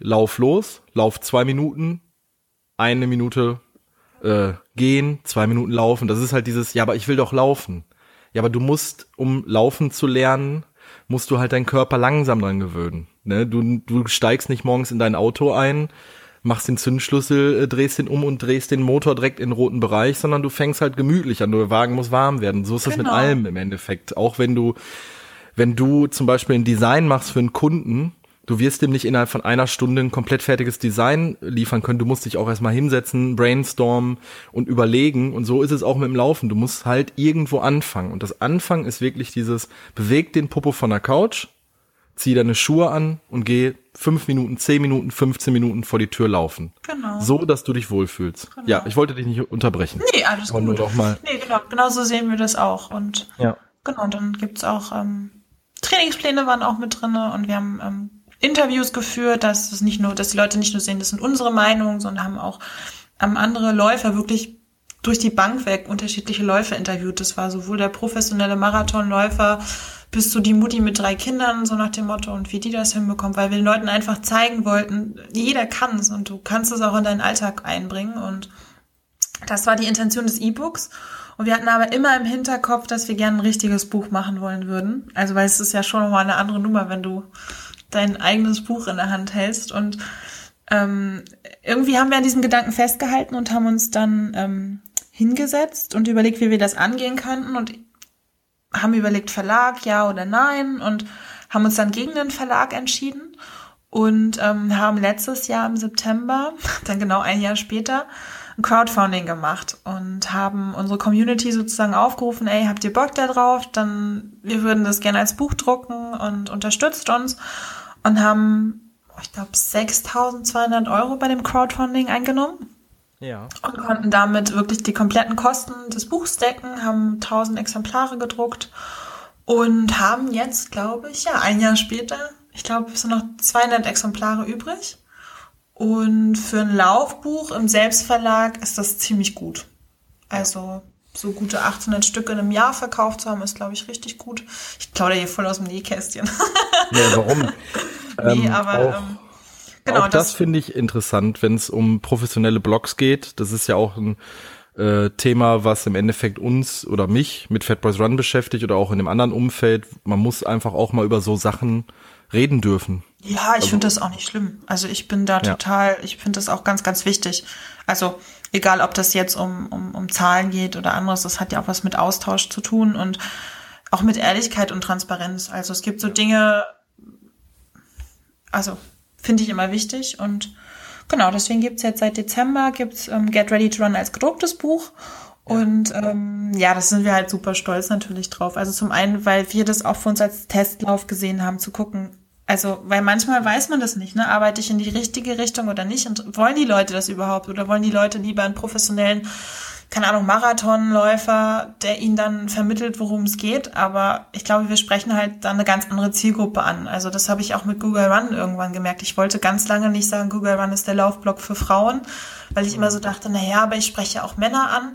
Lauf los, Lauf zwei Minuten, eine Minute äh, gehen, zwei Minuten laufen. Das ist halt dieses, ja, aber ich will doch laufen. Ja, aber du musst, um laufen zu lernen, musst du halt deinen Körper langsam dran gewöhnen. Ne? Du, du steigst nicht morgens in dein Auto ein, machst den Zündschlüssel, äh, drehst den um und drehst den Motor direkt in den roten Bereich, sondern du fängst halt gemütlich an. Der Wagen muss warm werden. So ist das genau. mit allem im Endeffekt. Auch wenn du wenn du zum Beispiel ein Design machst für einen Kunden, du wirst dem nicht innerhalb von einer Stunde ein komplett fertiges Design liefern können. Du musst dich auch erstmal hinsetzen, brainstormen und überlegen. Und so ist es auch mit dem Laufen. Du musst halt irgendwo anfangen. Und das Anfangen ist wirklich dieses, beweg den Popo von der Couch, zieh deine Schuhe an und geh fünf Minuten, zehn Minuten, 15 Minuten vor die Tür laufen. Genau. So, dass du dich wohlfühlst. Genau. Ja, ich wollte dich nicht unterbrechen. Nee, alles Aber gut. nur doch mal. Nee, genau, genau so sehen wir das auch. Und Ja. genau, und dann gibt's auch ähm, Trainingspläne waren auch mit drinne und wir haben ähm, Interviews geführt, dass es nicht nur, dass die Leute nicht nur sehen, das sind unsere Meinungen, sondern haben auch ähm, andere Läufer wirklich durch die Bank weg unterschiedliche Läufer interviewt. Das war sowohl der professionelle Marathonläufer bis zu die Mutti mit drei Kindern, so nach dem Motto, und wie die das hinbekommt, weil wir den Leuten einfach zeigen wollten, jeder kann es und du kannst es auch in deinen Alltag einbringen und das war die Intention des E-Books. Und wir hatten aber immer im Hinterkopf, dass wir gerne ein richtiges Buch machen wollen würden. Also, weil es ist ja schon nochmal eine andere Nummer, wenn du dein eigenes Buch in der Hand hältst. Und ähm, irgendwie haben wir an diesem Gedanken festgehalten und haben uns dann ähm, hingesetzt und überlegt, wie wir das angehen könnten. Und haben überlegt, Verlag, ja oder nein. Und haben uns dann gegen den Verlag entschieden. Und ähm, haben letztes Jahr im September, dann genau ein Jahr später, ein Crowdfunding gemacht und haben unsere Community sozusagen aufgerufen, ey, habt ihr Bock da drauf? Dann, wir würden das gerne als Buch drucken und unterstützt uns und haben, ich glaube, 6.200 Euro bei dem Crowdfunding eingenommen Ja. und konnten damit wirklich die kompletten Kosten des Buchs decken, haben 1000 Exemplare gedruckt und haben jetzt, glaube ich, ja, ein Jahr später, ich glaube, es sind noch 200 Exemplare übrig. Und für ein Laufbuch im Selbstverlag ist das ziemlich gut. Also so gute 800 Stück in einem Jahr verkauft zu haben, ist, glaube ich, richtig gut. Ich plaudere hier voll aus dem Nähkästchen. Ja, warum? nee, Ähm, aber auch- ähm, genau, auch das, das, finde ich interessant, wenn es um professionelle Blogs geht. Das ist ja auch ein äh, Thema, was im Endeffekt uns oder mich mit Fat Boys Run beschäftigt oder auch in dem anderen Umfeld. Man muss einfach auch mal über so Sachen reden dürfen. Ja, ich finde das auch nicht schlimm. Also ich bin da Ja. total, ich finde das auch ganz, ganz wichtig. Also egal, ob das jetzt um, um, um Zahlen geht oder anderes, das hat ja auch was mit Austausch zu tun und auch mit Ehrlichkeit und Transparenz. Also es gibt so Dinge, also finde ich immer wichtig und genau, deswegen gibt's jetzt seit Dezember gibt's ähm, Get Ready to Run als gedrucktes Buch. Und ähm, ja, das sind wir halt super stolz natürlich drauf. Also zum einen, weil wir das auch für uns als Testlauf gesehen haben, zu gucken, also, weil manchmal weiß man das nicht, ne? Arbeite ich in die richtige Richtung oder nicht? Und wollen die Leute das überhaupt? Oder wollen die Leute lieber einen professionellen, keine Ahnung, Marathonläufer, der ihnen dann vermittelt, worum es geht? Aber ich glaube, wir sprechen halt dann eine ganz andere Zielgruppe an. Also, das habe ich auch mit Google Run irgendwann gemerkt. Ich wollte ganz lange nicht sagen, Google Run ist der Laufblock für Frauen, weil ich immer so dachte, na ja, aber ich spreche auch Männer an.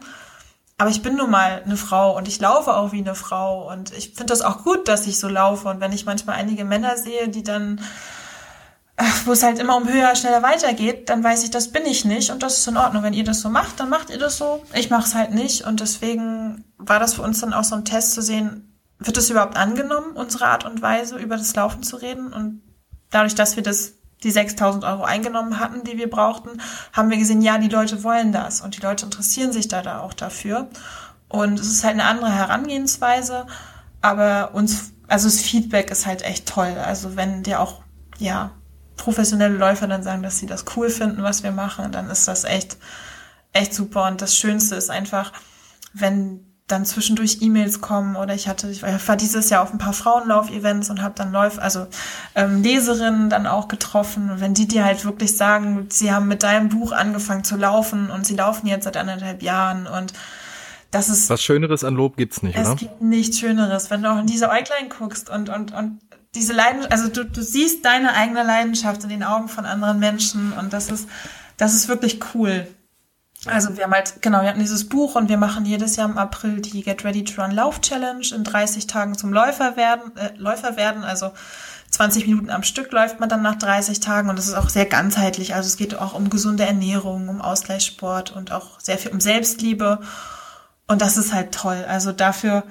Aber ich bin nun mal eine Frau und ich laufe auch wie eine Frau und ich finde das auch gut, dass ich so laufe. Und wenn ich manchmal einige Männer sehe, die dann, wo es halt immer um höher, schneller weitergeht, dann weiß ich, das bin ich nicht und das ist in Ordnung. Wenn ihr das so macht, dann macht ihr das so. Ich mache es halt nicht und deswegen war das für uns dann auch so ein Test zu sehen, wird es überhaupt angenommen, unsere Art und Weise, über das Laufen zu reden? Und dadurch, dass wir das die 6000 Euro eingenommen hatten, die wir brauchten, haben wir gesehen, ja, die Leute wollen das und die Leute interessieren sich da, da auch dafür. Und es ist halt eine andere Herangehensweise, aber uns, also das Feedback ist halt echt toll. Also wenn dir auch, ja, professionelle Läufer dann sagen, dass sie das cool finden, was wir machen, dann ist das echt, echt super. Und das Schönste ist einfach, wenn dann zwischendurch E-Mails kommen oder ich hatte, ich war dieses Jahr auf ein paar Frauenlauf-Events und habe dann Läuf, also ähm, Leserinnen dann auch getroffen. Und wenn die dir halt wirklich sagen, sie haben mit deinem Buch angefangen zu laufen und sie laufen jetzt seit anderthalb Jahren und das ist Was Schöneres an Lob gibt's nicht, es oder? gibt nichts Schöneres, wenn du auch in diese Äuglein guckst und, und, und diese Leidenschaft, also du, du siehst deine eigene Leidenschaft in den Augen von anderen Menschen und das ist, das ist wirklich cool. Also wir haben halt, genau, wir hatten dieses Buch und wir machen jedes Jahr im April die Get Ready to Run Lauf Challenge in 30 Tagen zum Läufer werden, äh, Läufer werden, also 20 Minuten am Stück läuft man dann nach 30 Tagen und das ist auch sehr ganzheitlich. Also es geht auch um gesunde Ernährung, um Ausgleichssport und auch sehr viel um Selbstliebe. Und das ist halt toll. Also dafür,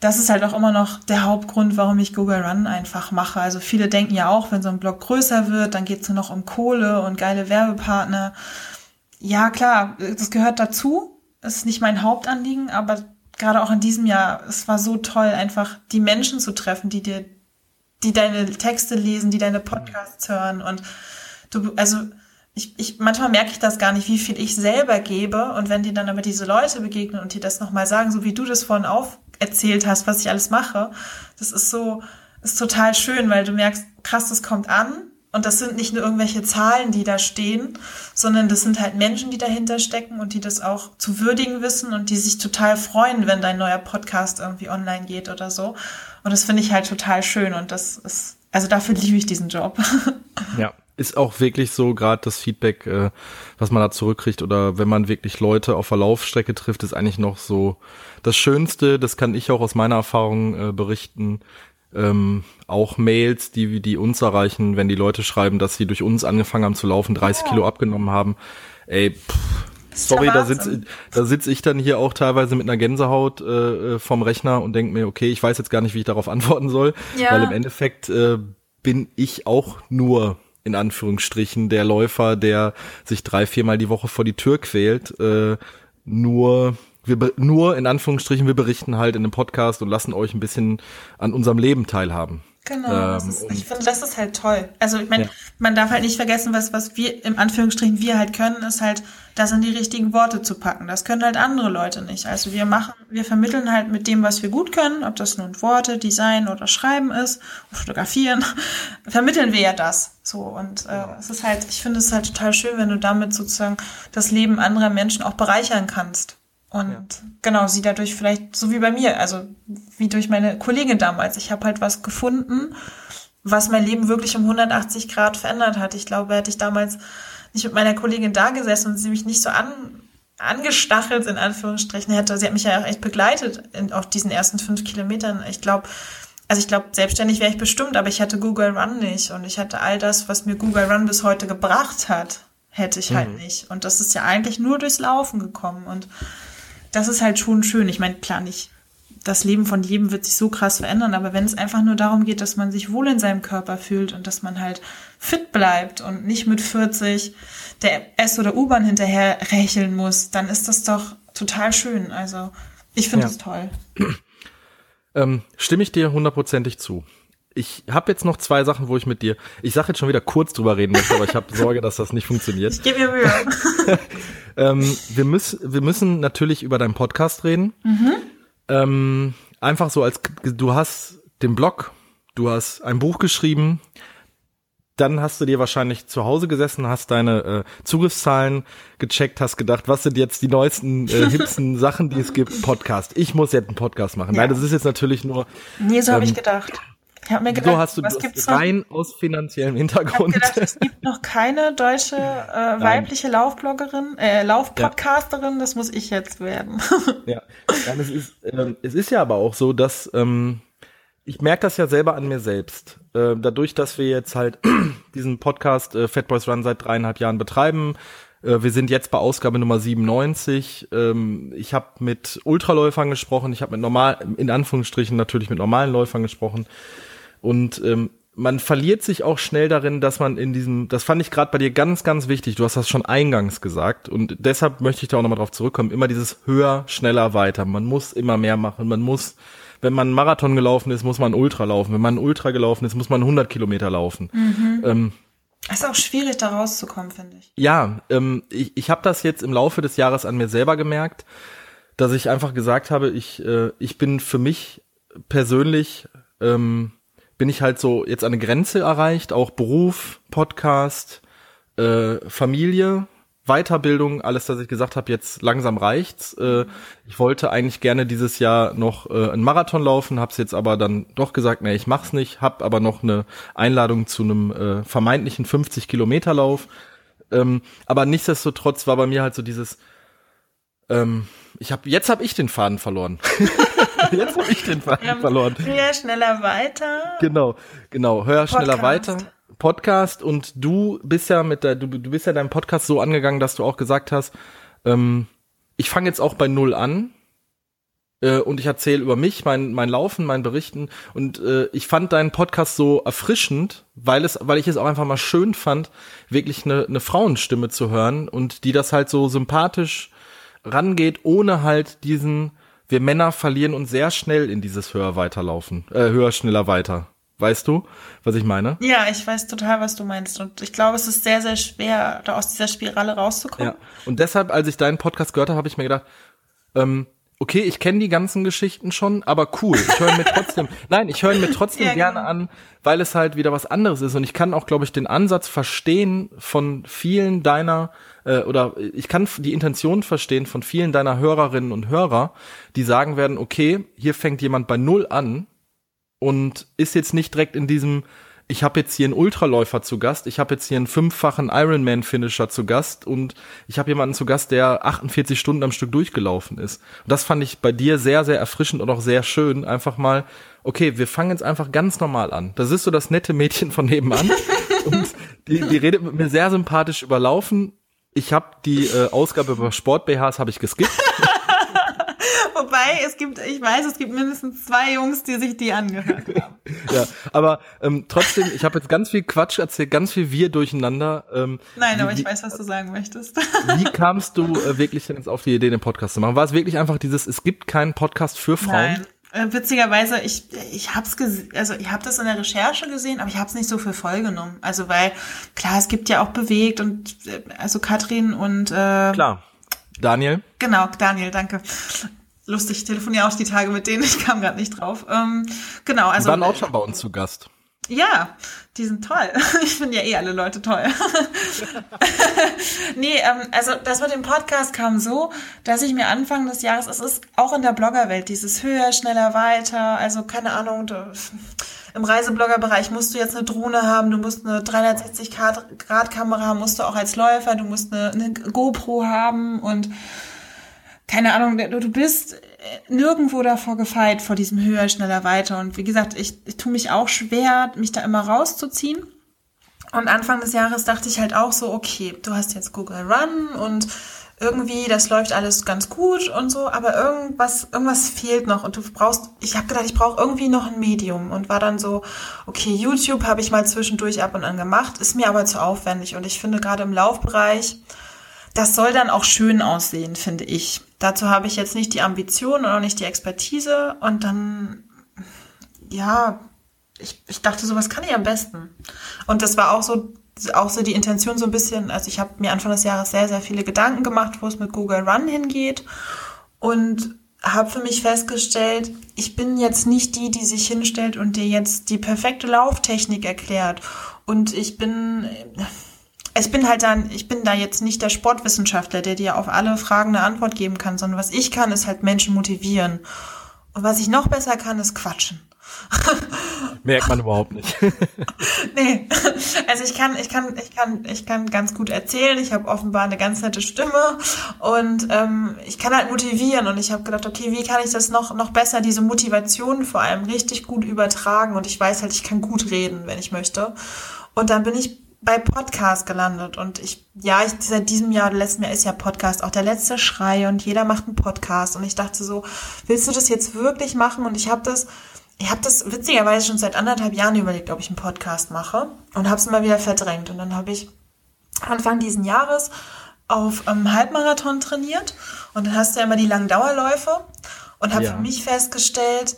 das ist halt auch immer noch der Hauptgrund, warum ich Google Run einfach mache. Also viele denken ja auch, wenn so ein Blog größer wird, dann geht es nur noch um Kohle und geile Werbepartner. Ja, klar, das gehört dazu. Das ist nicht mein Hauptanliegen, aber gerade auch in diesem Jahr, es war so toll, einfach die Menschen zu treffen, die dir, die deine Texte lesen, die deine Podcasts hören und du, also ich, ich, manchmal merke ich das gar nicht, wie viel ich selber gebe. Und wenn dir dann aber diese Leute begegnen und dir das nochmal sagen, so wie du das vorhin auf erzählt hast, was ich alles mache, das ist so, ist total schön, weil du merkst, krass, das kommt an. Und das sind nicht nur irgendwelche Zahlen, die da stehen, sondern das sind halt Menschen, die dahinter stecken und die das auch zu würdigen wissen und die sich total freuen, wenn dein neuer Podcast irgendwie online geht oder so. Und das finde ich halt total schön und das ist, also dafür liebe ich diesen Job. Ja, ist auch wirklich so gerade das Feedback, äh, was man da zurückkriegt oder wenn man wirklich Leute auf der Laufstrecke trifft, ist eigentlich noch so das Schönste. Das kann ich auch aus meiner Erfahrung äh, berichten. Ähm, auch Mails, die die uns erreichen, wenn die Leute schreiben, dass sie durch uns angefangen haben zu laufen, 30 Kilo abgenommen haben. Ey, pff, sorry, da sitze da sitz ich dann hier auch teilweise mit einer Gänsehaut äh, äh vom Rechner und denke mir, okay, ich weiß jetzt gar nicht, wie ich darauf antworten soll, ja. weil im Endeffekt äh, bin ich auch nur in Anführungsstrichen der Läufer, der sich drei, viermal die Woche vor die Tür quält. Äh, nur wir nur in Anführungsstrichen, wir berichten halt in einem Podcast und lassen euch ein bisschen an unserem Leben teilhaben. Genau, ähm, ist, ich finde, das ist halt toll. Also ich meine, ja. man darf halt nicht vergessen, was, was wir im Anführungsstrichen wir halt können, ist halt, das in die richtigen Worte zu packen. Das können halt andere Leute nicht. Also wir machen, wir vermitteln halt mit dem, was wir gut können, ob das nun Worte, Design oder Schreiben ist, fotografieren, vermitteln wir ja das. So und äh, es ist halt, ich finde es halt total schön, wenn du damit sozusagen das Leben anderer Menschen auch bereichern kannst. Und ja. genau, sie dadurch vielleicht, so wie bei mir, also wie durch meine Kollegin damals. Ich habe halt was gefunden, was mein Leben wirklich um 180 Grad verändert hat. Ich glaube, hätte ich damals nicht mit meiner Kollegin da gesessen und sie mich nicht so an, angestachelt, in Anführungsstrichen, hätte, sie hat mich ja auch echt begleitet in, auf diesen ersten fünf Kilometern. Ich glaube, also ich glaube, selbstständig wäre ich bestimmt, aber ich hatte Google Run nicht und ich hatte all das, was mir Google Run bis heute gebracht hat, hätte ich halt mhm. halt nicht. Und das ist ja eigentlich nur durchs Laufen gekommen und das ist halt schon schön. Ich meine, klar nicht. Das Leben von jedem wird sich so krass verändern, aber wenn es einfach nur darum geht, dass man sich wohl in seinem Körper fühlt und dass man halt fit bleibt und nicht mit 40 der S- oder U-Bahn hinterher rächeln muss, dann ist das doch total schön. Also ich finde ja. das toll. Ähm, stimme ich dir hundertprozentig zu. Ich habe jetzt noch zwei Sachen, wo ich mit dir, ich sage jetzt schon wieder kurz drüber reden möchte, aber ich habe Sorge, dass das nicht funktioniert. Ich gebe mir Mühe. ähm, wir, müssen, wir müssen natürlich über deinen Podcast reden. Mhm. Ähm, einfach so als, du hast den Blog, du hast ein Buch geschrieben, dann hast du dir wahrscheinlich zu Hause gesessen, hast deine äh, Zugriffszahlen gecheckt, hast gedacht, was sind jetzt die neuesten, äh, hipsten Sachen, die es gibt? Podcast. Ich muss jetzt einen Podcast machen. Ja. Nein, das ist jetzt natürlich nur. Nee, so ähm, habe ich gedacht. Ich habe mir gedacht, so hast du was gibt's rein noch? aus finanziellem Hintergrund. Ich gedacht, es gibt noch keine deutsche äh, weibliche Laufbloggerin, äh, Laufpodcasterin, ja. das muss ich jetzt werden. ja, Nein, es ist, ähm, es ist ja aber auch so, dass ähm, ich merke das ja selber an mir selbst. Äh, dadurch, dass wir jetzt halt diesen Podcast äh, Fat Boys Run seit dreieinhalb Jahren betreiben, äh, wir sind jetzt bei Ausgabe Nummer 97. Ähm, ich habe mit Ultraläufern gesprochen, ich habe mit normal, in Anführungsstrichen natürlich mit normalen Läufern gesprochen. Und ähm, man verliert sich auch schnell darin, dass man in diesem, das fand ich gerade bei dir ganz, ganz wichtig, du hast das schon eingangs gesagt und deshalb möchte ich da auch nochmal drauf zurückkommen, immer dieses höher, schneller, weiter. Man muss immer mehr machen, man muss, wenn man einen Marathon gelaufen ist, muss man Ultra laufen, wenn man einen Ultra gelaufen ist, muss man 100 Kilometer laufen. Mhm. Ähm, es ist auch schwierig, da rauszukommen, finde ich. Ja, ähm, ich, ich habe das jetzt im Laufe des Jahres an mir selber gemerkt, dass ich einfach gesagt habe, ich, äh, ich bin für mich persönlich ähm, bin ich halt so jetzt eine Grenze erreicht, auch Beruf, Podcast, äh, Familie, Weiterbildung, alles, was ich gesagt habe, jetzt langsam reicht's. Äh, ich wollte eigentlich gerne dieses Jahr noch äh, einen Marathon laufen, hab's jetzt aber dann doch gesagt, nee, ich mach's nicht, hab aber noch eine Einladung zu einem äh, vermeintlichen 50 Kilometer Lauf. Ähm, aber nichtsdestotrotz war bei mir halt so dieses, ähm, ich habe jetzt habe ich den Faden verloren. jetzt habe ich den Faden ähm, verloren. Höher, schneller, weiter. Genau, genau. Höher, Podcast. schneller, weiter. Podcast und du bist ja mit der, du, du bist ja deinem Podcast so angegangen, dass du auch gesagt hast, ähm, ich fange jetzt auch bei null an äh, und ich erzähle über mich, mein, mein Laufen, mein Berichten und äh, ich fand deinen Podcast so erfrischend, weil es, weil ich es auch einfach mal schön fand, wirklich eine, eine Frauenstimme zu hören und die das halt so sympathisch rangeht, ohne halt diesen wir Männer verlieren uns sehr schnell in dieses höher weiterlaufen, äh, höher, schneller weiter. Weißt du, was ich meine? Ja, ich weiß total, was du meinst. Und ich glaube, es ist sehr, sehr schwer, da aus dieser Spirale rauszukommen. Ja. Und deshalb, als ich deinen Podcast gehört habe, habe ich mir gedacht, ähm, okay, ich kenne die ganzen Geschichten schon, aber cool. Ich höre mir trotzdem, nein, ich höre mir trotzdem ja, gerne genau. an, weil es halt wieder was anderes ist. Und ich kann auch, glaube ich, den Ansatz verstehen von vielen deiner, äh, oder ich kann die Intention verstehen von vielen deiner Hörerinnen und Hörer, die sagen werden, okay, hier fängt jemand bei Null an und ist jetzt nicht direkt in diesem, ich habe jetzt hier einen Ultraläufer zu Gast, ich habe jetzt hier einen fünffachen Ironman-Finisher zu Gast und ich habe jemanden zu Gast, der 48 Stunden am Stück durchgelaufen ist. Und das fand ich bei dir sehr, sehr erfrischend und auch sehr schön. Einfach mal, okay, wir fangen jetzt einfach ganz normal an. Das ist so das nette Mädchen von nebenan und die, die redet mit mir sehr sympathisch überlaufen. Ich habe die äh, Ausgabe über Sport-BHs habe ich geskippt. Wobei, es gibt, ich weiß, es gibt mindestens zwei Jungs, die sich die angehört haben. ja, aber ähm, trotzdem, ich habe jetzt ganz viel Quatsch erzählt, ganz viel Wir durcheinander. Ähm, Nein, wie, aber ich weiß, was du sagen möchtest. wie kamst du äh, wirklich denn jetzt auf die Idee, den Podcast zu machen? War es wirklich einfach dieses, es gibt keinen Podcast für Frauen? Nein. Äh, witzigerweise, ich ich hab's also ich habe das in der Recherche gesehen, aber ich habe es nicht so für voll genommen. Also weil klar, es gibt ja auch bewegt und äh, also Katrin und äh, klar Daniel. Genau, Daniel, danke lustig, ich telefoniere auch die Tage mit denen, ich kam gerade nicht drauf. Ähm, genau, also. Die waren auch schon bei uns zu Gast. Ja, die sind toll. Ich finde ja eh alle Leute toll. nee, ähm, also das mit dem Podcast kam so, dass ich mir Anfang des Jahres, es ist auch in der Bloggerwelt, dieses höher, schneller, weiter, also keine Ahnung, du, im Reisebloggerbereich musst du jetzt eine Drohne haben, du musst eine 360-Grad-Kamera haben, musst du auch als Läufer, du musst eine, eine GoPro haben und keine Ahnung, du bist äh, nirgendwo davor gefeit, vor diesem höher, schneller, weiter. Und wie gesagt, ich, ich tue mich auch schwer, mich da immer rauszuziehen. Und Anfang des Jahres dachte ich halt auch so, okay, du hast jetzt Google Run und irgendwie, das läuft alles ganz gut und so, aber irgendwas, irgendwas fehlt noch und du brauchst, ich habe gedacht, ich brauche irgendwie noch ein Medium und war dann so, okay, YouTube habe ich mal zwischendurch ab und an gemacht, ist mir aber zu aufwendig und ich finde gerade im Laufbereich, das soll dann auch schön aussehen, finde ich. Dazu habe ich jetzt nicht die Ambition und auch nicht die Expertise. Und dann, ja, ich, ich dachte, sowas kann ich am besten. Und das war auch so, auch so die Intention so ein bisschen, also ich habe mir Anfang des Jahres sehr, sehr viele Gedanken gemacht, wo es mit Google Run hingeht. Und habe für mich festgestellt, ich bin jetzt nicht die, die sich hinstellt und dir jetzt die perfekte Lauftechnik erklärt. Und ich bin, ich bin halt dann, ich bin da jetzt nicht der Sportwissenschaftler, der dir auf alle Fragen eine Antwort geben kann, sondern was ich kann, ist halt Menschen motivieren. Und was ich noch besser kann, ist quatschen. Merkt man überhaupt nicht. nee, also ich kann, ich kann, ich kann, ich kann ganz gut erzählen. Ich habe offenbar eine ganz nette Stimme und ähm, ich kann halt motivieren. Und ich habe gedacht, okay, wie kann ich das noch noch besser, diese Motivation vor allem richtig gut übertragen? Und ich weiß halt, ich kann gut reden, wenn ich möchte. Und dann bin ich bei Podcast gelandet und ich, ja, ich, seit diesem Jahr, letzten Jahr ist ja Podcast auch der letzte Schrei und jeder macht einen Podcast und ich dachte so, willst du das jetzt wirklich machen? Und ich habe das, ich habe das witzigerweise schon seit anderthalb Jahren überlegt, ob ich einen Podcast mache und habe es immer wieder verdrängt und dann habe ich Anfang diesen Jahres auf ähm, Halbmarathon trainiert und dann hast du ja immer die langen Dauerläufe und habe ja. für mich festgestellt,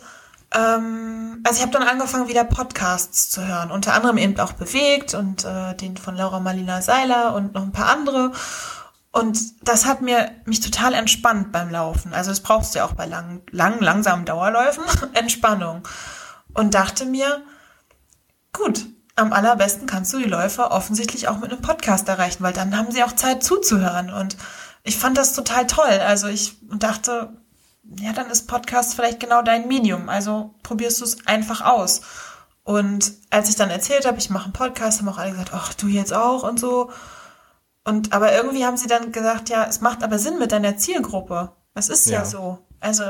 ähm, also ich habe dann angefangen, wieder Podcasts zu hören. Unter anderem eben auch Bewegt und äh, den von Laura Malina Seiler und noch ein paar andere. Und das hat mir mich total entspannt beim Laufen. Also das brauchst du ja auch bei langen, langen langsamen Dauerläufen. Entspannung. Und dachte mir, gut, am allerbesten kannst du die Läufer offensichtlich auch mit einem Podcast erreichen, weil dann haben sie auch Zeit zuzuhören. Und ich fand das total toll. Also ich dachte, ja, dann ist Podcast vielleicht genau dein Medium. Also probierst du es einfach aus. Und als ich dann erzählt habe, ich mache einen Podcast, haben auch alle gesagt, ach, du jetzt auch und so. Und aber irgendwie haben sie dann gesagt, ja, es macht aber Sinn mit deiner Zielgruppe. Das ist ja, ja so. Also,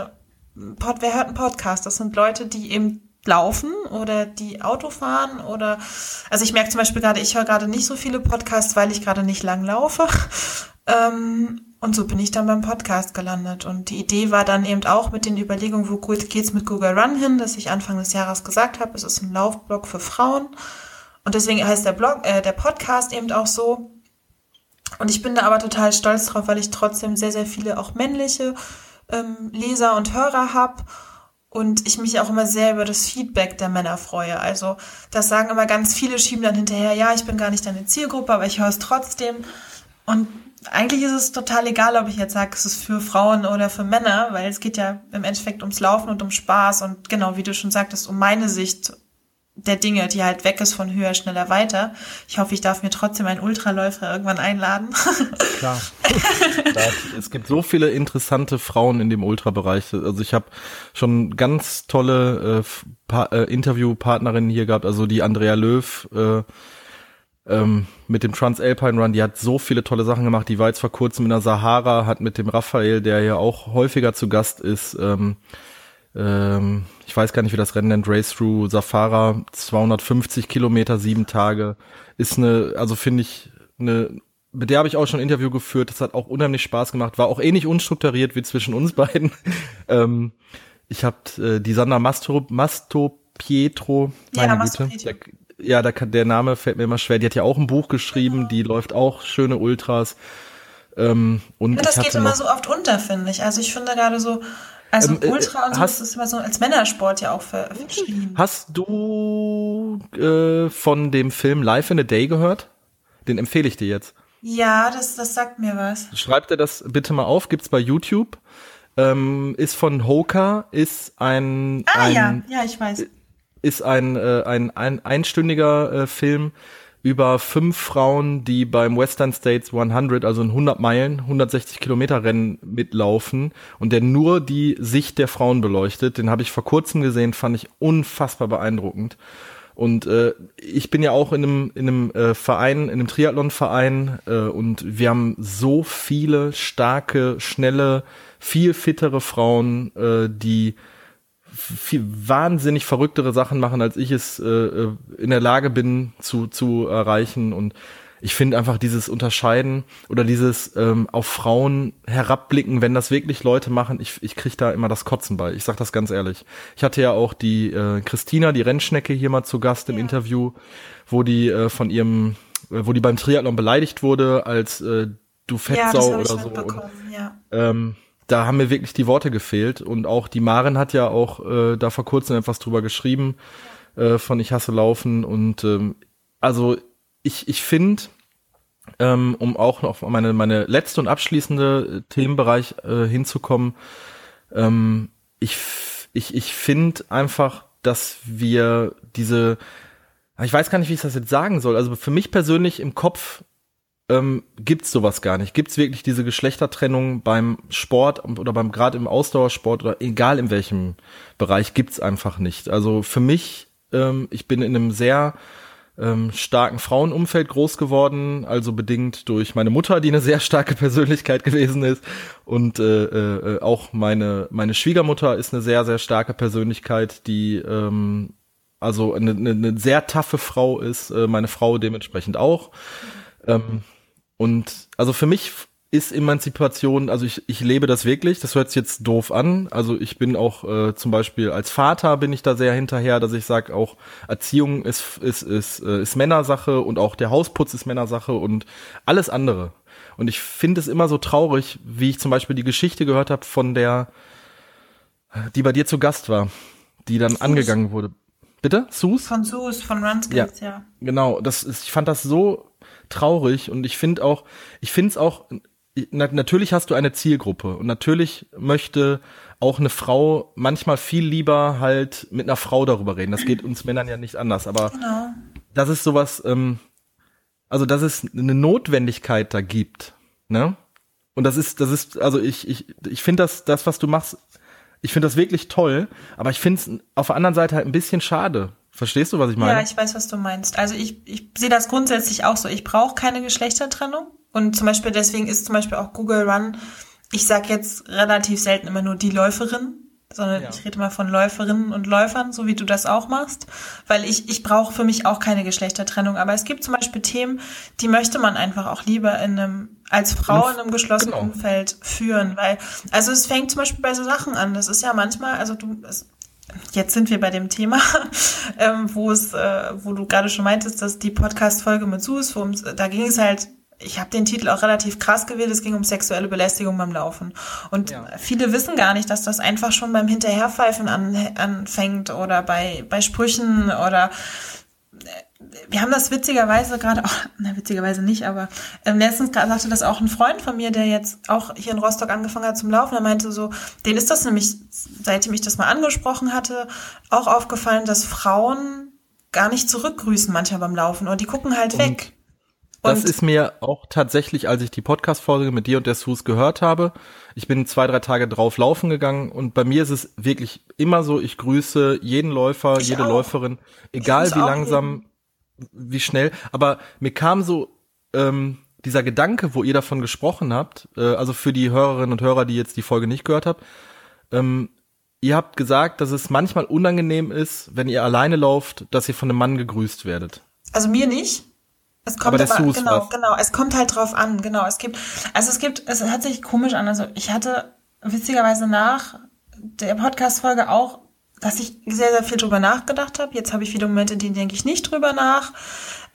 Pod, wer hört einen Podcast? Das sind Leute, die eben laufen oder die Auto fahren oder also ich merke zum Beispiel gerade, ich höre gerade nicht so viele Podcasts, weil ich gerade nicht lang laufe. Ähm, und so bin ich dann beim Podcast gelandet. Und die Idee war dann eben auch mit den Überlegungen, wo geht's mit Google Run hin, dass ich Anfang des Jahres gesagt habe, es ist ein Laufblog für Frauen. Und deswegen heißt der Blog, äh, der Podcast eben auch so. Und ich bin da aber total stolz drauf, weil ich trotzdem sehr, sehr viele auch männliche ähm, Leser und Hörer habe und ich mich auch immer sehr über das Feedback der Männer freue. Also das sagen immer ganz viele, schieben dann hinterher, ja, ich bin gar nicht deine Zielgruppe, aber ich höre es trotzdem. Und eigentlich ist es total egal, ob ich jetzt sage, es ist für Frauen oder für Männer, weil es geht ja im Endeffekt ums Laufen und um Spaß und genau, wie du schon sagtest, um meine Sicht der Dinge, die halt weg ist von höher, schneller, weiter. Ich hoffe, ich darf mir trotzdem einen Ultraläufer irgendwann einladen. Klar. es gibt so viele interessante Frauen in dem Ultrabereich. Also ich habe schon ganz tolle äh, äh, Interviewpartnerinnen hier gehabt. Also die Andrea Löw äh, ähm, mit dem Transalpine Run, die hat so viele tolle Sachen gemacht. Die war jetzt vor kurzem in der Sahara, hat mit dem Raphael, der ja auch häufiger zu Gast ist, ähm, ähm, ich weiß gar nicht, wie das Rennen nennt, Race Through Safara, 250 Kilometer, sieben Tage, ist eine, also finde ich, eine, mit der habe ich auch schon ein Interview geführt, das hat auch unheimlich Spaß gemacht, war auch ähnlich unstrukturiert wie zwischen uns beiden. ähm, ich habe äh, die Sandra Mastro, Masto Pietro, meine ja, Güte, der, ja, der, der Name fällt mir immer schwer, die hat ja auch ein Buch geschrieben, die läuft auch schöne Ultras. Ähm, und ja, das geht immer so oft unter, finde ich. Also ich finde gerade so, also ähm, äh, Ultra und so hast, ist immer so als Männersport ja auch verschrieben. Hast du äh, von dem Film Life in a Day gehört? Den empfehle ich dir jetzt. Ja, das, das sagt mir was. Schreib dir das bitte mal auf, gibt's bei YouTube. Ähm, ist von Hoka, ist ein, ah, ein ja, ja, ich weiß. Ist ein, äh, ein, ein einstündiger äh, Film über fünf Frauen, die beim Western States 100, also ein 100 Meilen, 160 Kilometer Rennen mitlaufen und der nur die Sicht der Frauen beleuchtet. Den habe ich vor kurzem gesehen, fand ich unfassbar beeindruckend. Und äh, ich bin ja auch in einem, in einem äh, Verein, in einem Triathlon-Verein äh, und wir haben so viele starke, schnelle, viel fittere Frauen, äh, die viel wahnsinnig verrücktere Sachen machen, als ich es äh, äh, in der Lage bin zu, zu erreichen. Und ich finde einfach dieses Unterscheiden oder dieses ähm, auf Frauen herabblicken, wenn das wirklich Leute machen, ich, ich kriege da immer das Kotzen bei. Ich sag das ganz ehrlich. Ich hatte ja auch die äh, Christina, die Rennschnecke, hier mal zu Gast im ja. Interview, wo die äh, von ihrem, äh, wo die beim Triathlon beleidigt wurde als äh, du Fettsau ja, oder so. Und, ja. ähm, da haben mir wirklich die Worte gefehlt. Und auch die Maren hat ja auch äh, da vor kurzem etwas drüber geschrieben, äh, von Ich hasse Laufen. Und ähm, also ich, ich finde, ähm, um auch noch meine, meine letzte und abschließende äh, Themenbereich äh, hinzukommen, ähm, ich, ich, ich finde einfach, dass wir diese, ich weiß gar nicht, wie ich das jetzt sagen soll. Also für mich persönlich im Kopf ähm, gibt's sowas gar nicht. Gibt's wirklich diese Geschlechtertrennung beim Sport oder beim gerade im Ausdauersport oder egal in welchem Bereich gibt's einfach nicht. Also für mich, ähm, ich bin in einem sehr ähm, starken Frauenumfeld groß geworden, also bedingt durch meine Mutter, die eine sehr starke Persönlichkeit gewesen ist und äh, äh, auch meine meine Schwiegermutter ist eine sehr sehr starke Persönlichkeit, die ähm, also eine, eine, eine sehr taffe Frau ist, äh, meine Frau dementsprechend auch. Ähm, und also für mich ist Emanzipation, also ich, ich lebe das wirklich, das hört sich jetzt doof an. Also ich bin auch äh, zum Beispiel als Vater bin ich da sehr hinterher, dass ich sage, auch Erziehung ist, ist, ist, äh, ist Männersache und auch der Hausputz ist Männersache und alles andere. Und ich finde es immer so traurig, wie ich zum Beispiel die Geschichte gehört habe von der, die bei dir zu Gast war, die dann Sus. angegangen wurde. Bitte? Sus? Von Sus, von Runskills, ja. ja. Genau, das ist, ich fand das so traurig und ich finde auch, ich finde es auch, na, natürlich hast du eine Zielgruppe und natürlich möchte auch eine Frau manchmal viel lieber halt mit einer Frau darüber reden. Das geht uns Männern ja nicht anders, aber genau. das ist sowas, ähm, also dass es eine Notwendigkeit da gibt, ne? Und das ist, das ist, also ich, ich, ich finde das, das, was du machst, ich finde das wirklich toll, aber ich finde es auf der anderen Seite halt ein bisschen schade, Verstehst du, was ich meine? Ja, ich weiß, was du meinst. Also ich, ich sehe das grundsätzlich auch so. Ich brauche keine Geschlechtertrennung. Und zum Beispiel deswegen ist zum Beispiel auch Google Run, ich sag jetzt relativ selten immer nur die Läuferin, sondern ja. ich rede mal von Läuferinnen und Läufern, so wie du das auch machst. Weil ich, ich brauche für mich auch keine Geschlechtertrennung. Aber es gibt zum Beispiel Themen, die möchte man einfach auch lieber in einem, als Frau in einem geschlossenen genau. Umfeld führen. Weil, also es fängt zum Beispiel bei so Sachen an. Das ist ja manchmal, also du, es, Jetzt sind wir bei dem Thema, ähm, wo es, äh, wo du gerade schon meintest, dass die Podcast-Folge mit Sus, da ging es halt ich habe den Titel auch relativ krass gewählt, es ging um sexuelle Belästigung beim Laufen. Und ja. viele wissen gar nicht, dass das einfach schon beim Hinterherpfeifen an, anfängt oder bei, bei Sprüchen oder wir haben das witzigerweise gerade, auch, na witzigerweise nicht, aber ähm, letztens sagte das auch ein Freund von mir, der jetzt auch hier in Rostock angefangen hat zum Laufen. Er meinte so, denen ist das nämlich, seitdem ich das mal angesprochen hatte, auch aufgefallen, dass Frauen gar nicht zurückgrüßen manchmal beim Laufen oder die gucken halt und weg. Das und ist mir auch tatsächlich, als ich die Podcast-Folge mit dir und der Sus gehört habe, ich bin zwei, drei Tage drauf laufen gegangen und bei mir ist es wirklich immer so, ich grüße jeden Läufer, jede auch. Läuferin, egal wie langsam, wie schnell. Aber mir kam so ähm, dieser Gedanke, wo ihr davon gesprochen habt, äh, also für die Hörerinnen und Hörer, die jetzt die Folge nicht gehört habt, ähm, ihr habt gesagt, dass es manchmal unangenehm ist, wenn ihr alleine lauft, dass ihr von einem Mann gegrüßt werdet. Also mir nicht. Es kommt aber, aber genau, was. genau, es kommt halt drauf an, genau. Es gibt, also es gibt, es hört sich komisch an. Also ich hatte witzigerweise nach der Podcast-Folge auch dass ich sehr, sehr viel drüber nachgedacht habe. Jetzt habe ich wieder Momente, in denen denke ich nicht drüber nach.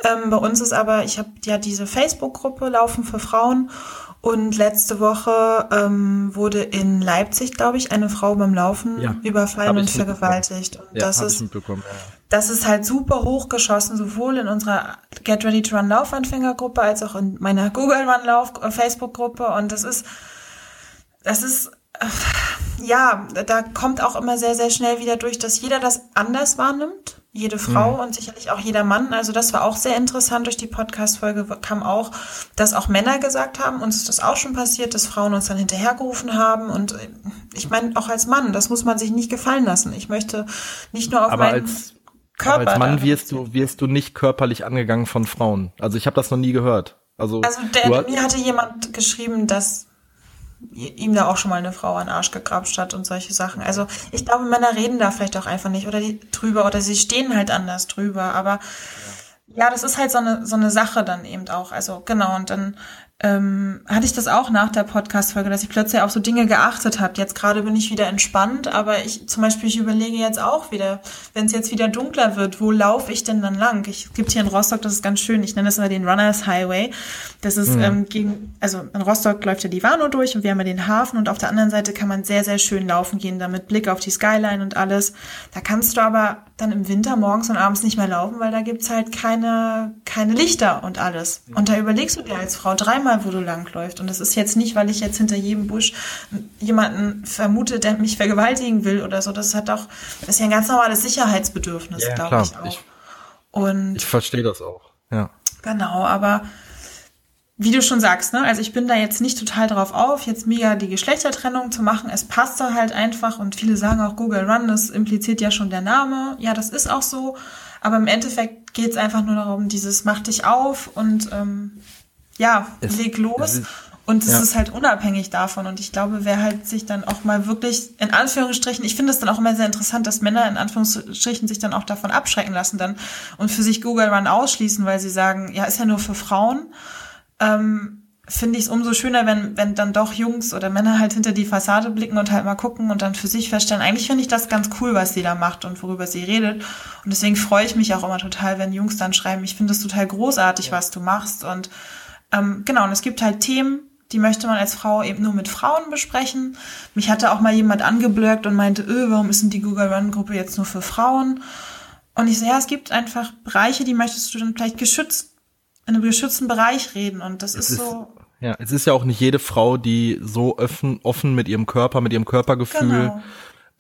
Ähm, bei uns ist aber, ich habe ja diese Facebook-Gruppe Laufen für Frauen und letzte Woche ähm, wurde in Leipzig, glaube ich, eine Frau beim Laufen ja, überfallen und vergewaltigt. Und ja, das ist, das ist halt super hochgeschossen, sowohl in unserer Get Ready to Run Laufanfängergruppe als auch in meiner Google Run Lauf äh, Facebook-Gruppe. Und das ist, das ist, ja, da kommt auch immer sehr, sehr schnell wieder durch, dass jeder das anders wahrnimmt. Jede Frau mhm. und sicherlich auch jeder Mann. Also das war auch sehr interessant. Durch die Podcast-Folge kam auch, dass auch Männer gesagt haben, uns ist das auch schon passiert, dass Frauen uns dann hinterhergerufen haben. Und ich meine, auch als Mann, das muss man sich nicht gefallen lassen. Ich möchte nicht nur auf aber meinen als, Körper. Aber als Mann wirst du, wirst du nicht körperlich angegangen von Frauen. Also ich habe das noch nie gehört. Also, also der, mir hatte jemand geschrieben, dass ihm da auch schon mal eine Frau an den Arsch gegrapscht hat und solche Sachen. Also ich glaube, Männer reden da vielleicht auch einfach nicht oder die drüber oder sie stehen halt anders drüber. Aber ja, ja das ist halt so eine, so eine Sache dann eben auch. Also genau, und dann ähm, hatte ich das auch nach der Podcast-Folge, dass ich plötzlich auf so Dinge geachtet habe. Jetzt gerade bin ich wieder entspannt, aber ich zum Beispiel, ich überlege jetzt auch wieder, wenn es jetzt wieder dunkler wird, wo laufe ich denn dann lang? Ich, es gibt hier in Rostock, das ist ganz schön, ich nenne das immer den Runners Highway. Das ist mhm. ähm, gegen, also in Rostock läuft ja die Warnow durch und wir haben ja den Hafen und auf der anderen Seite kann man sehr, sehr schön laufen gehen, da mit Blick auf die Skyline und alles. Da kannst du aber dann im Winter morgens und abends nicht mehr laufen, weil da gibt's halt keine, keine Lichter und alles. Und da überlegst du dir als Frau dreimal, wo du langläufst. Und das ist jetzt nicht, weil ich jetzt hinter jedem Busch jemanden vermute, der mich vergewaltigen will oder so. Das hat doch, das ist ja ein ganz normales Sicherheitsbedürfnis, ja, glaube ich auch. Ich, und ich verstehe das auch, ja. Genau, aber wie du schon sagst, ne, also ich bin da jetzt nicht total drauf auf, jetzt mega die Geschlechtertrennung zu machen. Es passt da halt einfach und viele sagen auch Google Run, das impliziert ja schon der Name. Ja, das ist auch so. Aber im Endeffekt geht es einfach nur darum, dieses mach dich auf und ähm, ja, es, leg los. und es ja. ist halt unabhängig davon. Und ich glaube, wer halt sich dann auch mal wirklich, in Anführungsstrichen, ich finde es dann auch immer sehr interessant, dass Männer in Anführungsstrichen sich dann auch davon abschrecken lassen dann und für sich Google Run ausschließen, weil sie sagen, ja, ist ja nur für Frauen ähm, finde ich es umso schöner, wenn, wenn dann doch Jungs oder Männer halt hinter die Fassade blicken und halt mal gucken und dann für sich feststellen, eigentlich finde ich das ganz cool, was sie da macht und worüber sie redet. Und deswegen freue ich mich auch immer total, wenn Jungs dann schreiben, ich finde es total großartig, ja. was du machst. Und ähm, genau, und es gibt halt Themen, die möchte man als Frau eben nur mit Frauen besprechen. Mich hatte auch mal jemand angeblöckt und meinte, öh, warum ist denn die Google Run Gruppe jetzt nur für Frauen? Und ich so, ja, es gibt einfach Bereiche, die möchtest du dann vielleicht geschützt in einem geschützten Bereich reden und das ist, ist so. Ja, es ist ja auch nicht jede Frau, die so offen, offen mit ihrem Körper, mit ihrem Körpergefühl genau.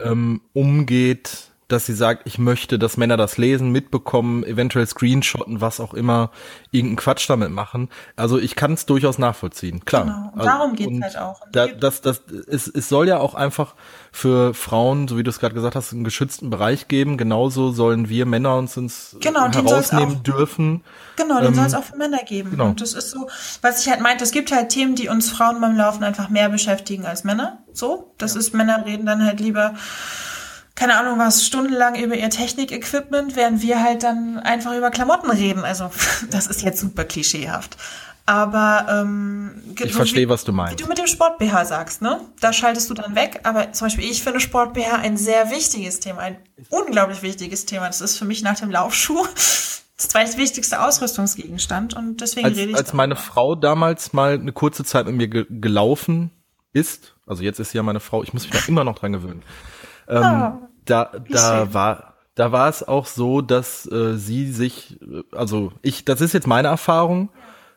ähm, umgeht, dass sie sagt, ich möchte, dass Männer das lesen, mitbekommen, eventuell screenshotten, was auch immer, irgendeinen Quatsch damit machen. Also ich kann es durchaus nachvollziehen, klar. Genau. Und darum also, geht's halt auch. Da, das, das, es, es soll ja auch einfach für Frauen, so wie du es gerade gesagt hast, einen geschützten Bereich geben. Genauso sollen wir Männer uns ins genau, herausnehmen dürfen. Genau, den ähm, soll es auch für Männer geben. Genau. Und das ist so, was ich halt meinte, es gibt halt Themen, die uns Frauen beim Laufen einfach mehr beschäftigen als Männer. So, das ja. ist, Männer reden dann halt lieber keine Ahnung was, stundenlang über ihr Technik-Equipment, während wir halt dann einfach über Klamotten reden. Also das ist jetzt super klischeehaft. Aber ähm, ich so verstehe, wie, was du meinst. Wie du mit dem Sport-BH sagst, ne? Da schaltest du dann weg. Aber zum Beispiel, ich finde Sport-BH ein sehr wichtiges Thema, ein unglaublich wichtiges Thema. Das ist für mich nach dem Laufschuh das zweitwichtigste Ausrüstungsgegenstand und deswegen als, rede ich. Als meine Frau damals mal eine kurze Zeit mit mir ge gelaufen ist, also jetzt ist sie ja meine Frau, ich muss mich da immer noch dran gewöhnen. Ähm, oh, da da war da war es auch so, dass äh, sie sich, also ich, das ist jetzt meine Erfahrung,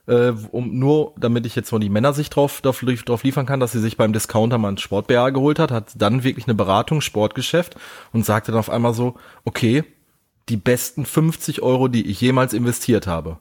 äh, um nur, damit ich jetzt mal die Männersicht drauf, drauf, drauf liefern kann, dass sie sich beim Discounter mal ein Sport geholt hat, hat dann wirklich eine Beratung, Sportgeschäft und sagte dann auf einmal so, okay, die besten 50 Euro, die ich jemals investiert habe.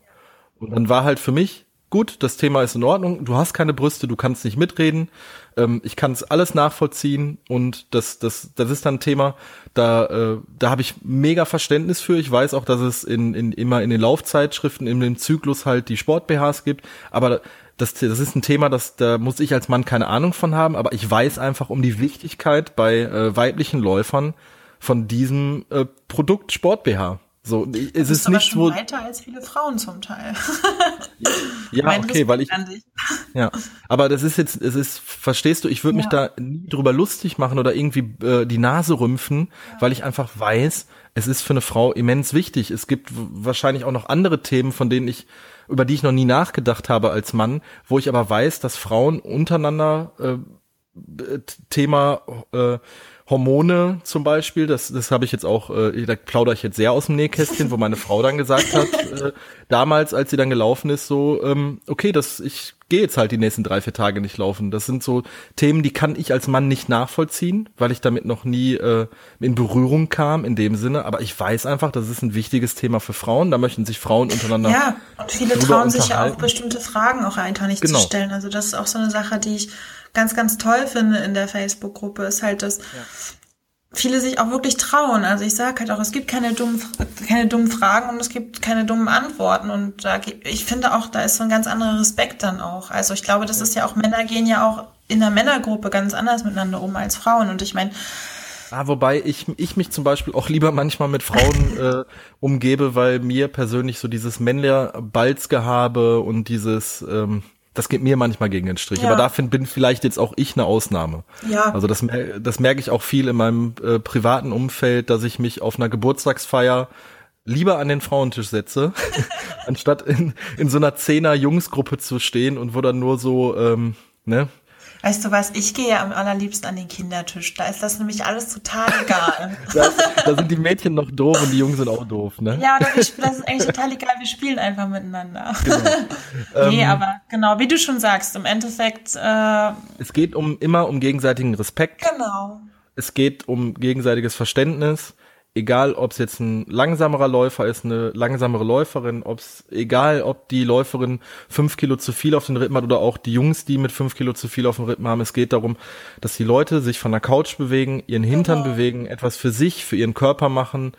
Und dann war halt für mich, gut, das Thema ist in Ordnung, du hast keine Brüste, du kannst nicht mitreden, ähm, ich kann es alles nachvollziehen und das, das, das ist dann ein Thema, da, äh, da habe ich mega Verständnis für. Ich weiß auch, dass es in, in immer in den Laufzeitschriften, in dem Zyklus halt die Sport-BHs gibt, aber das, das ist ein Thema, das, da muss ich als Mann keine Ahnung von haben, aber ich weiß einfach um die Wichtigkeit bei äh, weiblichen Läufern von diesem äh, Produkt Sport BH. So, es ist nicht so weiter als viele Frauen zum Teil. ja, mein okay, weil ich ja, aber das ist jetzt, es ist, verstehst du, ich würde ja. mich da nie drüber lustig machen oder irgendwie äh, die Nase rümpfen, ja. weil ich einfach weiß, es ist für eine Frau immens wichtig. Es gibt wahrscheinlich auch noch andere Themen, von denen ich über die ich noch nie nachgedacht habe als Mann, wo ich aber weiß, dass Frauen untereinander äh, Thema äh, Hormone zum Beispiel, das, das habe ich jetzt auch, äh, da plaudere ich jetzt sehr aus dem Nähkästchen, wo meine Frau dann gesagt hat, äh, damals, als sie dann gelaufen ist, so, ähm, okay, das, ich gehe jetzt halt die nächsten drei, vier Tage nicht laufen. Das sind so Themen, die kann ich als Mann nicht nachvollziehen, weil ich damit noch nie äh, in Berührung kam in dem Sinne. Aber ich weiß einfach, das ist ein wichtiges Thema für Frauen. Da möchten sich Frauen untereinander. Ja, und viele trauen sich ja auch bestimmte Fragen auch einfach nicht genau. zu stellen. Also das ist auch so eine Sache, die ich ganz, ganz toll finde in der Facebook-Gruppe, ist halt, dass ja. viele sich auch wirklich trauen. Also ich sage halt auch, es gibt keine dummen, keine dummen Fragen und es gibt keine dummen Antworten. Und da, ich finde auch, da ist so ein ganz anderer Respekt dann auch. Also ich glaube, das ja. ist ja auch, Männer gehen ja auch in der Männergruppe ganz anders miteinander um als Frauen. Und ich meine, Ah, wobei ich, ich mich zum Beispiel auch lieber manchmal mit Frauen äh, umgebe, weil mir persönlich so dieses männliche Balzgehabe und dieses, ähm, das geht mir manchmal gegen den Strich. Ja. Aber dafür bin vielleicht jetzt auch ich eine Ausnahme. Ja. Also das, das merke ich auch viel in meinem äh, privaten Umfeld, dass ich mich auf einer Geburtstagsfeier lieber an den Frauentisch setze, anstatt in, in so einer Zehner-Jungsgruppe zu stehen und wo dann nur so, ähm, ne, Weißt du was, ich gehe ja am allerliebsten an den Kindertisch. Da ist das nämlich alles total egal. das, da sind die Mädchen noch doof und die Jungs sind auch doof, ne? Ja, das ist eigentlich total egal. Wir spielen einfach miteinander. Genau. nee, ähm, aber genau, wie du schon sagst, im Endeffekt. Äh, es geht um immer um gegenseitigen Respekt. Genau. Es geht um gegenseitiges Verständnis egal ob es jetzt ein langsamerer Läufer ist, eine langsamere Läuferin, ob es egal, ob die Läuferin fünf Kilo zu viel auf den Rippen hat oder auch die Jungs, die mit fünf Kilo zu viel auf den Rippen haben. Es geht darum, dass die Leute sich von der Couch bewegen, ihren Hintern okay. bewegen, etwas für sich, für ihren Körper machen.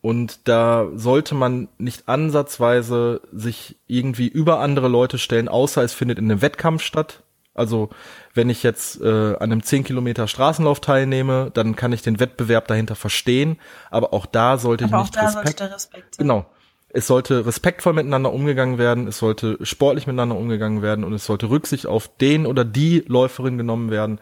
Und da sollte man nicht ansatzweise sich irgendwie über andere Leute stellen, außer es findet in einem Wettkampf statt. Also wenn ich jetzt äh, an einem 10 Kilometer Straßenlauf teilnehme, dann kann ich den Wettbewerb dahinter verstehen, aber auch da sollte aber ich nicht Respekt, Respekt genau. Es sollte respektvoll miteinander umgegangen werden, es sollte sportlich miteinander umgegangen werden und es sollte Rücksicht auf den oder die Läuferin genommen werden.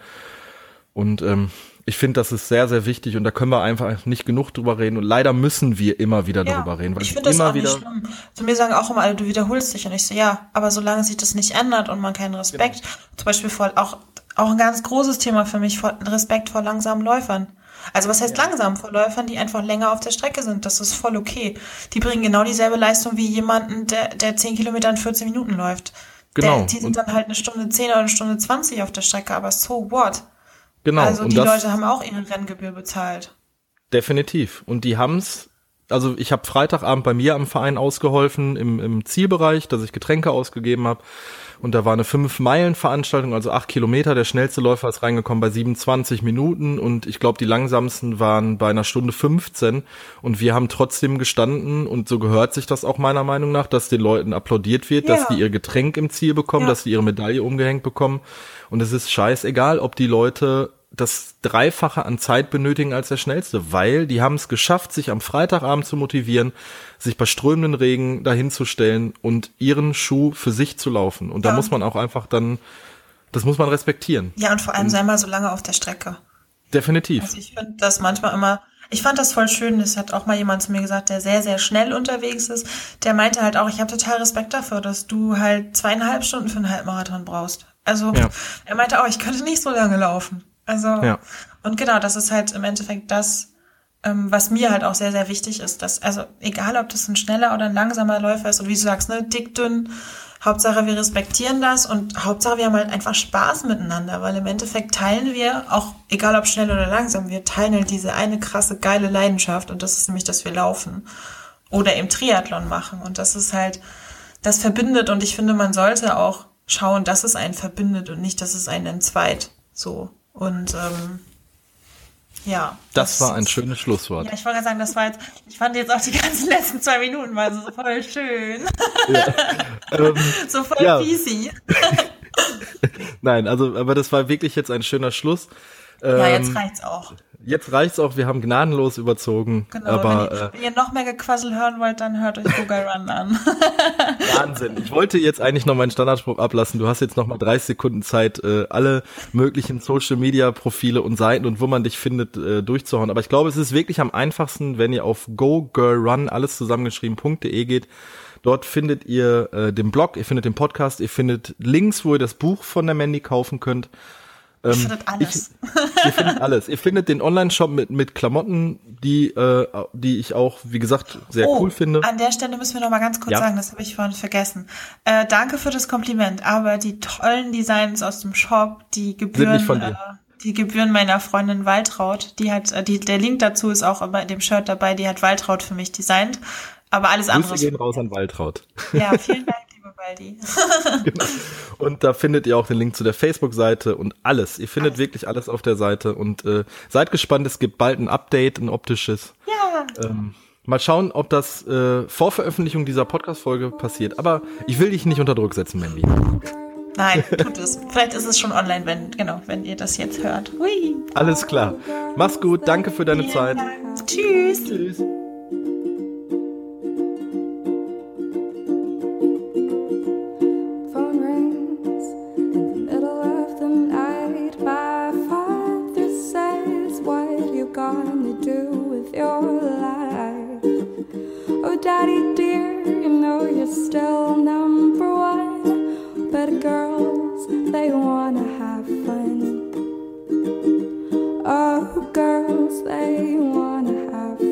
Und ähm, ich finde, das ist sehr, sehr wichtig und da können wir einfach nicht genug drüber reden und leider müssen wir immer wieder ja, darüber reden. Weil ich finde das auch wieder nicht schlimm. Zu mir sagen auch immer alle, du wiederholst dich und ich so, ja, aber solange sich das nicht ändert und man keinen Respekt, genau. zum Beispiel vor, auch, auch ein ganz großes Thema für mich, vor, Respekt vor langsamen Läufern. Also was heißt ja. langsam vor Läufern, die einfach länger auf der Strecke sind? Das ist voll okay. Die bringen genau dieselbe Leistung wie jemanden, der, der 10 Kilometer in 14 Minuten läuft. Genau. Der, die sind und dann halt eine Stunde 10 oder eine Stunde 20 auf der Strecke, aber so what? Genau. Also die Leute haben auch ihre Renngebühr bezahlt. Definitiv. Und die haben's. Also ich habe Freitagabend bei mir am Verein ausgeholfen im, im Zielbereich, dass ich Getränke ausgegeben habe. Und da war eine 5-Meilen-Veranstaltung, also 8 Kilometer. Der schnellste Läufer ist reingekommen bei 27 Minuten und ich glaube, die langsamsten waren bei einer Stunde 15. Und wir haben trotzdem gestanden und so gehört sich das auch meiner Meinung nach, dass den Leuten applaudiert wird, ja. dass die ihr Getränk im Ziel bekommen, ja. dass sie ihre Medaille umgehängt bekommen. Und es ist scheißegal, ob die Leute das Dreifache an Zeit benötigen als der Schnellste, weil die haben es geschafft, sich am Freitagabend zu motivieren, sich bei strömenden Regen dahinzustellen und ihren Schuh für sich zu laufen. Und ja. da muss man auch einfach dann, das muss man respektieren. Ja, und vor allem sei mal so lange auf der Strecke. Definitiv. Also ich finde das manchmal immer, Ich fand das voll schön. Das hat auch mal jemand zu mir gesagt, der sehr, sehr schnell unterwegs ist. Der meinte halt auch, ich habe total Respekt dafür, dass du halt zweieinhalb Stunden für einen Halbmarathon brauchst. Also ja. er meinte auch, ich könnte nicht so lange laufen. Also ja. und genau, das ist halt im Endeffekt das, ähm, was mir halt auch sehr, sehr wichtig ist. Dass, also egal, ob das ein schneller oder ein langsamer Läufer ist und wie du sagst, ne, dick, dünn, Hauptsache wir respektieren das und Hauptsache wir haben halt einfach Spaß miteinander, weil im Endeffekt teilen wir, auch egal ob schnell oder langsam, wir teilen halt diese eine krasse, geile Leidenschaft und das ist nämlich, dass wir laufen oder im Triathlon machen und das ist halt, das verbindet und ich finde, man sollte auch schauen, dass es einen verbindet und nicht, dass es einen entzweit. So. Und ähm, ja. Das, das war ein schönes Schlusswort. Ja, ich wollte gerade sagen, das war jetzt, ich fand jetzt auch die ganzen letzten zwei Minuten mal so voll schön. Ja. ähm, so voll ja. peasy. Nein, also, aber das war wirklich jetzt ein schöner Schluss. ja, jetzt ähm, reicht's auch. Jetzt reicht's auch, wir haben gnadenlos überzogen. Genau, aber, wenn, ihr, äh, wenn ihr noch mehr Gequassel hören wollt, dann hört euch Google Run an. Wahnsinn. Ich wollte jetzt eigentlich noch meinen Standardspruch ablassen. Du hast jetzt noch mal 30 Sekunden Zeit, äh, alle möglichen Social Media Profile und Seiten und wo man dich findet, äh, durchzuhauen. Aber ich glaube, es ist wirklich am einfachsten, wenn ihr auf gogirlrun, alles zusammengeschrieben.de geht. Dort findet ihr äh, den Blog, ihr findet den Podcast, ihr findet Links, wo ihr das Buch von der Mandy kaufen könnt. Ähm, ihr findet alles. Ich, ihr findet alles. Ihr findet den Online-Shop mit, mit Klamotten, die, äh, die ich auch, wie gesagt, sehr oh, cool finde. An der Stelle müssen wir noch mal ganz kurz ja. sagen, das habe ich vorhin vergessen. Äh, danke für das Kompliment, aber die tollen Designs aus dem Shop, die gebühren, äh, die gebühren meiner Freundin Waltraud. Die hat, äh, die, der Link dazu ist auch bei dem Shirt dabei, die hat Waltraud für mich designt. Aber alles andere. Wir gehen raus an Waltraud. Ja, vielen Dank. Baldi. genau. Und da findet ihr auch den Link zu der Facebook-Seite und alles. Ihr findet alles. wirklich alles auf der Seite und äh, seid gespannt, es gibt bald ein Update, ein optisches. Ja. Ähm, mal schauen, ob das äh, vor Veröffentlichung dieser Podcast-Folge passiert. Aber ich will dich nicht unter Druck setzen, Mandy. Nein, tut es. Vielleicht ist es schon online, wenn, genau, wenn ihr das jetzt hört. Hui. Alles klar. Mach's gut. Danke für deine Vielen Zeit. Dank. Tschüss. Tschüss. gonna do with your life? Oh, daddy dear, you know you're still number one. But girls, they wanna have fun. Oh, girls, they wanna have fun.